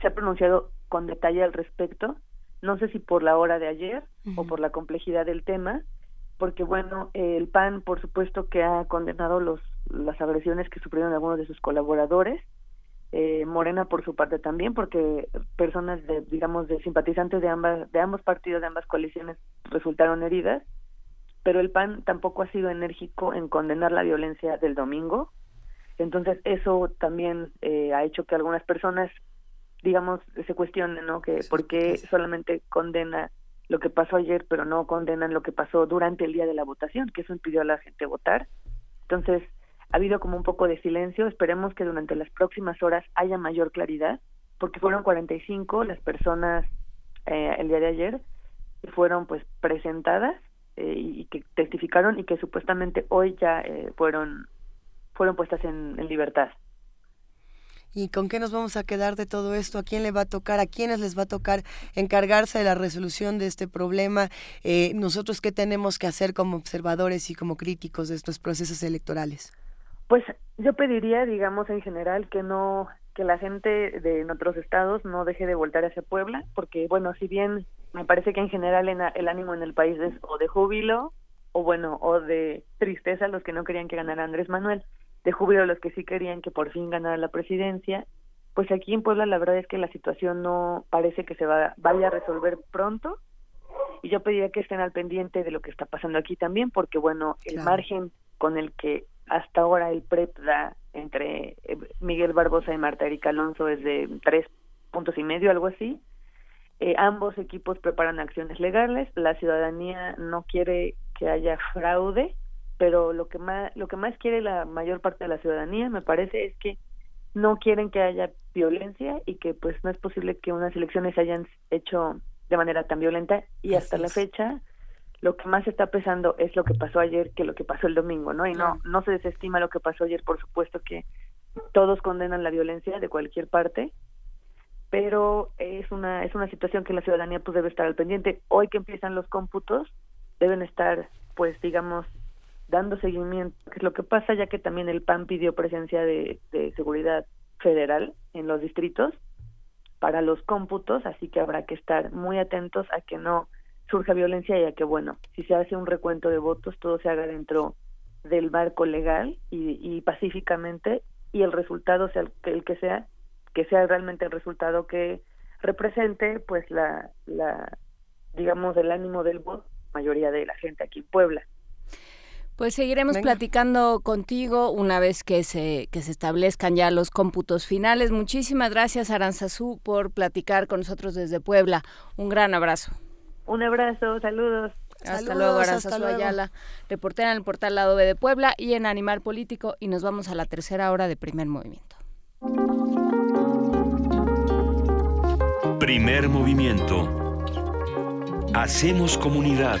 se ha pronunciado con detalle al respecto. No sé si por la hora de ayer o por la complejidad del tema, porque bueno, el PAN por supuesto que ha condenado los las agresiones que sufrieron algunos de sus colaboradores, eh, Morena por su parte también, porque personas de, digamos, de simpatizantes de ambas, de ambos partidos, de ambas coaliciones, resultaron heridas, pero el PAN tampoco ha sido enérgico en condenar la violencia del domingo. Entonces eso también eh, ha hecho que algunas personas, digamos, se cuestionen, ¿no? Que por qué solamente condena lo que pasó ayer, pero no condenan lo que pasó durante el día de la votación, que eso impidió a la gente votar. Entonces, ha habido como un poco de silencio. Esperemos que durante las próximas horas haya mayor claridad, porque fueron 45 las personas eh, el día de ayer que fueron pues presentadas eh, y que testificaron y que supuestamente hoy ya eh, fueron fueron puestas en, libertad. ¿Y con qué nos vamos a quedar de todo esto? ¿A quién le va a tocar? ¿A quiénes les va a tocar encargarse de la resolución de este problema? ¿Nosotros qué tenemos que hacer como observadores y como críticos de estos procesos electorales? Pues yo pediría, digamos, en general que no que la gente de otros estados no deje de voltar hacia Puebla, porque bueno, si bien me parece que en general el ánimo en el país es o de júbilo o bueno, o de tristeza los que no querían que ganara Andrés Manuel, de júbilo los que sí querían que por fin ganara la presidencia, pues aquí en Puebla la verdad es que la situación no parece que se va, vaya a resolver pronto y yo pediría que estén al pendiente de lo que está pasando aquí también, porque bueno, el margen con el que hasta ahora el PREP da entre eh, Miguel Barbosa y Marta Erika Alonso es de tres puntos y medio, algo así. Eh, ambos equipos preparan acciones legales. La ciudadanía no quiere que haya fraude, pero lo que más lo que más quiere la mayor parte de la ciudadanía, me parece, es que no quieren que haya violencia y que pues no es posible que unas elecciones se hayan hecho de manera tan violenta y hasta la fecha lo que más está pesando es lo que pasó ayer que lo que pasó el domingo, ¿no? Y no, no se desestima lo que pasó ayer, por supuesto que todos condenan la violencia de cualquier parte, pero es una, es una situación que la ciudadanía pues debe estar al pendiente. Hoy que empiezan los cómputos, deben estar, pues digamos, dando seguimiento, que es lo que pasa, ya que también el PAN pidió presencia de, de seguridad federal en los distritos para los cómputos, así que habrá que estar muy atentos a que no surja violencia y a que, bueno, si se hace un recuento de votos, todo se haga dentro del marco legal y, pacíficamente y el resultado sea el que sea, que sea realmente el resultado que represente pues la, la digamos el ánimo del voto mayoría de la gente aquí en Puebla. Pues seguiremos platicando contigo una vez que se, que se establezcan ya los cómputos finales. Muchísimas gracias, Aranzazú, por platicar con nosotros desde Puebla. Un gran abrazo. Un abrazo, saludos. Hasta luego, Aranzazú Ayala, reportera en el portal Lado B de Puebla y en Animal Político. Y nos vamos a la tercera hora de primer movimiento. Primer movimiento. Hacemos comunidad.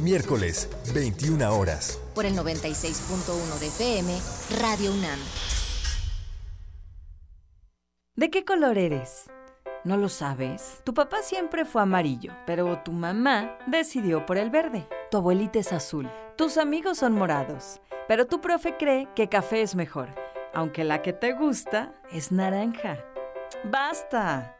Miércoles, 21 horas. Por el 96.1 de FM, Radio UNAM. ¿De qué color eres? ¿No lo sabes? Tu papá siempre fue amarillo, pero tu mamá decidió por el verde. Tu abuelita es azul. Tus amigos son morados, pero tu profe cree que café es mejor, aunque la que te gusta es naranja. ¡Basta!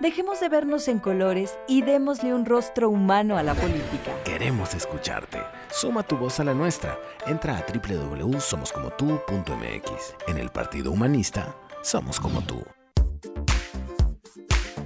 Dejemos de vernos en colores y démosle un rostro humano a la política. Queremos escucharte. Suma tu voz a la nuestra. Entra a www.somoscomotu.mx. En el Partido Humanista, somos como tú.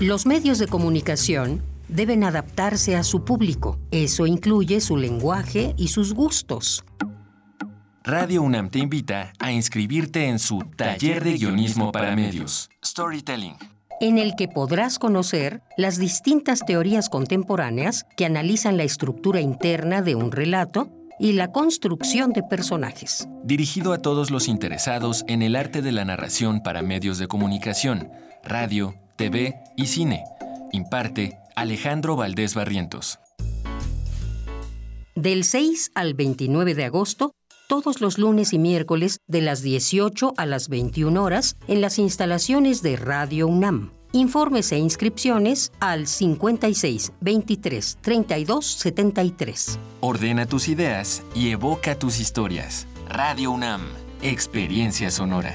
Los medios de comunicación deben adaptarse a su público. Eso incluye su lenguaje y sus gustos. Radio UNAM te invita a inscribirte en su taller de guionismo para medios, Storytelling, en el que podrás conocer las distintas teorías contemporáneas que analizan la estructura interna de un relato y la construcción de personajes. Dirigido a todos los interesados en el arte de la narración para medios de comunicación, radio, TV y cine. Imparte Alejandro Valdés Barrientos. Del 6 al 29 de agosto, todos los lunes y miércoles de las 18 a las 21 horas en las instalaciones de Radio UNAM. Informes e inscripciones al 56 23 32 73. Ordena tus ideas y evoca tus historias. Radio UNAM, Experiencia Sonora.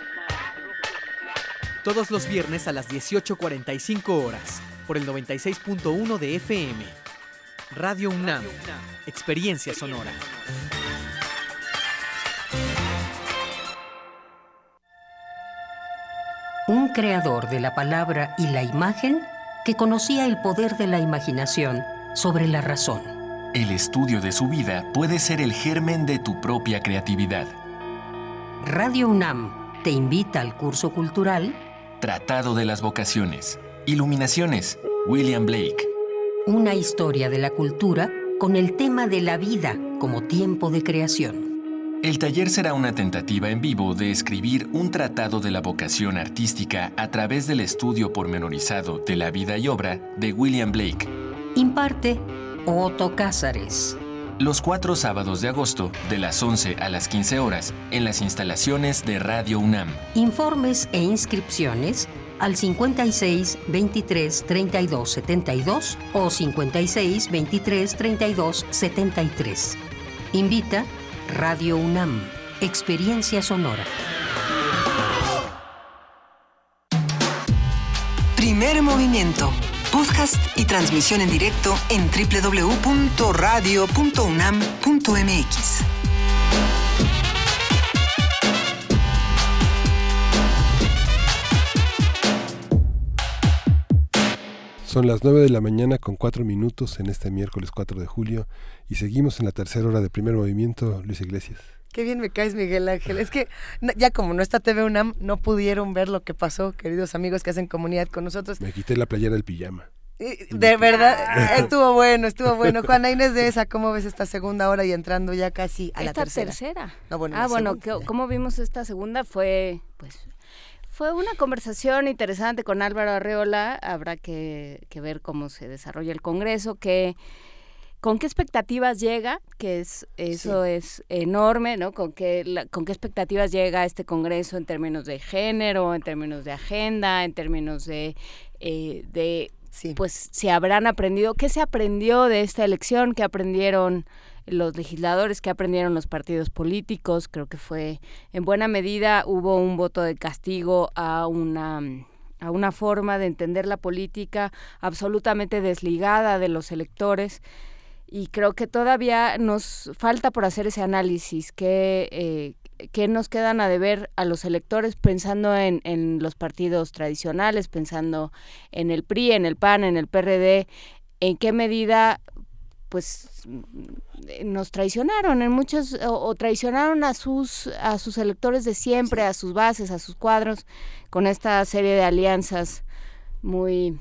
todos los viernes a las 18.45 horas, por el 96.1 de FM. Radio UNAM, Experiencia Sonora. Un creador de la palabra y la imagen que conocía el poder de la imaginación sobre la razón. El estudio de su vida puede ser el germen de tu propia creatividad. Radio UNAM te invita al curso cultural Tratado de las Vocaciones. Iluminaciones. William Blake. Una historia de la cultura con el tema de la vida como tiempo de creación. El taller será una tentativa en vivo de escribir un tratado de la vocación artística a través del estudio pormenorizado de la vida y obra de William Blake. Imparte Otto Cázares. Los cuatro sábados de agosto, de las 11 a las 15 horas, en las instalaciones de Radio UNAM. Informes e inscripciones al 56 23 32 72 o 56 23 32 73. Invita Radio UNAM, Experiencia Sonora. Primer movimiento podcast y transmisión en directo en www.radio.unam.mx. Son las 9 de la mañana con 4 minutos en este miércoles 4 de julio y seguimos en la tercera hora de primer movimiento, Luis Iglesias. Qué bien me caes, Miguel Ángel. Es que ya como no está TV UNAM, no pudieron ver lo que pasó, queridos amigos que hacen comunidad con nosotros. Me quité la playera del pijama. De verdad, estuvo bueno, estuvo bueno. Juana Inés de esa, ¿cómo ves esta segunda hora y entrando ya casi a la tercera? tercera. ah, bueno, ¿cómo vimos esta segunda? Fue, pues, fue una conversación interesante con Álvaro Arreola. Habrá que, que ver cómo se desarrolla el Congreso, que con qué expectativas llega, que es eso es enorme, ¿no? Con qué con qué expectativas llega este Congreso en términos de género, en términos de agenda, en términos de eh, de pues si habrán aprendido, qué se aprendió de esta elección, qué aprendieron los legisladores, qué aprendieron los partidos políticos. Creo que fue en buena medida hubo un voto de castigo a una a una forma de entender la política absolutamente desligada de los electores y creo que todavía nos falta por hacer ese análisis que, eh, que nos quedan a deber a los electores pensando en, en, los partidos tradicionales, pensando en el PRI, en el PAN, en el PRD, en qué medida pues nos traicionaron en muchos o, traicionaron a sus a sus electores de siempre, a sus bases, a sus cuadros con esta serie de alianzas muy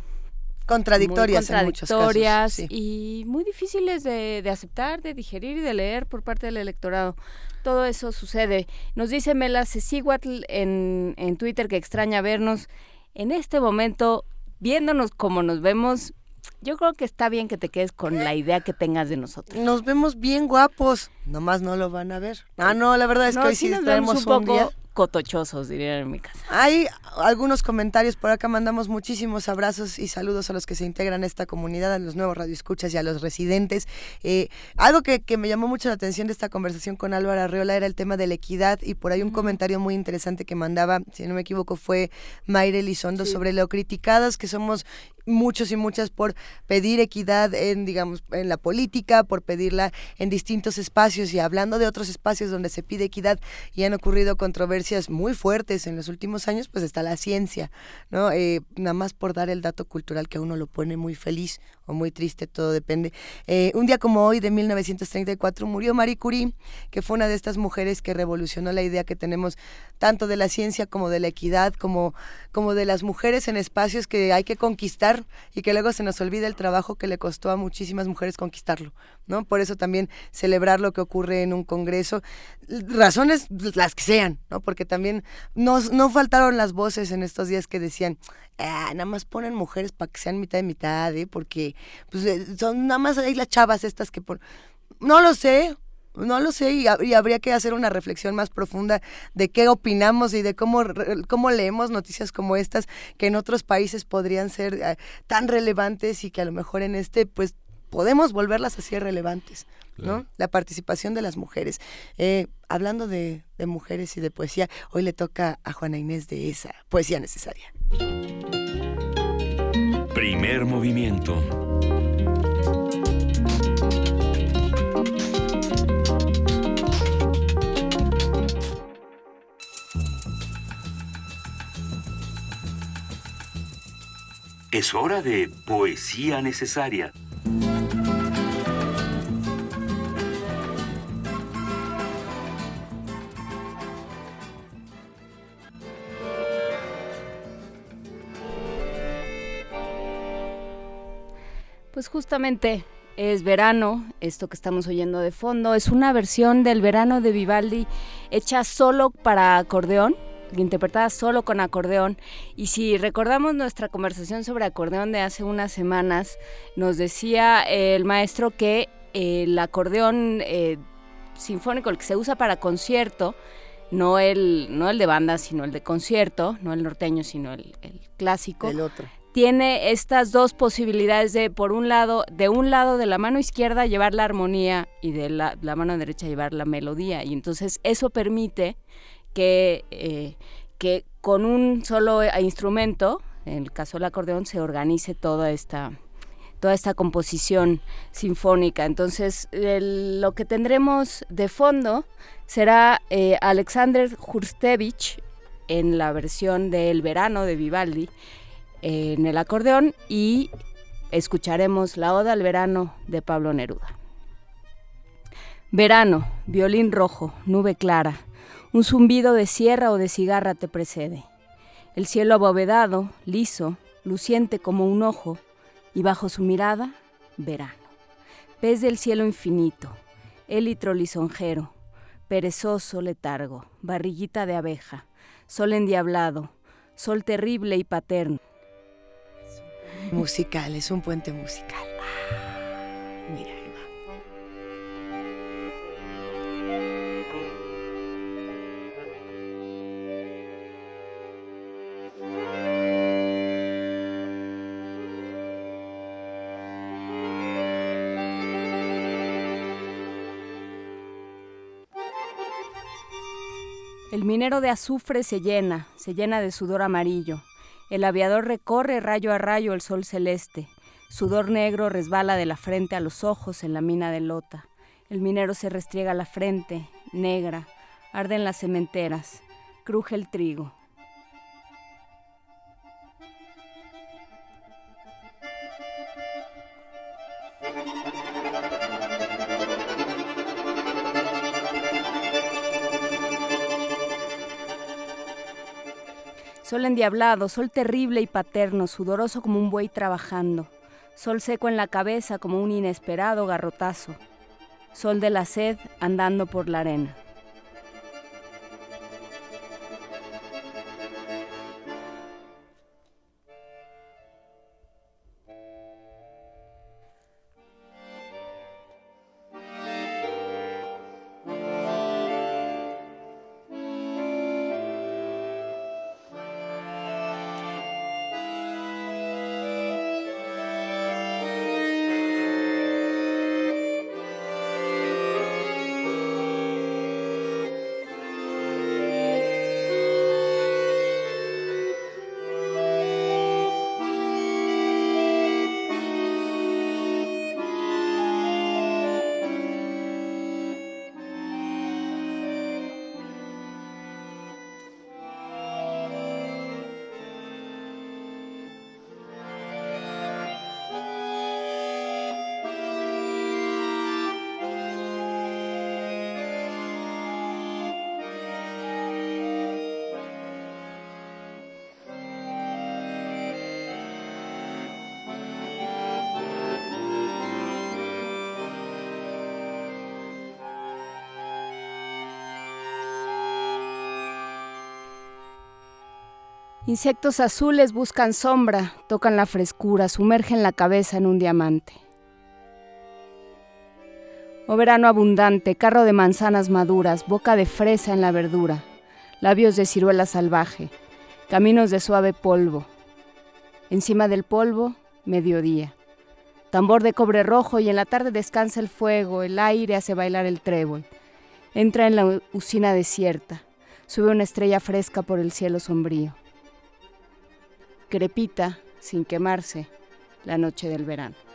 contradictorias, en muchos casos. y muy difíciles de, aceptar, de digerir y de leer por parte del electorado. Todo eso sucede. Nos dice Mela Ceciguatl en, en Twitter que extraña vernos. En este momento, viéndonos como nos vemos, yo creo que está bien que te quedes con la idea que tengas de nosotros. Nos vemos bien guapos, nomás no lo van a ver. Ah, no, la verdad es que hoy sí, nos vemos un, poco cotochosos, dirían en mi casa. Hay algunos comentarios por acá, mandamos muchísimos abrazos y saludos a los que se integran a esta comunidad, a los nuevos radioescuchas y a los residentes. Eh, algo que, me llamó mucho la atención de esta conversación con Álvaro Arreola era el tema de la equidad y por ahí un comentario muy interesante que mandaba, si no me equivoco, fue Mayre Elizondo sobre lo criticadas que somos muchos y muchas por pedir equidad en, digamos, en la política, por pedirla en distintos espacios y hablando de otros espacios donde se pide equidad y han ocurrido controversias muy fuertes en los últimos años, pues está la ciencia, ¿no? Eh, nada más por dar el dato cultural que a uno lo pone muy feliz o muy triste, todo depende. Eh, un día como hoy de 1934 murió Marie Curie, que fue una de estas mujeres que revolucionó la idea que tenemos tanto de la ciencia como de la equidad, como, como de las mujeres en espacios que hay que conquistar y que luego se nos olvida el trabajo que le costó a muchísimas mujeres conquistarlo, ¿no? Por eso también celebrar lo que ocurre en un congreso, razones las que sean, ¿no? Porque también nos, no faltaron las voces en estos días que decían, ah, nada más ponen mujeres para que sean mitad de mitad, ¿eh? Porque pues, eh, son nada más ahí las chavas estas que... Por... No lo sé, no lo sé y, habría que hacer una reflexión más profunda de qué opinamos y de cómo, cómo leemos noticias como estas que en otros países podrían ser eh, tan relevantes y que a lo mejor en este pues podemos volverlas así relevantes. ¿No? La participación de las mujeres. Eh, hablando de, de mujeres y de poesía, hoy le toca a Juana Inés de esa poesía necesaria. Primer movimiento. Es hora de poesía necesaria. Pues justamente es verano, esto que estamos oyendo de fondo, es una versión del verano de Vivaldi hecha solo para acordeón interpretada solo con acordeón. Y si recordamos nuestra conversación sobre acordeón de hace unas semanas, nos decía el maestro que el acordeón eh, sinfónico, el que se usa para concierto, no el, no el de banda, sino el de concierto, no el norteño, sino el, clásico. El otro. Tiene estas dos posibilidades de, por un lado, de un lado de la mano izquierda llevar la armonía y de la, mano derecha llevar la melodía. Y entonces eso permite que, eh, que con un solo instrumento, en el caso del acordeón, se organice toda esta, toda esta composición sinfónica. Entonces, lo que tendremos de fondo será eh, Alexander Hurstevich en la versión de El verano de Vivaldi en el acordeón y escucharemos la Oda al verano de Pablo Neruda. Verano, violín rojo, nube clara, un zumbido de sierra o de cigarra te precede. El cielo abovedado, liso, luciente como un ojo, y bajo su mirada, verano. Pez del cielo infinito, élitro lisonjero, perezoso letargo, barriguita de abeja, sol endiablado, sol terrible y paterno. Musical, es un puente musical. Ah. El minero de azufre se llena, se llena de sudor amarillo. El aviador recorre rayo a rayo el sol celeste. Sudor negro resbala de la frente a los ojos en la mina de lota. El minero se restriega la frente, negra. Arden las cementeras. Cruje el trigo. Endiablado, sol terrible y paterno, sudoroso como un buey trabajando. Sol seco en la cabeza como un inesperado garrotazo. Sol de la sed andando por la arena. Insectos azules buscan sombra, tocan la frescura, sumergen la cabeza en un diamante. Oh verano abundante, carro de manzanas maduras, boca de fresa en la verdura, labios de ciruela salvaje, caminos de suave polvo. Encima del polvo, mediodía. Tambor de cobre rojo y en la tarde descansa el fuego, el aire hace bailar el trébol. Entra en la usina desierta, sube una estrella fresca por el cielo sombrío crepita sin quemarse la noche del verano.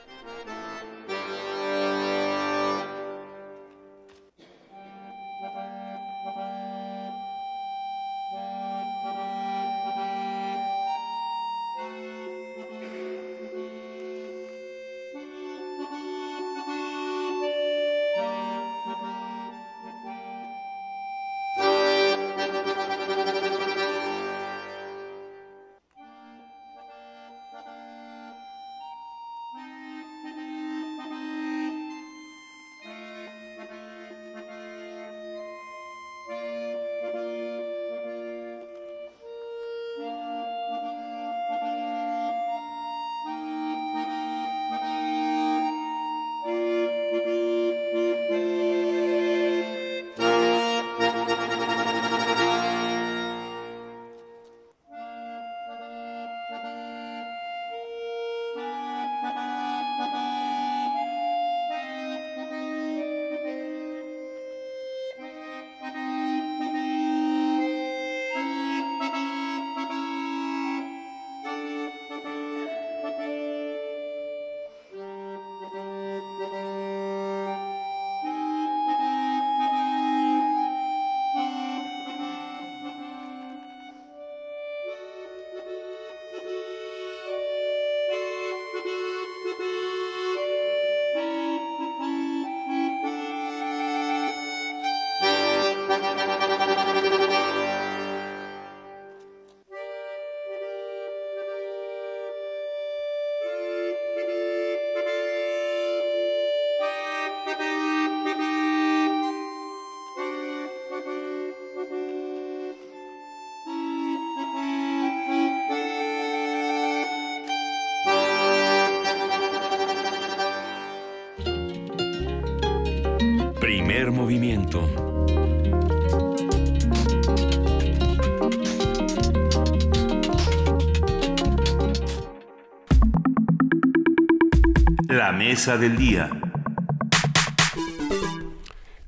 Mesa del día.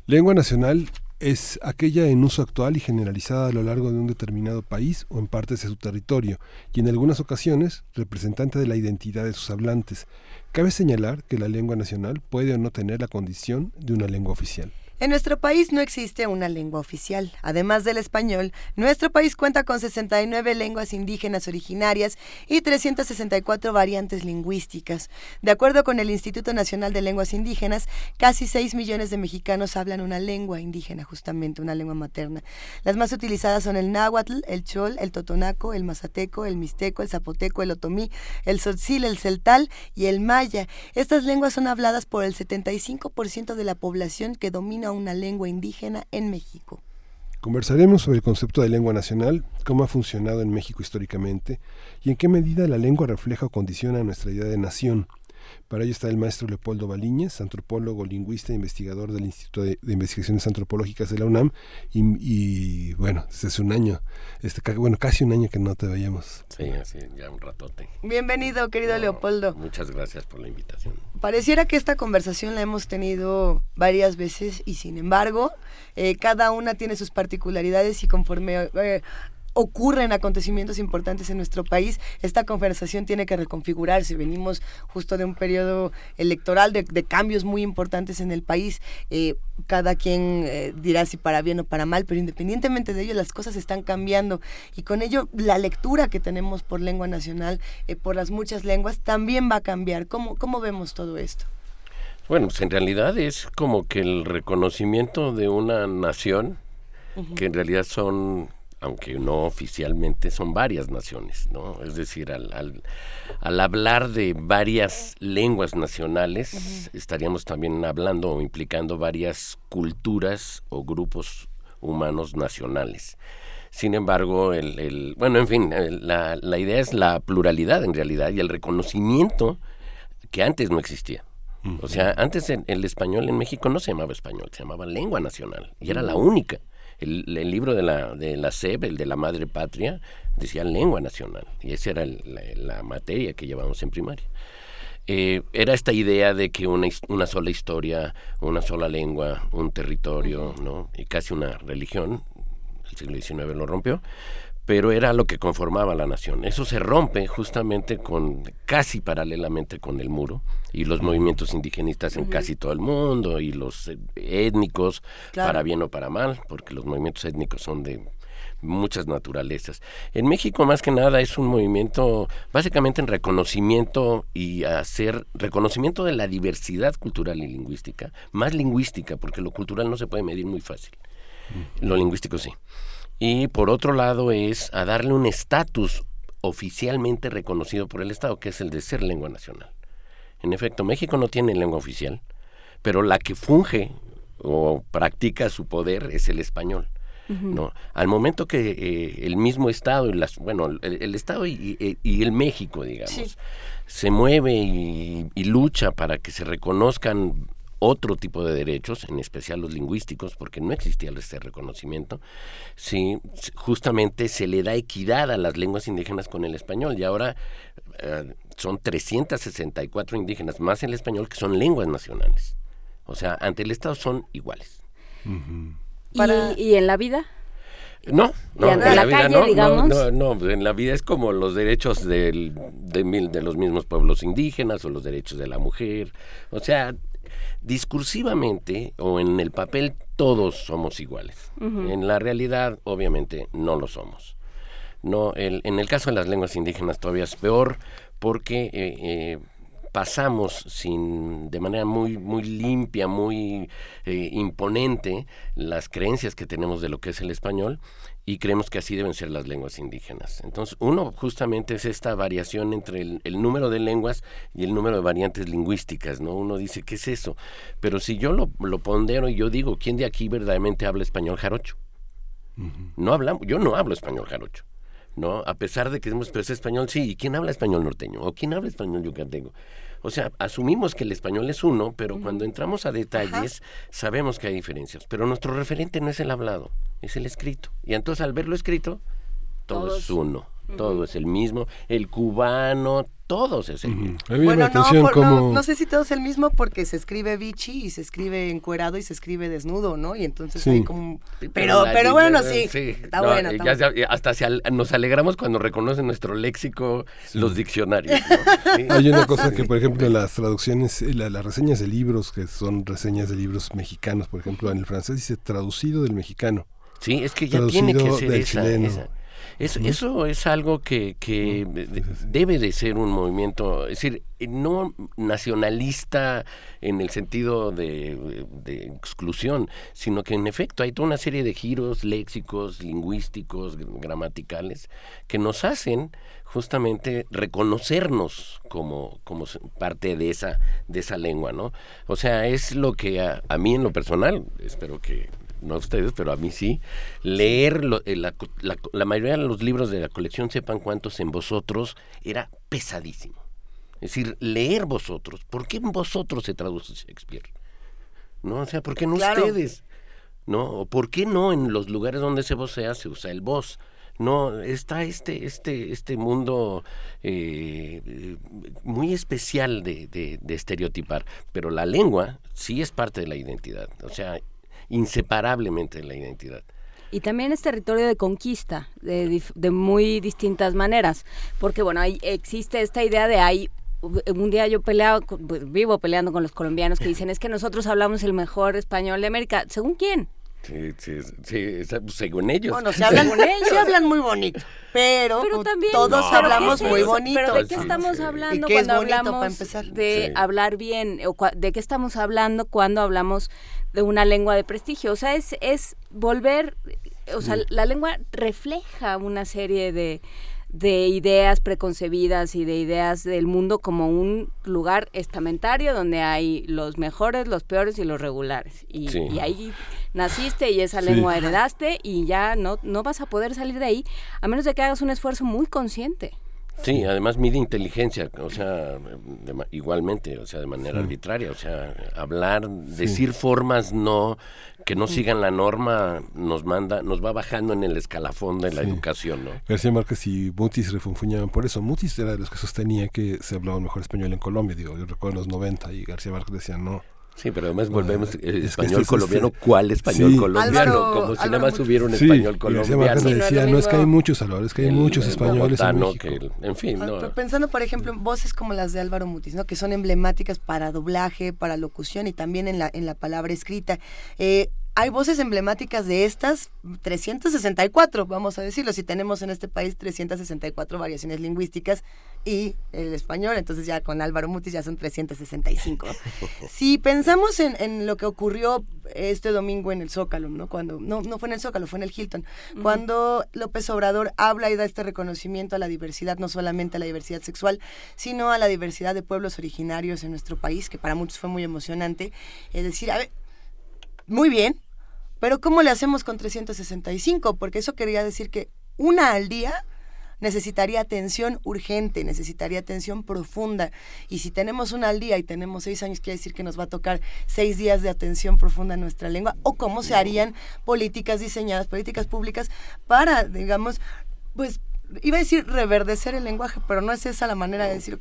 Lengua nacional es aquella en uso actual y generalizada a lo largo de un determinado país o en partes de su territorio, y en algunas ocasiones representante de la identidad de sus hablantes. Cabe señalar que la lengua nacional puede o no tener la condición de una lengua oficial. En nuestro país no existe una lengua oficial. Además del español, nuestro país cuenta con 69 lenguas indígenas originarias y 364 variantes lingüísticas. De acuerdo con el Instituto Nacional de Lenguas Indígenas, casi 6 millones de mexicanos hablan una lengua indígena, justamente una lengua materna. Las más utilizadas son el náhuatl, el chol, el totonaco, el mazateco, el mixteco, el zapoteco, el otomí, el tzotzil, el celtal y el maya. Estas lenguas son habladas por el 75% de la población que domina una lengua indígena en México. Conversaremos sobre el concepto de lengua nacional, cómo ha funcionado en México históricamente y en qué medida la lengua refleja o condiciona nuestra idea de nación. Para ello está el maestro Leopoldo Baliñez, antropólogo, lingüista e investigador del Instituto de, Investigaciones Antropológicas de la UNAM. Y, bueno, desde hace un año, este, bueno, casi un año que no te veíamos. Sí, así, ya un ratote. Bienvenido, querido Leopoldo. Muchas gracias por la invitación. Pareciera que esta conversación la hemos tenido varias veces y sin embargo, eh, cada una tiene sus particularidades y conforme eh, ocurren acontecimientos importantes en nuestro país, esta conversación tiene que reconfigurarse. Venimos justo de un periodo electoral, de, cambios muy importantes en el país. Eh, cada quien eh, dirá si para bien o para mal, pero independientemente de ello, las cosas están cambiando. Y con ello, la lectura que tenemos por lengua nacional, eh, por las muchas lenguas, también va a cambiar. ¿Cómo, cómo vemos todo esto? Bueno, pues en realidad es como que el reconocimiento de una nación, que en realidad son aunque no oficialmente, son varias naciones, ¿no? Es decir, al, al, hablar de varias lenguas nacionales, estaríamos también hablando o implicando varias culturas o grupos humanos nacionales. Sin embargo, el, el bueno, en fin, la, la, idea es la pluralidad en realidad y el reconocimiento que antes no existía. O sea, antes el español en México no se llamaba español, se llamaba lengua nacional y era la única. El, libro de la, de la SEB, el de la madre patria, decía lengua nacional, y esa era la, materia que llevamos en primaria. Eh, era esta idea de que una, una sola historia, una sola lengua, un territorio, ¿no? y casi una religión, el siglo XIX lo rompió, pero era lo que conformaba la nación. Eso se rompe justamente con casi paralelamente con el muro y los movimientos indigenistas en casi todo el mundo y los eh, étnicos para bien o para mal, porque los movimientos étnicos son de muchas naturalezas. En México más que nada es un movimiento básicamente en reconocimiento y hacer reconocimiento de la diversidad cultural y lingüística, más lingüística, porque lo cultural no se puede medir muy fácil. Lo lingüístico sí y por otro lado es a darle un estatus oficialmente reconocido por el Estado, que es el de ser lengua nacional. En efecto, México no tiene lengua oficial, pero la que funge o practica su poder es el español. ¿no? Al momento que eh, el mismo Estado, y las, bueno, el, Estado y, el México, digamos, se mueve y, y, lucha para que se reconozcan otro tipo de derechos, en especial los lingüísticos, porque no existía este reconocimiento, sí, justamente se le da equidad a las lenguas indígenas con el español y ahora eh, son 364 indígenas más el español que son lenguas nacionales. O sea, ante el Estado son iguales. ¿Y, en la vida? No, no, en, la, vida no, no, no, en la vida es como los derechos del, de, de, los mismos pueblos indígenas o los derechos de la mujer. O sea, discursivamente o en el papel todos somos iguales. En la realidad, obviamente, no lo somos. No, el, en el caso de las lenguas indígenas todavía es peor porque eh, eh, pasamos sin de manera muy muy limpia, muy eh, imponente las creencias que tenemos de lo que es el español y creemos que así deben ser las lenguas indígenas. Entonces, uno justamente es esta variación entre el, número de lenguas y el número de variantes lingüísticas, ¿no? Uno dice, ¿qué es eso? Pero si yo lo, lo pondero y yo digo, ¿quién de aquí verdaderamente habla español jarocho? No hablamos, yo no hablo español jarocho. ¿no? A pesar de que hemos español, sí, ¿y quién habla español norteño? ¿O quién habla español yucateco? O sea, asumimos que el español es uno, pero cuando entramos a detalles sabemos que hay diferencias. Pero nuestro referente no es el hablado, es el escrito. Y entonces al verlo escrito, todo es uno todo es el mismo, el cubano, todos es el mismo. Bueno, no, no, sé si todo es el mismo porque se escribe bichi y se escribe encuerado y se escribe desnudo, ¿no? Y entonces hay como... Pero, pero, bueno, sí, está bueno. hasta nos alegramos cuando reconocen nuestro léxico los diccionarios. Hay una cosa que, por ejemplo, las traducciones, eh, las reseñas de libros, que son reseñas de libros mexicanos, por ejemplo, en el francés dice traducido del mexicano. Sí, es que ya tiene que ser esa, eso es algo que, debe de ser un movimiento, es decir, no nacionalista en el sentido de, exclusión, sino que en efecto hay toda una serie de giros léxicos, lingüísticos, gramaticales, que nos hacen justamente reconocernos como, como parte de esa, de esa lengua, ¿no? O sea, es lo que a mí en lo personal, espero que no a ustedes, pero a mí sí, leer eh, la, mayoría de los libros de la colección Sepan cuántos en vosotros era pesadísimo. Es decir, leer vosotros. ¿Por qué en vosotros se traduce Shakespeare? ¿No? O sea, ¿por qué no ustedes? ¿No? ¿O por qué no en los lugares donde se vocea se usa el vos? No, está este, este, este mundo eh, muy especial de, de, de, estereotipar, pero la lengua sí es parte de la identidad. O sea, inseparablemente en la identidad. Y también es territorio de conquista, de, de muy distintas maneras, porque bueno, ahí existe esta idea de hay un día yo peleaba, pues, vivo peleando con los colombianos que dicen es que nosotros hablamos el mejor español de América. ¿Según quién? Sí, sí, sí, según ellos. Bueno, se hablan, se hablan muy bonito, pero, todos hablamos muy bonito. Pero ¿de qué estamos hablando cuando hablamos de hablar bien? O ¿De qué estamos hablando cuando hablamos de una lengua de prestigio. O sea, es, es volver, o sea, la lengua refleja una serie de, de ideas preconcebidas y de ideas del mundo como un lugar estamentario donde hay los mejores, los peores y los regulares. Y, ahí naciste y esa lengua heredaste y ya no, no vas a poder salir de ahí a menos de que hagas un esfuerzo muy consciente. Sí, además mide inteligencia, o sea, igualmente, o sea, de manera arbitraria, o sea, hablar, decir formas no que no sigan la norma nos manda, nos va bajando en el escalafón de la educación, ¿no? García Márquez y Mutis refunfuñaban por eso. Mutis era de los que sostenía que se hablaba mejor español en Colombia, digo, yo recuerdo en los 90 y García Márquez decía no Sí, pero además volvemos eh, español colombiano. ¿Cuál español colombiano? Como si nada más hubiera un español colombiano. Sí, decía, no, es que hay muchos, Álvaro, es que hay muchos españoles en México. en fin, no. Pensando, por ejemplo, en voces como las de Álvaro Mutis, ¿no? que son emblemáticas para doblaje, para locución y también en la, en la palabra escrita. Eh, hay voces emblemáticas de estas 364, vamos a decirlo, si tenemos en este país 364 variaciones lingüísticas y el español, entonces ya con Álvaro Mutis ya son 365. si pensamos en, lo que ocurrió este domingo en el Zócalo, ¿no? Cuando, no, no fue en el Zócalo, fue en el Hilton, cuando López Obrador habla y da este reconocimiento a la diversidad, no solamente a la diversidad sexual, sino a la diversidad de pueblos originarios en nuestro país, que para muchos fue muy emocionante. Es decir, a ver, muy bien, pero ¿cómo le hacemos con 365? Porque eso quería decir que una al día necesitaría atención urgente, necesitaría atención profunda. Y si tenemos una al día y tenemos seis años, quiere decir que nos va a tocar seis días de atención profunda a nuestra lengua. O cómo se harían políticas diseñadas, políticas públicas para, digamos, pues iba a decir reverdecer el lenguaje, pero no es esa la manera de decirlo.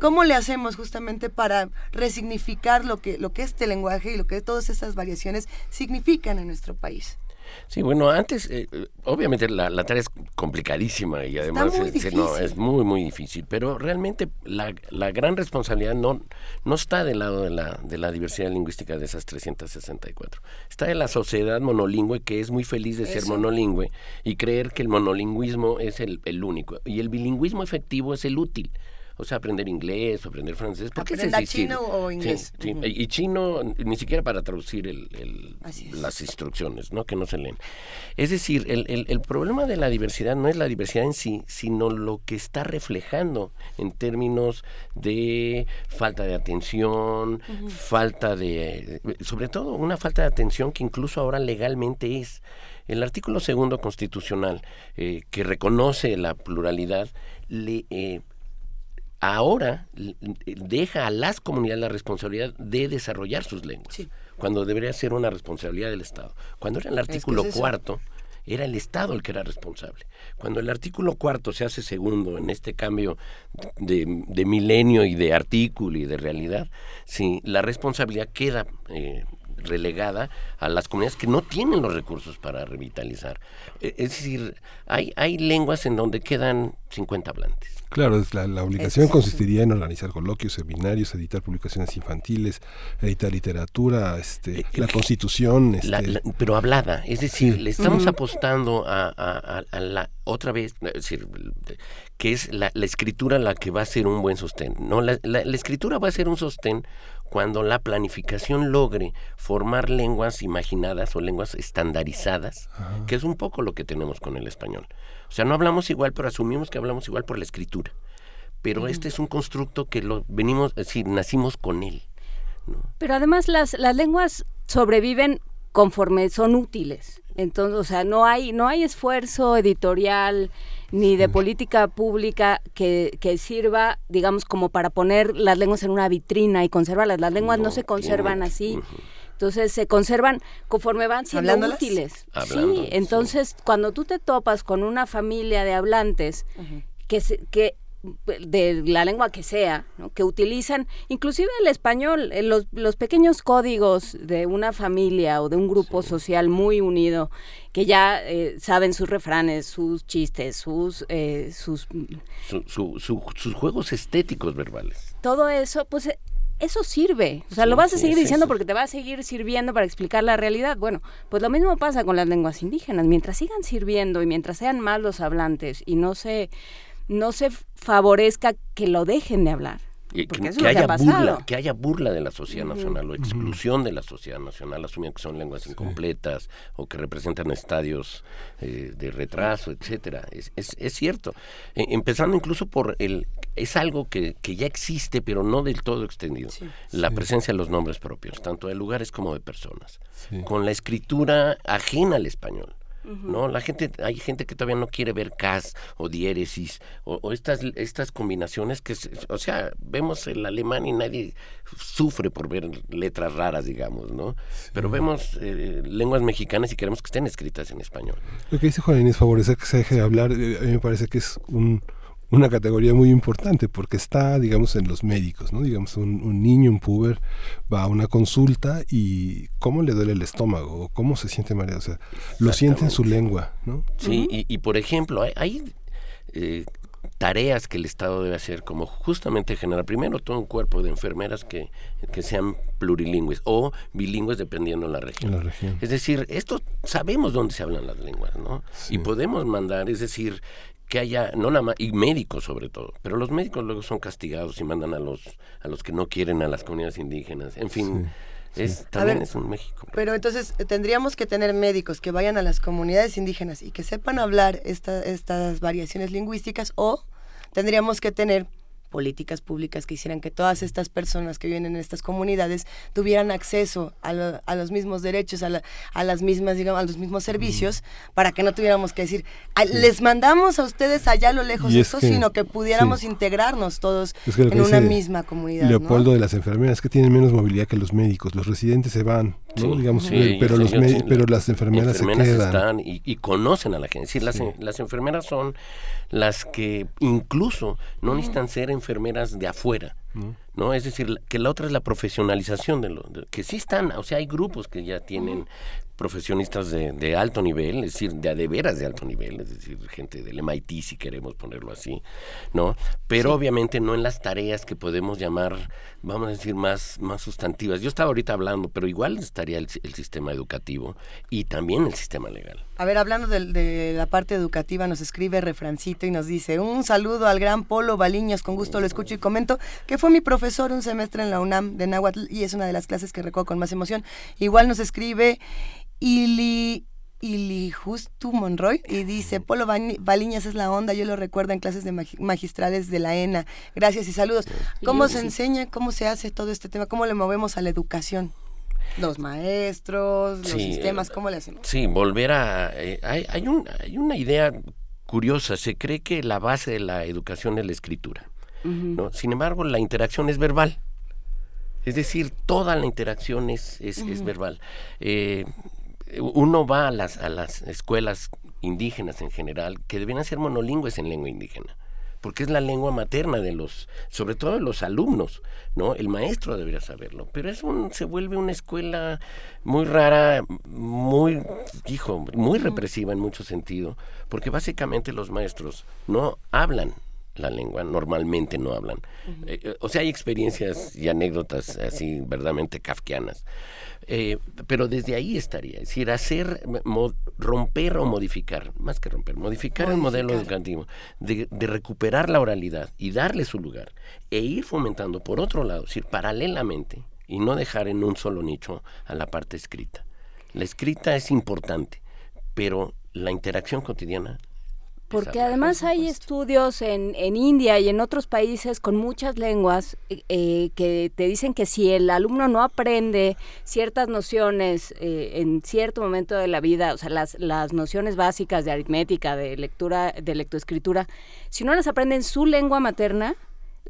¿Cómo le hacemos justamente para resignificar lo que, lo que este lenguaje y lo que todas estas variaciones significan en nuestro país? Sí, bueno, antes, eh, obviamente la, tarea es complicadísima y además es muy, muy difícil, pero realmente la, la, gran responsabilidad no, no está del lado de la, de la diversidad lingüística de esas 364. Está de la sociedad monolingüe que es muy feliz de ser monolingüe y creer que el monolingüismo es el, el único. Y el bilingüismo efectivo es el útil o sea, aprender inglés o aprender francés. ¿Por ¿Aprender chino o inglés? Y chino ni siquiera para traducir el, las instrucciones, ¿no? Que no se leen. Es decir, el, el, problema de la diversidad no es la diversidad en sí, sino lo que está reflejando en términos de falta de atención, falta de... Sobre todo una falta de atención que incluso ahora legalmente es. El artículo segundo constitucional, eh, que reconoce la pluralidad, le, eh, ahora deja a las comunidades la responsabilidad de desarrollar sus lenguas, cuando debería ser una responsabilidad del Estado. Cuando era el artículo cuarto, era el Estado el que era responsable. Cuando el artículo cuarto se hace segundo en este cambio de, milenio y de artículo y de realidad, sí, la responsabilidad queda eh, relegada a las comunidades que no tienen los recursos para revitalizar. E, es decir, hay, hay lenguas en donde quedan 50 hablantes. Claro, la, la obligación consistiría en organizar coloquios, seminarios, editar publicaciones infantiles, editar literatura, este, eh, la constitución. Este... pero hablada, es decir, le estamos apostando a, la otra vez, es decir, que es la, escritura la que va a ser un buen sostén. No, la, escritura va a ser un sostén cuando la planificación logre formar lenguas imaginadas o lenguas estandarizadas, que es un poco lo que tenemos con el español. O sea, no hablamos igual, pero asumimos que hablamos igual por la escritura. Pero este es un constructo que lo venimos, es decir, nacimos con él. Pero además las, las lenguas sobreviven conforme son útiles. Entonces, o sea, no hay, no hay esfuerzo editorial ni de política pública que, que, sirva, digamos, como para poner las lenguas en una vitrina y conservarlas. Las lenguas no, se conservan así. Entonces se conservan conforme van siendo útiles. sí, entonces cuando tú te topas con una familia de hablantes que, que de la lengua que sea, que utilizan inclusive el español, eh, los, los, pequeños códigos de una familia o de un grupo social muy unido, que ya eh, saben sus refranes, sus chistes, sus... Eh, sus... sus juegos estéticos verbales. Todo eso, pues eso sirve. O sea, lo vas a seguir diciendo porque te va a seguir sirviendo para explicar la realidad. Bueno, pues lo mismo pasa con las lenguas indígenas. Mientras sigan sirviendo y mientras sean más los hablantes y no se no se favorezca que lo dejen de hablar. que, haya burla, que haya burla de la sociedad nacional o exclusión de la sociedad nacional, asumiendo que son lenguas incompletas o que representan estadios eh, de retraso, etcétera. Es, es, cierto. E, empezando incluso por el es algo que, que, ya existe, pero no del todo extendido. La presencia de los nombres propios, tanto de lugares como de personas. Con la escritura ajena al español. ¿No? La gente, hay gente que todavía no quiere ver cas o diéresis o, estas, estas combinaciones que, o sea, vemos el alemán y nadie sufre por ver letras raras, digamos, ¿no? Pero vemos eh, lenguas mexicanas y queremos que estén escritas en español. Lo que dice Juan Inés favorecer que se deje de hablar, eh, a mí me parece que es un una categoría muy importante porque está, digamos, en los médicos, ¿no? Digamos, un, niño, un puber, va a una consulta y cómo le duele el estómago, cómo se siente mareado, o sea, lo siente en su lengua, ¿no? Sí, y, por ejemplo, hay, eh, tareas que el Estado debe hacer, como justamente generar primero todo un cuerpo de enfermeras que, que sean plurilingües o bilingües dependiendo de la región. La región. Es decir, esto sabemos dónde se hablan las lenguas, ¿no? Y podemos mandar, es decir, que haya, no nada más, y médicos sobre todo, pero los médicos luego son castigados y mandan a los, a los que no quieren a las comunidades indígenas, en fin. Es, también es un México. Pero entonces eh, tendríamos que tener médicos que vayan a las comunidades indígenas y que sepan hablar esta, estas variaciones lingüísticas o tendríamos que tener políticas públicas que hicieran que todas estas personas que viven en estas comunidades tuvieran acceso a, los mismos derechos, a, las mismas, digamos, a los mismos servicios, para que no tuviéramos que decir, les mandamos a ustedes allá a lo lejos esto, sino que pudiéramos integrarnos todos en una misma comunidad. Leopoldo de las enfermeras que tienen menos movilidad que los médicos, los residentes se van, digamos, pero los pero las enfermeras, se quedan. y, conocen a la gente. las, las enfermeras son las que incluso no necesitan ser enfermeras de afuera. ¿no? Es decir, que la otra es la profesionalización de lo que sí están, o sea, hay grupos que ya tienen profesionistas de, de, alto nivel, es decir, de, de veras de alto nivel, es decir, gente del MIT si queremos ponerlo así, ¿no? Pero obviamente no en las tareas que podemos llamar, vamos a decir, más, más sustantivas. Yo estaba ahorita hablando, pero igual estaría el, sistema educativo y también el sistema legal. A ver, hablando de, de, la parte educativa, nos escribe Refrancito y nos dice, un saludo al gran Polo Baliños, con gusto lo escucho y comento, que fue mi profesor un semestre en la UNAM de Nahuatl y es una de las clases que recuerdo con más emoción. Igual nos escribe... Ili, Ili Justu Monroy y dice, Polo Baliñas es la onda, yo lo recuerdo en clases de magistrales de la ENA. Gracias y saludos. ¿Cómo se enseña, cómo se hace todo este tema? ¿Cómo le movemos a la educación? Los maestros, los sistemas, ¿cómo le hacemos? Sí, volver a... Eh, hay, hay una idea curiosa, se cree que la base de la educación es la escritura ¿no? Sin embargo, la interacción es verbal. Es decir, toda la interacción es, es, verbal. Eh, uno va a las, a las escuelas indígenas en general que deben ser monolingües en lengua indígena porque es la lengua materna de los, sobre todo de los alumnos, ¿no? El maestro debería saberlo, pero es un, se vuelve una escuela muy rara, muy, hijo, muy represiva en mucho sentido, porque básicamente los maestros no hablan la lengua, normalmente no hablan. Eh, eh, o sea, hay experiencias y anécdotas así verdaderamente kafkianas. Eh, pero desde ahí estaría, es decir, hacer, romper o modificar, más que romper, modificar, el modelo educativo, de, recuperar la oralidad y darle su lugar, e ir fomentando por otro lado, es decir, paralelamente, y no dejar en un solo nicho a la parte escrita. La escrita es importante, pero la interacción cotidiana porque además hay estudios en, en, India y en otros países con muchas lenguas eh, eh, que te dicen que si el alumno no aprende ciertas nociones eh, en cierto momento de la vida, o sea, las, las nociones básicas de aritmética, de lectura, de lectoescritura, si no las aprende en su lengua materna,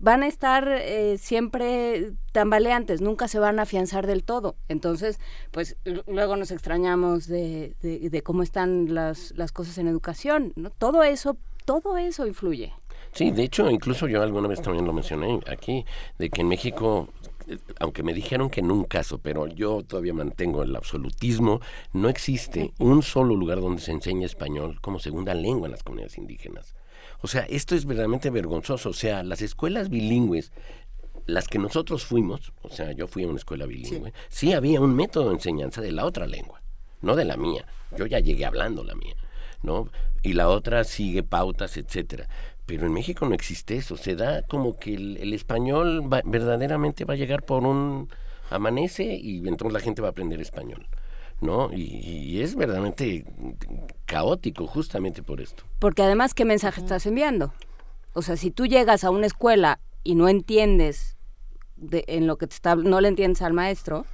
van a estar eh, siempre tambaleantes, nunca se van a afianzar del todo. Entonces, pues luego nos extrañamos de, de, cómo están las, las cosas en educación. ¿no? Todo eso, todo eso influye. Sí, de hecho, incluso yo alguna vez también lo mencioné aquí, de que en México aunque me dijeron que en un caso, pero yo todavía mantengo el absolutismo, no existe un solo lugar donde se enseña español como segunda lengua en las comunidades indígenas. O sea, esto es verdaderamente vergonzoso. O sea, las escuelas bilingües, las que nosotros fuimos, o sea, yo fui a una escuela bilingüe, sí, había un método de enseñanza de la otra lengua, no de la mía. Yo ya llegué hablando la mía, ¿no? Y la otra sigue pautas, etcétera. Pero en México no existe eso. Se da como que el, español verdaderamente va a llegar por un amanece y entonces la gente va a aprender español. ¿No? Y, es verdaderamente caótico justamente por esto. Porque además, ¿qué mensaje estás enviando? O sea, si tú llegas a una escuela y no entiendes en lo que te está, no le entiendes al maestro,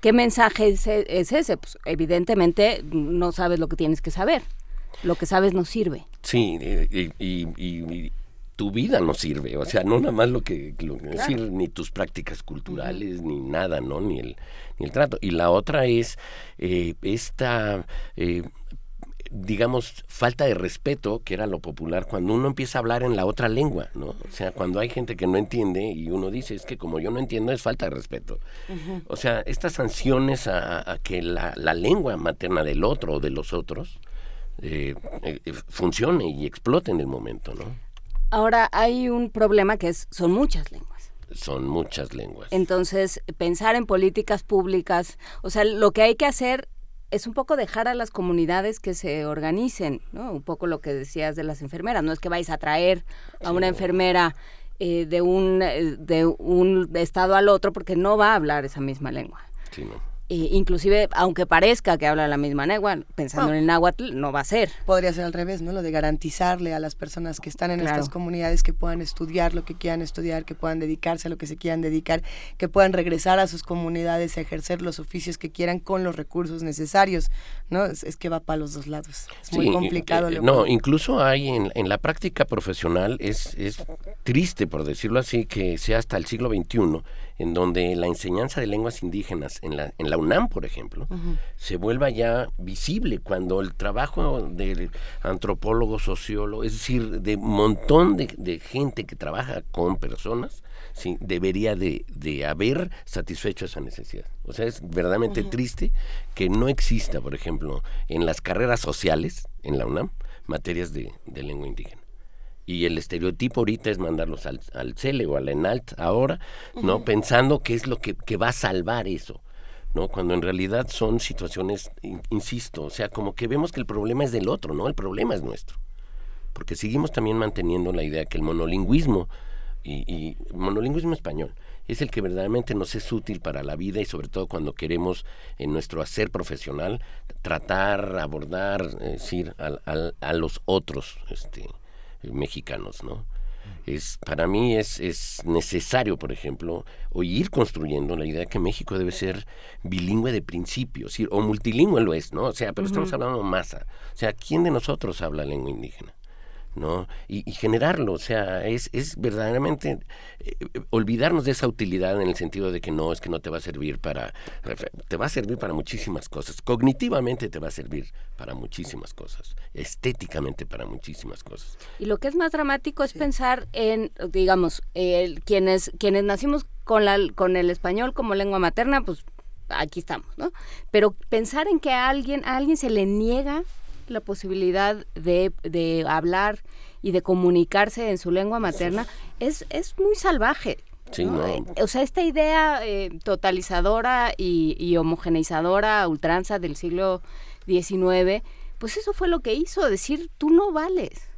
¿qué mensaje es, ese? Pues evidentemente no sabes lo que tienes que saber. Lo que sabes no sirve. Sí, y tu vida no sirve, o sea, no nada más lo que, decir, ni tus prácticas culturales, ni nada, ¿no? Ni el, ni el trato. Y la otra es eh, esta, eh, digamos, falta de respeto, que era lo popular, cuando uno empieza a hablar en la otra lengua, ¿no? O sea, cuando hay gente que no entiende y uno dice, es que como yo no entiendo, es falta de respeto. O sea, estas sanciones a, que la, la, lengua materna del otro o de los otros eh, funcione y explote en el momento, ¿no? Ahora hay un problema que es, son muchas lenguas. Son muchas lenguas. Entonces, pensar en políticas públicas, o sea, lo que hay que hacer es un poco dejar a las comunidades que se organicen, ¿no? Un poco lo que decías de las enfermeras, no es que vais a traer a una enfermera eh, de, un, eh, de un estado al otro porque no va a hablar esa misma lengua. Sí, no inclusive, aunque parezca que habla la misma lengua, pensando en el náhuatl, no va a ser. Podría ser al revés, ¿no? Lo de garantizarle a las personas que están en estas comunidades que puedan estudiar lo que quieran estudiar, que puedan dedicarse a lo que se quieran dedicar, que puedan regresar a sus comunidades a ejercer los oficios que quieran con los recursos necesarios, ¿no? Es, que va para los dos lados. Es muy complicado. Eh, no, incluso hay en, en, la práctica profesional, es, es triste, por decirlo así, que sea hasta el siglo XXI en donde la enseñanza de lenguas indígenas en la, en la UNAM, por ejemplo, se vuelva ya visible cuando el trabajo del antropólogo, sociólogo, es decir, de un montón de, gente que trabaja con personas, sí, debería de, haber satisfecho esa necesidad. O sea, es verdaderamente triste que no exista, por ejemplo, en las carreras sociales en la UNAM, materias de lengua indígena y el estereotipo ahorita es mandarlos al, al CELE o al ENALT ahora, ¿no? Pensando que es lo que, que, va a salvar eso, ¿no? Cuando en realidad son situaciones, insisto, o sea, como que vemos que el problema es del otro, ¿no? El problema es nuestro. Porque seguimos también manteniendo la idea que el monolingüismo, y, y monolingüismo español, es el que verdaderamente nos es útil para la vida y sobre todo cuando queremos en nuestro hacer profesional tratar, abordar, decir, a los otros, este, mexicanos, ¿no? Es, para mí es, es necesario, por ejemplo, o ir construyendo la idea de que México debe ser bilingüe de principio, o multilingüe lo es, ¿no? O sea, pero estamos hablando de masa. O sea, ¿quién de nosotros habla lengua indígena? ¿No? Y, generarlo, o sea, es, es verdaderamente eh, olvidarnos de esa utilidad en el sentido de que no, es que no te va a servir para, te va a servir para muchísimas cosas, cognitivamente te va a servir para muchísimas cosas, estéticamente para muchísimas cosas. Y lo que es más dramático es pensar en, digamos, quienes, quienes nacimos con, la, con el español como lengua materna, pues aquí estamos, ¿no? Pero pensar en que a alguien, a alguien se le niega la posibilidad de, de hablar y de comunicarse en su lengua materna es, es muy salvaje. O sea, esta idea eh, totalizadora y, y, homogeneizadora ultranza del siglo XIX, pues eso fue lo que hizo, decir, tú no vales.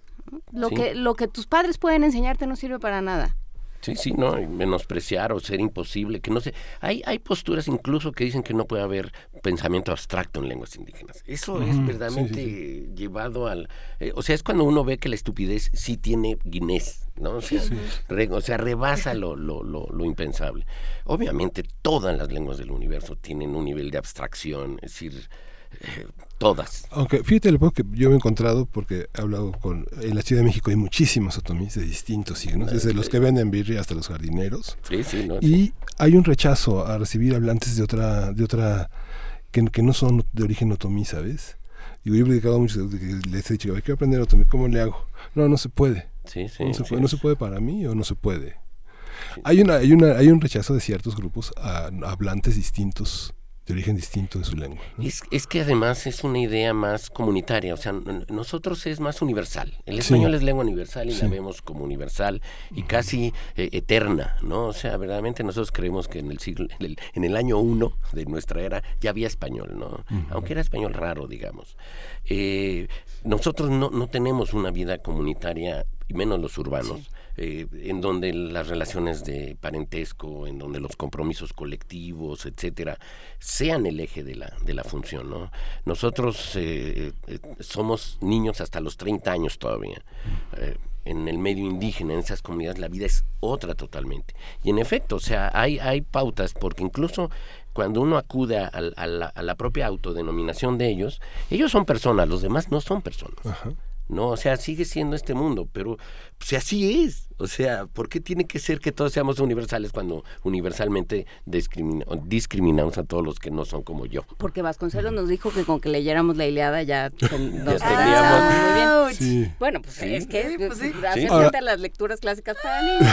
Lo, que, lo que tus padres pueden enseñarte no sirve para nada. Sí, sí, no, menospreciar o ser imposible, que no sé. Hay, hay posturas incluso que dicen que no puede haber pensamiento abstracto en lenguas indígenas. Eso es verdaderamente llevado al... Eh, o sea, es cuando uno ve que la estupidez sí tiene guinés, ¿no? O sea, o sea rebasa lo, lo, lo, lo, impensable. Obviamente todas las lenguas del universo tienen un nivel de abstracción, es decir... Eh, todas. Aunque fíjate lo que yo me he encontrado, porque he hablado con. En la Ciudad de México hay muchísimos otomís de distintos signos, desde los que venden birria hasta los jardineros. Sí, sí, no, y hay un rechazo a recibir hablantes de otra. de otra que, que no son de origen otomí, ¿sabes? Digo, yo he predicado mucho, les he dicho, quiero aprender otomí, ¿cómo le hago? No, no se puede. Sí, sí, no, se puede, no se puede para mí o no se puede. Hay, una, hay, una, hay un rechazo de ciertos grupos a hablantes distintos de origen distinto de su lengua. Es, es, que además es una idea más comunitaria, o sea, nosotros es más universal. El español es lengua universal y la vemos como universal y casi eh, eterna, ¿no? O sea, verdaderamente nosotros creemos que en el siglo, en el, año uno de nuestra era ya había español, ¿no? Aunque era español raro, digamos. Eh, nosotros no, no tenemos una vida comunitaria, y menos los urbanos. Eh, en donde las relaciones de parentesco, en donde los compromisos colectivos, etcétera, sean el eje de la, de la función. ¿no? Nosotros eh, eh, somos niños hasta los 30 años todavía. en el medio indígena, en esas comunidades, la vida es otra totalmente. Y en efecto, o sea, hay, hay pautas, porque incluso cuando uno acude a, la, a, la, propia autodenominación de ellos, ellos son personas, los demás no son personas. ¿No? O sea, sigue siendo este mundo, pero pues, así es. O sea, ¿por qué tiene que ser que todos seamos universales cuando universalmente discriminamos a todos los que no son como yo? Porque Vasconcelos nos dijo que con que leyéramos la Iliada ya nos teníamos muy bien. Bueno, pues es que pues, sí. las lecturas clásicas para niños.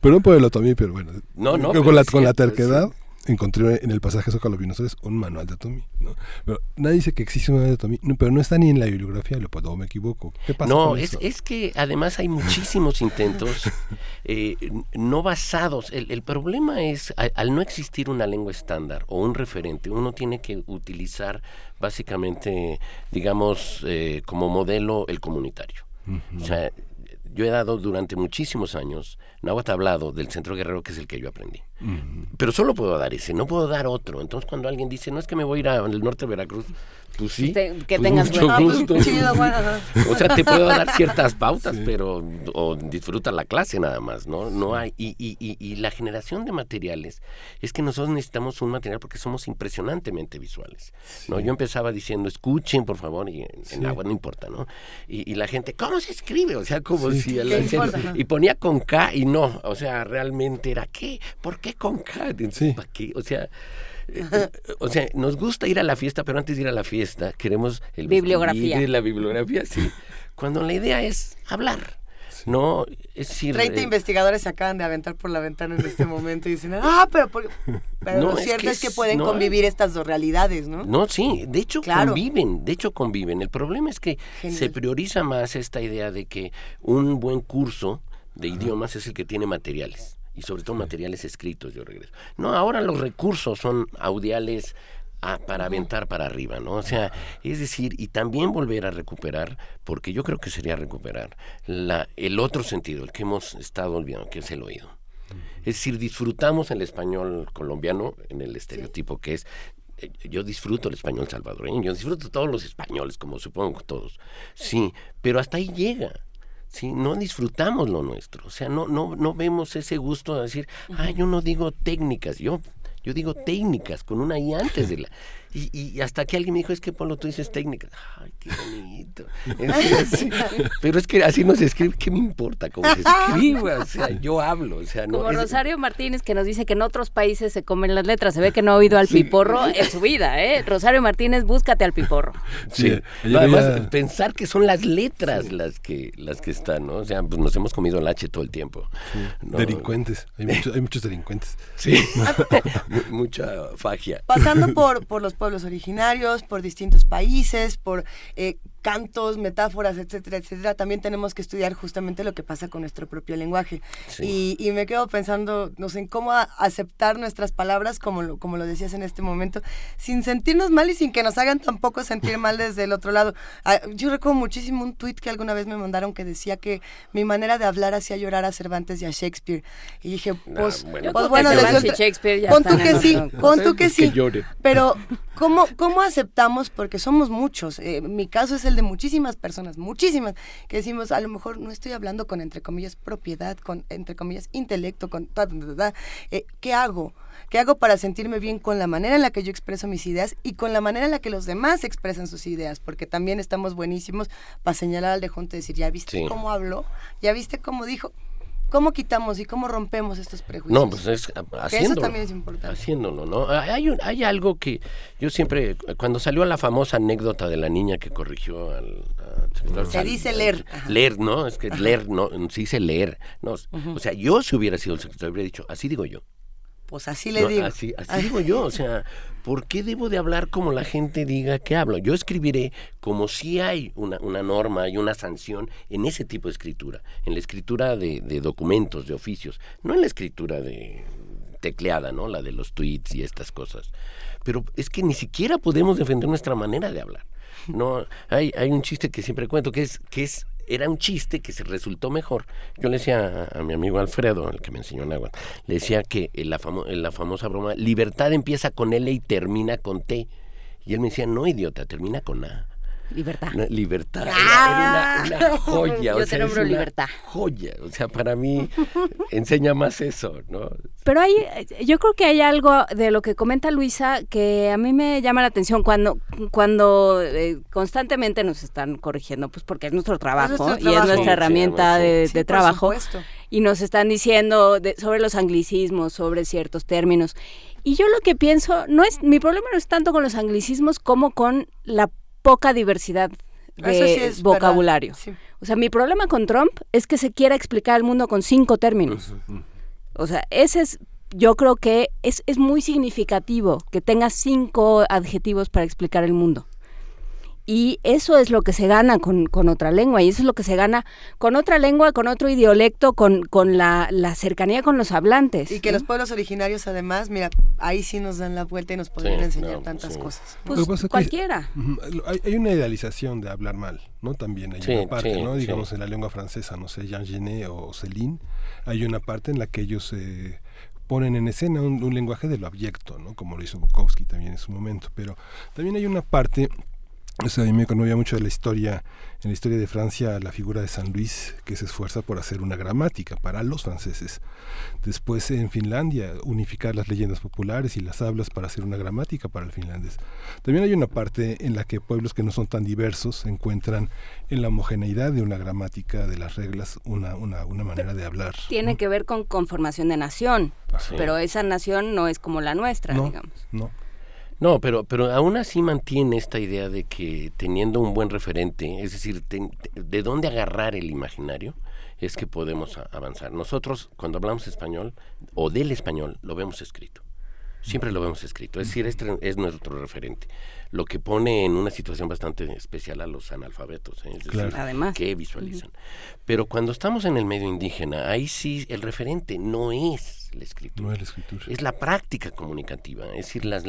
Perdón por el otomí, pero bueno. No, no. Con, la, con la terquedad encontré en el pasaje Zócalo Vinosares un manual de Atomy. ¿no? Pero nadie dice que existe un manual de Atomy, pero no está ni en la bibliografía, lo puedo, me equivoco. ¿Qué pasa no, es, es que además hay muchísimos intentos eh, no basados. El, problema es, al, no existir una lengua estándar o un referente, uno tiene que utilizar básicamente, digamos, eh, como modelo el comunitario. O sea, yo he dado durante muchísimos años Nahuatl hablado del centro guerrero, que es el que yo aprendí. Pero solo puedo dar ese, no puedo dar otro. Entonces, cuando alguien dice, no es que me voy a ir al norte de Veracruz, pues sí. que pues tengas mucho gusto. o sea, te puedo dar ciertas pautas, pero o disfruta la clase nada más, ¿no? No hay. Y, y, y, la generación de materiales es que nosotros necesitamos un material porque somos impresionantemente visuales. ¿no? Yo empezaba diciendo, escuchen, por favor, y en, agua no importa, ¿no? Y, la gente, ¿cómo se escribe? O sea, como si. y ponía con K y no, o sea, realmente era, ¿qué? ¿Por qué con K? ¿Para qué? O sea, eh, o sea, nos gusta ir a la fiesta, pero antes de ir a la fiesta queremos el bibliografía. la bibliografía, sí. Cuando la idea es hablar. No, es decir, 30 eh, investigadores se acaban de aventar por la ventana en este momento y dicen, ah, pero, lo cierto es que, pueden convivir estas dos realidades, ¿no? No, sí, de hecho conviven, de hecho conviven. El problema es que se prioriza más esta idea de que un buen curso de idiomas es el que tiene materiales y sobre todo materiales escritos, yo regreso. No, ahora los recursos son audiales para aventar para arriba, ¿no? O sea, es decir, y también volver a recuperar, porque yo creo que sería recuperar la, el otro sentido, el que hemos estado olvidando, que es el oído. Es decir, disfrutamos el español colombiano en el estereotipo que es eh, yo disfruto el español salvadoreño, yo disfruto todos los españoles, como supongo todos. Sí, pero hasta ahí llega. ¿Sí? no disfrutamos lo nuestro, o sea, no, no, no vemos ese gusto de decir, ah, yo no digo técnicas, yo, yo digo técnicas con una I antes de la... Y, hasta que alguien me dijo, es que Polo, tú dices técnica. Ay, qué bonito. pero es que así no se escribe, ¿qué me importa cómo se escribe? O sea, yo hablo. O sea, no, Como Rosario Martínez que nos dice que en otros países se comen las letras. Se ve que no ha oído al piporro en su vida, ¿eh? Rosario Martínez, búscate al piporro. Sí. además, pensar que son las letras las que las que están, ¿no? O sea, pues nos hemos comido el H todo el tiempo. Delincuentes. Hay muchos, hay muchos delincuentes. Sí. Mucha fagia. Pasando por, por los pueblos originarios, por distintos países, por eh, cantos, metáforas, etcétera, etcétera, también tenemos que estudiar justamente lo que pasa con nuestro propio lenguaje. Y, y, me quedo pensando, no sé, en cómo aceptar nuestras palabras, como lo, como lo decías en este momento, sin sentirnos mal y sin que nos hagan tampoco sentir mal desde el otro lado. Ah, yo recuerdo muchísimo un tuit que alguna vez me mandaron que decía que mi manera de hablar hacía llorar a Cervantes y a Shakespeare. Y dije, pues, bueno, pues bueno, pon tú que sí, pon tú que sí. Pero, ¿cómo, ¿cómo aceptamos? Porque somos muchos. Eh, mi caso es el de muchísimas personas, muchísimas, que decimos, a lo mejor no estoy hablando con, entre comillas, propiedad, con, entre comillas, intelecto, con... Eh, ¿Qué hago? ¿Qué hago para sentirme bien con la manera en la que yo expreso mis ideas y con la manera en la que los demás expresan sus ideas? Porque también estamos buenísimos para señalar al de junto y decir, ¿ya viste cómo habló? ¿Ya viste cómo dijo? ¿Cómo quitamos y cómo rompemos estos prejuicios? No, pues es haciéndolo. Eso también es importante. Haciéndolo, ¿no? Hay, hay algo que yo siempre, cuando salió la famosa anécdota de la niña que corrigió al... se dice leer. Leer, ¿no? Es que leer, no, se dice leer. No, O sea, yo si hubiera sido el secretario, hubiera dicho, así digo yo. Pues así le digo. Así, así digo yo, o sea, ¿por qué debo de hablar como la gente diga que hablo? Yo escribiré como si hay una, una norma y una sanción en ese tipo de escritura, en la escritura de, de, documentos, de oficios, no en la escritura de tecleada, ¿no? La de los tweets y estas cosas. Pero es que ni siquiera podemos defender nuestra manera de hablar. No, hay, hay un chiste que siempre cuento que es, que es era un chiste que se resultó mejor. Yo le decía a, mi amigo Alfredo, el que me enseñó en agua, le decía que la, la famosa broma, libertad empieza con L y termina con T. Y él me decía, no, idiota, termina con A. Libertad. libertad. ¡Ah! una, joya. Yo te nombro libertad. Joya. O sea, para mí enseña más eso, ¿no? Pero hay, yo creo que hay algo de lo que comenta Luisa que a mí me llama la atención cuando, cuando eh, constantemente nos están corrigiendo, pues porque es nuestro trabajo, y es nuestra herramienta de, trabajo. Y nos están diciendo sobre los anglicismos, sobre ciertos términos. Y yo lo que pienso, no es, mi problema no es tanto con los anglicismos como con la poca diversidad de vocabulario. O sea, mi problema con Trump es que se quiera explicar al mundo con cinco términos. O sea, ese es, yo creo que es, es muy significativo que tenga cinco adjetivos para explicar el mundo. Y eso es lo que se gana con, otra lengua, y eso es lo que se gana con otra lengua, con otro idiolecto, con, con la, cercanía con los hablantes. Y que los pueblos originarios, además, mira, ahí sí nos dan la vuelta y nos podrían enseñar tantas cosas. Pues cualquiera. hay, una idealización de hablar mal, ¿no? También hay una parte, ¿no? Digamos en la lengua francesa, no sé, Jean Genet o Céline, hay una parte en la que ellos... Eh, ponen en escena un, un, lenguaje de lo abyecto, ¿no? como lo hizo Bukowski también en su momento, pero también hay una parte o sea, a mí me conmovía mucho de la historia, en la historia de Francia, la figura de San Luis, que se esfuerza por hacer una gramática para los franceses. Después en Finlandia, unificar las leyendas populares y las hablas para hacer una gramática para el finlandés. También hay una parte en la que pueblos que no son tan diversos encuentran en la homogeneidad de una gramática, de las reglas, una, una, una manera de hablar. Tiene que ver con conformación de nación, pero esa nación no es como la nuestra, digamos. No. No, pero, pero aún así mantiene esta idea de que teniendo un buen referente, es decir, de dónde agarrar el imaginario, es que podemos avanzar. Nosotros, cuando hablamos español o del español, lo vemos escrito. Siempre lo vemos escrito, es decir, este es nuestro referente lo que pone en una situación bastante especial a los analfabetos, ¿eh? es decir, que visualizan. Pero cuando estamos en el medio indígena, ahí sí el referente no es la escritura. No es la escritura. Es la práctica comunicativa, es decir, las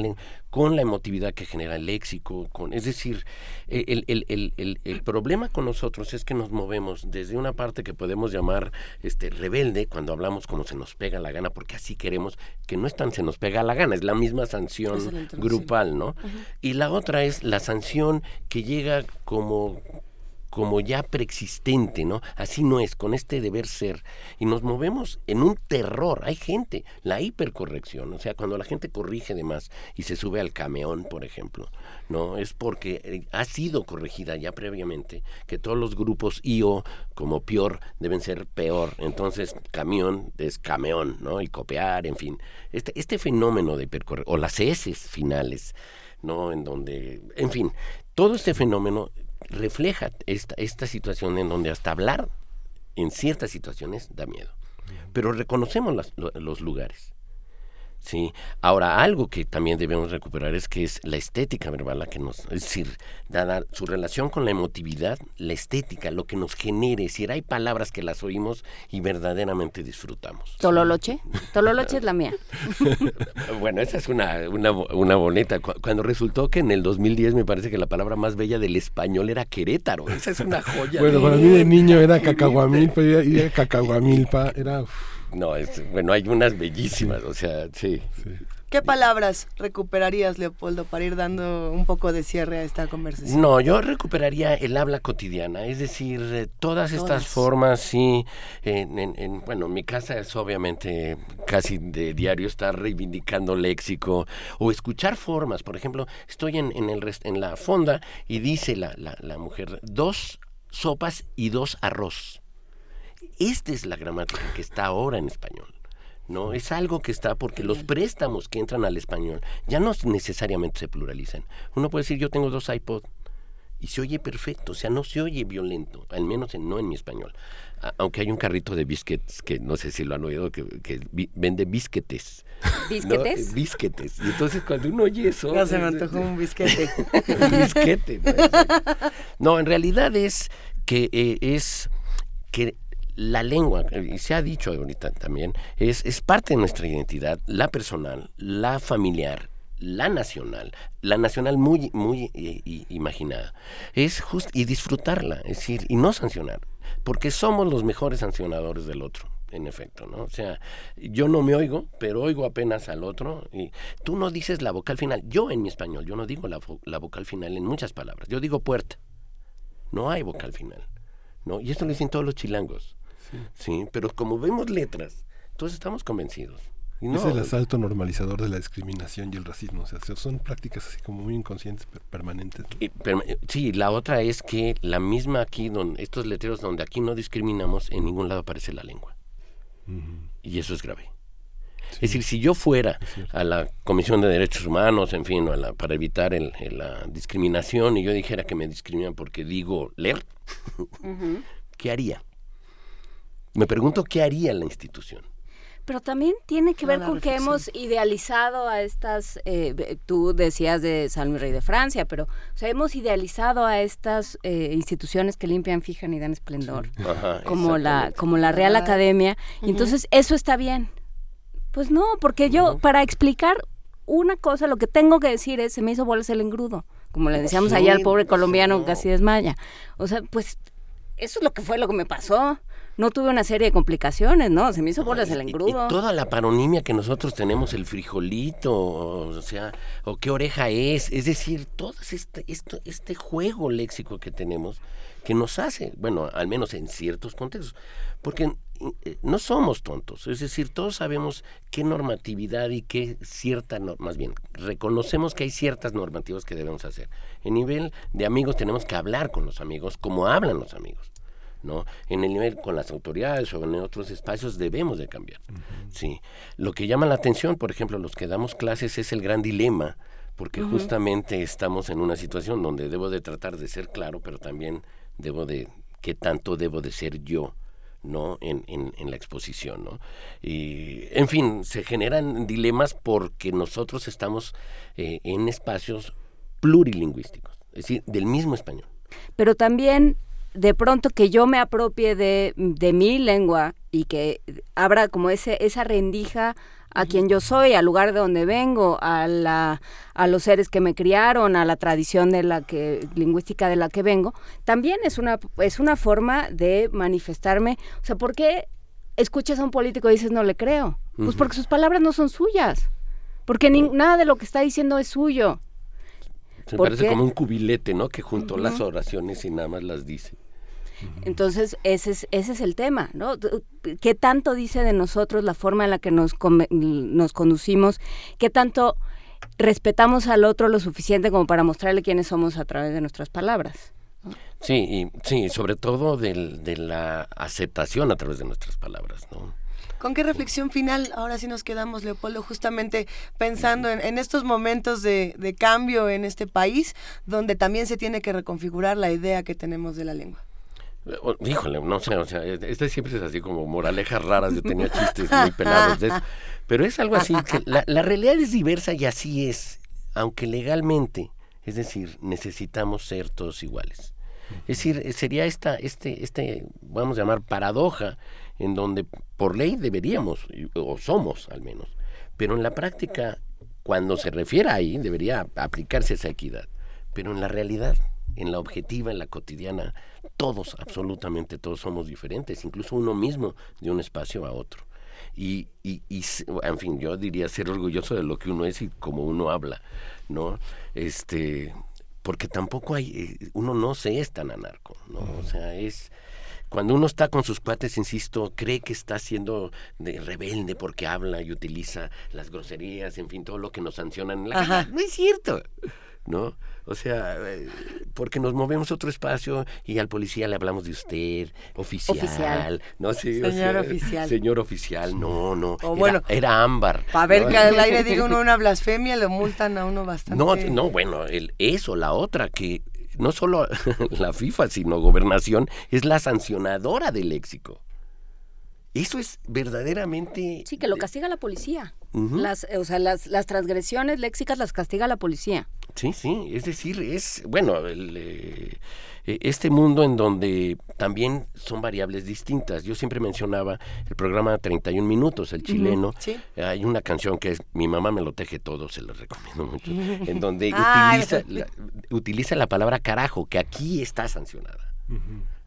con la emotividad que genera el léxico, con, es decir, e, el, el, el, el, problema con nosotros es que nos movemos desde una parte que podemos llamar este rebelde, cuando hablamos como se nos pega la gana, porque así queremos, que no es tan se nos pega la gana, es la misma sanción grupal, ¿no? Y la otra es la sanción que llega como como ya preexistente, ¿no? Así no es, con este deber ser. Y nos movemos en un terror. Hay gente, la hipercorrección, o sea, cuando la gente corrige de más y se sube al cameón, por ejemplo, ¿no? Es porque eh, ha sido corregida ya previamente que todos los grupos IO, como peor, deben ser peor. Entonces, camión es cameón, ¿no? Y copiar, en fin. Este, este fenómeno de hipercorrección, o las S finales, ¿no? En donde, en fin, todo este fenómeno refleja esta, esta situación en donde hasta hablar en ciertas situaciones da miedo. Pero reconocemos los lugares. Sí. Ahora, algo que también debemos recuperar es que es la estética verbal la que nos, es decir, dada su relación con la emotividad, la estética, lo que nos genere, es decir, hay palabras que las oímos y verdaderamente disfrutamos. Tololoche, Tololoche es la mía. bueno, esa es una, una, una boneta. Cuando resultó que en el 2010 me parece que la palabra más bella del español era Querétaro, esa es una joya. bueno, para mí de niño era cacahuamilpa, y cacahuamilpa, era... No, bueno, hay unas bellísimas, o sea, sí. ¿Qué palabras recuperarías, Leopoldo, para ir dando un poco de cierre a esta conversación? No, yo recuperaría el habla cotidiana, es decir, eh, todas estas formas, sí, en, bueno, mi casa es obviamente casi de diario estar reivindicando léxico o escuchar formas, por ejemplo, estoy en, en, el, en la fonda y dice la, la, la mujer, dos sopas y dos arroz. Esta es la gramática que está ahora en español. No, es algo que está porque los préstamos que entran al español ya no necesariamente se pluralizan. Uno puede decir yo tengo dos iPod y se oye perfecto, o sea, no se oye violento, al menos no en mi español. aunque hay un carrito de biscuits que no sé si lo han oído, que, vende bisquetes. ¿Bisquetes? ¿No? Bisquetes. Y entonces cuando uno oye eso... Ya se me antojó un bisquete. un bisquete. No, en realidad es que eh, es que la lengua, y se ha dicho ahorita también, es, es parte de nuestra identidad, la personal, la familiar, la nacional, la nacional muy, muy eh, imaginada, es just, y disfrutarla, es decir, y no sancionar, porque somos los mejores sancionadores del otro, en efecto, ¿no? O sea, yo no me oigo, pero oigo apenas al otro, y tú no dices la vocal final, yo en mi español, yo no digo la, la vocal final en muchas palabras, yo digo puerta, no hay vocal final, ¿no? Y esto lo dicen todos los chilangos, Sí. pero como vemos letras, todos estamos convencidos. es el asalto normalizador de la discriminación y el racismo. O sea, son prácticas así como muy inconscientes, pero permanentes. sí, la otra es que la misma aquí, donde, estos letreros donde aquí no discriminamos, en ningún lado aparece la lengua. Y eso es grave. es decir, si yo fuera a la Comisión de Derechos Humanos, en fin, para evitar la discriminación, y yo dijera que me discriminan porque digo leer, ¿qué haría? Me pregunto qué haría la institución. Pero también tiene que ver con que hemos idealizado a estas, eh, tú decías de San Luis Rey de Francia, pero o sea, hemos idealizado a estas eh, instituciones que limpian, fijan y dan esplendor, como, la, como la Real Academia. y entonces, eso está bien. Pues no, porque yo, para explicar una cosa, lo que tengo que decir es, se me hizo bolas el engrudo, como le decíamos allá al pobre colombiano que casi desmaya. O sea, pues eso es lo que fue lo que me pasó no tuve una serie de complicaciones, ¿no? Se me hizo bolas el engrudo. Y, toda la paronimia que nosotros tenemos, el frijolito, o sea, o qué oreja es, es decir, todo este, esto, este juego léxico que tenemos que nos hace, bueno, al menos en ciertos contextos, porque eh, no somos tontos, es decir, todos sabemos qué normatividad y qué cierta, más bien, reconocemos que hay ciertas normativas que debemos hacer. En nivel de amigos tenemos que hablar con los amigos como hablan los amigos. ¿No? En el nivel con las autoridades o en otros espacios debemos de cambiar. Sí. Lo que llama la atención, por ejemplo, los que damos clases es el gran dilema, porque justamente estamos en una situación donde debo de tratar de ser claro, pero también debo de qué tanto debo de ser yo. ¿no? En, en, la exposición, ¿no? Y, en fin, se generan dilemas porque nosotros estamos eh, en espacios plurilingüísticos, es decir, del mismo español. Pero también de pronto que yo me apropie de, mi lengua y que abra como ese, esa rendija a quien yo soy, al lugar de donde vengo, a, la, a los seres que me criaron, a la tradición de la que, lingüística de la que vengo, también es una, es una forma de manifestarme. O sea, ¿por qué escuchas a un político y dices no le creo? Pues porque sus palabras no son suyas, porque nada de lo que está diciendo es suyo. Se parece como un cubilete, ¿no? Que juntó las oraciones y nada más las dice. Entonces, ese es, ese es el tema, ¿no? ¿Qué tanto dice de nosotros la forma en la que nos, nos conducimos? ¿Qué tanto respetamos al otro lo suficiente como para mostrarle quiénes somos a través de nuestras palabras? Sí, y, sí, sobre todo de la aceptación a través de nuestras palabras, ¿no? ¿Con qué reflexión final ahora sí nos quedamos, Leopoldo, justamente pensando en, estos momentos de, de, cambio en este país, donde también se tiene que reconfigurar la idea que tenemos de la lengua? Híjole, no sé, o sea, este siempre es así como moralejas raras, yo tenía chistes muy pelados de eso, pero es algo así, que la, la realidad es diversa y así es, aunque legalmente, es decir, necesitamos ser todos iguales. Es decir, sería esta, este, este, vamos a llamar paradoja en donde por ley deberíamos, o somos al menos, pero en la práctica, cuando se refiere ahí, debería aplicarse esa equidad. Pero en la realidad, en la objetiva, en la cotidiana, todos, absolutamente todos somos diferentes, incluso uno mismo de un espacio a otro. Y, y, y, en fin, yo diría ser orgulloso de lo que uno es y como uno habla, ¿no? Este, porque tampoco hay, eh, uno no se es tan anarco, ¿no? O sea, es cuando uno está con sus cuates, insisto, cree que está siendo de rebelde porque habla y utiliza las groserías, en fin, todo lo que nos sancionan en la casa. No es cierto, ¿no? O sea, eh, porque nos movemos a otro espacio y al policía le hablamos de usted, oficial, no sí, señor oficial. Señor oficial, no, no. era, bueno, era ámbar. Para ver que al aire diga uno una blasfemia, lo multan a uno bastante. No, no, bueno, el, eso, la otra, que no solo la FIFA, sino gobernación, es la sancionadora del léxico. Eso es verdaderamente... Sí, que lo castiga la policía. las, o sea, las, las, transgresiones léxicas las castiga la policía. Sí, sí, es decir, es, bueno, el, eh, e, este mundo en donde también son variables distintas. Yo siempre mencionaba el programa 31 Minutos, el chileno. Hay una canción que es Mi mamá me lo teje todo, se lo recomiendo mucho, en donde utiliza, la, utiliza la palabra carajo, que aquí está sancionada.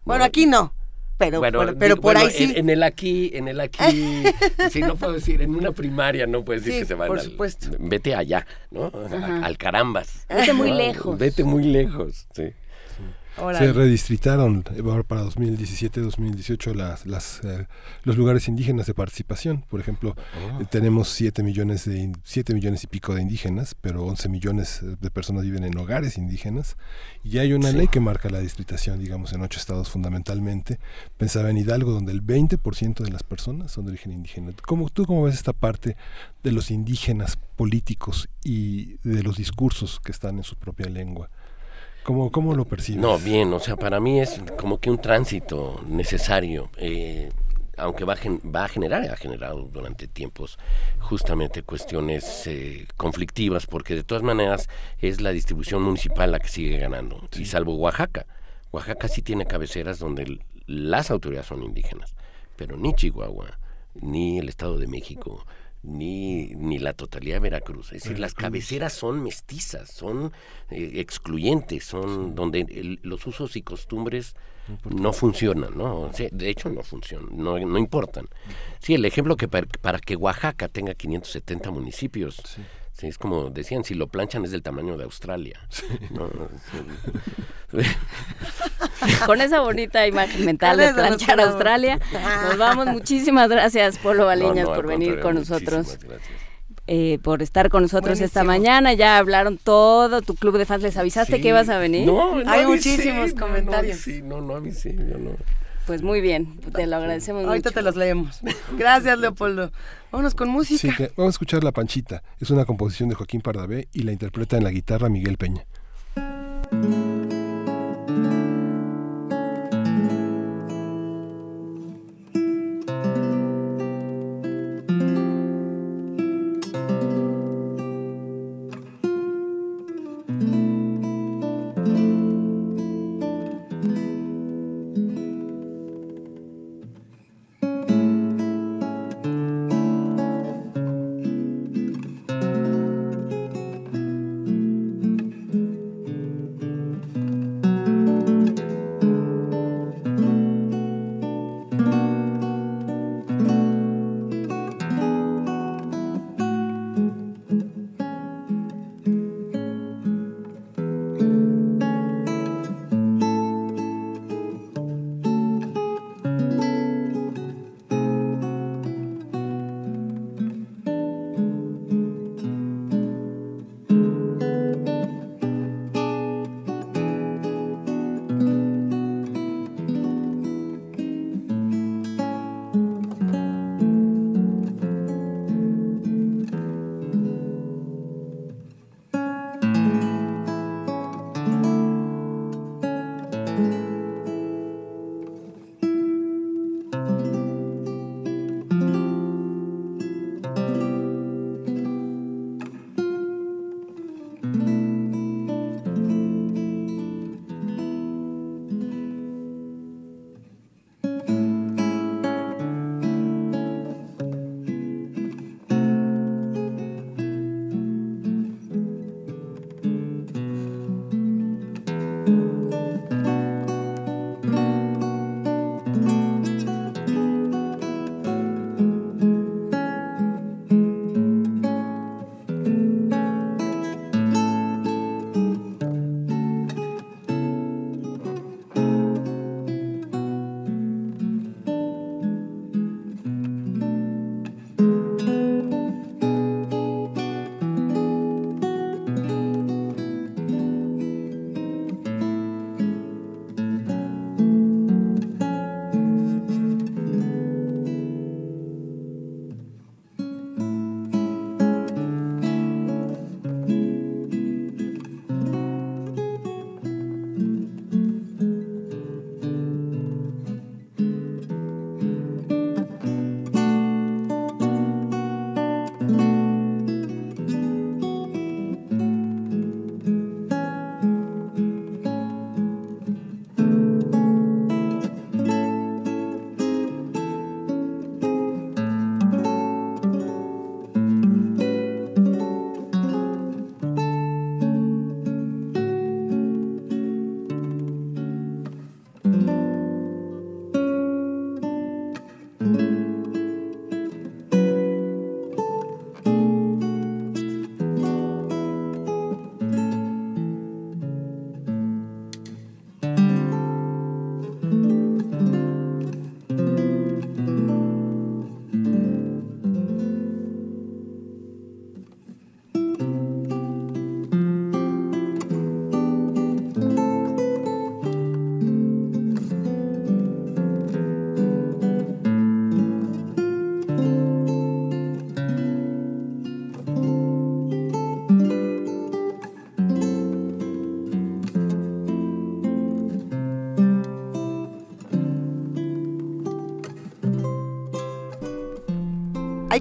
Bueno, aquí no. Pero, pero por ahí sí. En, el aquí, en el aquí, sí, no puedo decir, en una primaria no puedes decir que se van por supuesto. vete allá, ¿no? Al carambas. Vete muy lejos. Vete muy lejos, sí. Se redistritaron para 2017-2018 las, las, eh, los lugares indígenas de participación. Por ejemplo, oh. tenemos 7 millones, de, 7 millones y pico de indígenas, pero 11 millones de personas viven en hogares indígenas. Y hay una ley que marca la distritación, digamos, en ocho estados fundamentalmente. Pensaba en Hidalgo, donde el 20% de las personas son de origen indígena. ¿Cómo, ¿Tú cómo ves esta parte de los indígenas políticos y de los discursos que están en su propia lengua? ¿Cómo, ¿Cómo, lo percibes? No, bien, o sea, para mí es como que un tránsito necesario, eh, aunque va a, va a generar, ha generado durante tiempos justamente cuestiones eh, conflictivas, porque de todas maneras es la distribución municipal la que sigue ganando, y salvo Oaxaca. Oaxaca sí tiene cabeceras donde las autoridades son indígenas, pero ni Chihuahua, ni el Estado de México, ni, ni la totalidad de Veracruz. Es decir, las cabeceras son mestizas, son eh, excluyentes, son donde los usos y costumbres no funcionan, ¿no? de hecho, no funcionan, no, no importan. Sí, el ejemplo que para, que Oaxaca tenga 570 municipios, Sí, es como decían, si lo planchan es del tamaño de Australia. Con esa bonita imagen mental de planchar Australia, nos vamos. Muchísimas gracias, Polo Baleñas, por venir con nosotros. Eh, por estar con nosotros esta mañana. Ya hablaron todo tu club de fans. ¿Les avisaste que ibas a venir? No, Hay muchísimos comentarios. sí, no, no avisé, yo no. Pues muy bien, te lo agradecemos Ahorita te los leemos. Gracias, Leopoldo. Vámonos con música. Sí, vamos a escuchar La Panchita. Es una composición de Joaquín Pardavé y la interpreta en la guitarra Miguel Peña.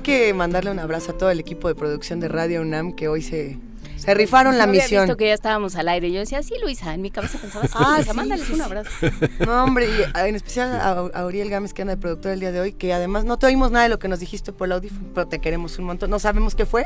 Que mandarle un abrazo a todo el equipo de producción de Radio UNAM que hoy se se rifaron la misión. Había visto que ya estábamos al aire. Yo decía, sí, Luisa, en mi cabeza pensaba, sí, ah, Luisa, mándales un abrazo. No, hombre, y ah, en especial a, a, Uriel Gámez, que anda de productor el día de hoy, que además no te oímos nada de lo que nos dijiste por el audífono, pero te queremos un montón. No sabemos qué fue,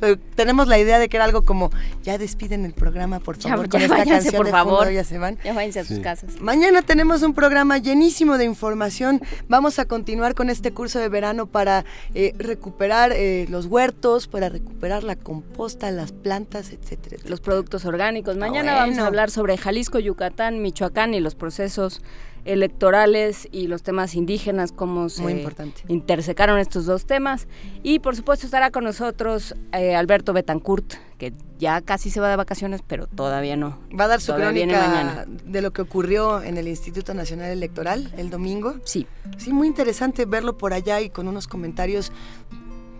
pero tenemos la idea de que era algo como ya despiden el programa por favor con esta canción por favor. ya se van. Ya váyanse a sus casas. Mañana tenemos un programa llenísimo de información. Vamos a continuar con este curso de verano para eh, recuperar eh, los huertos para recuperar la composta las plantas etcétera los productos orgánicos. Mañana vamos a hablar sobre Jalisco Yucatán Michoacán y los procesos electorales y los temas indígenas, cómo se intersecaron estos dos temas. Y por supuesto estará con nosotros eh, Alberto Betancourt, que ya casi se va de vacaciones, pero todavía no. Va a dar su crónica de lo que ocurrió en el Instituto Nacional Electoral el domingo. Sí. Sí, muy interesante verlo por allá y con unos comentarios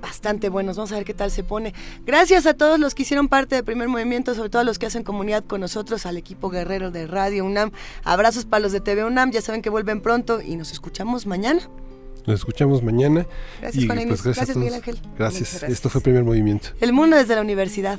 bastante buenos. Vamos a ver qué tal se pone. Gracias a todos los que hicieron parte del primer movimiento, sobre todo a los que hacen comunidad con nosotros, al equipo guerrero de Radio UNAM. Abrazos para los de TV UNAM, ya saben que vuelven pronto y nos escuchamos mañana. Nos escuchamos mañana. Gracias, Juan pues, gracias, Miguel Ángel. Gracias. Esto fue Primer Movimiento. El mundo desde la universidad.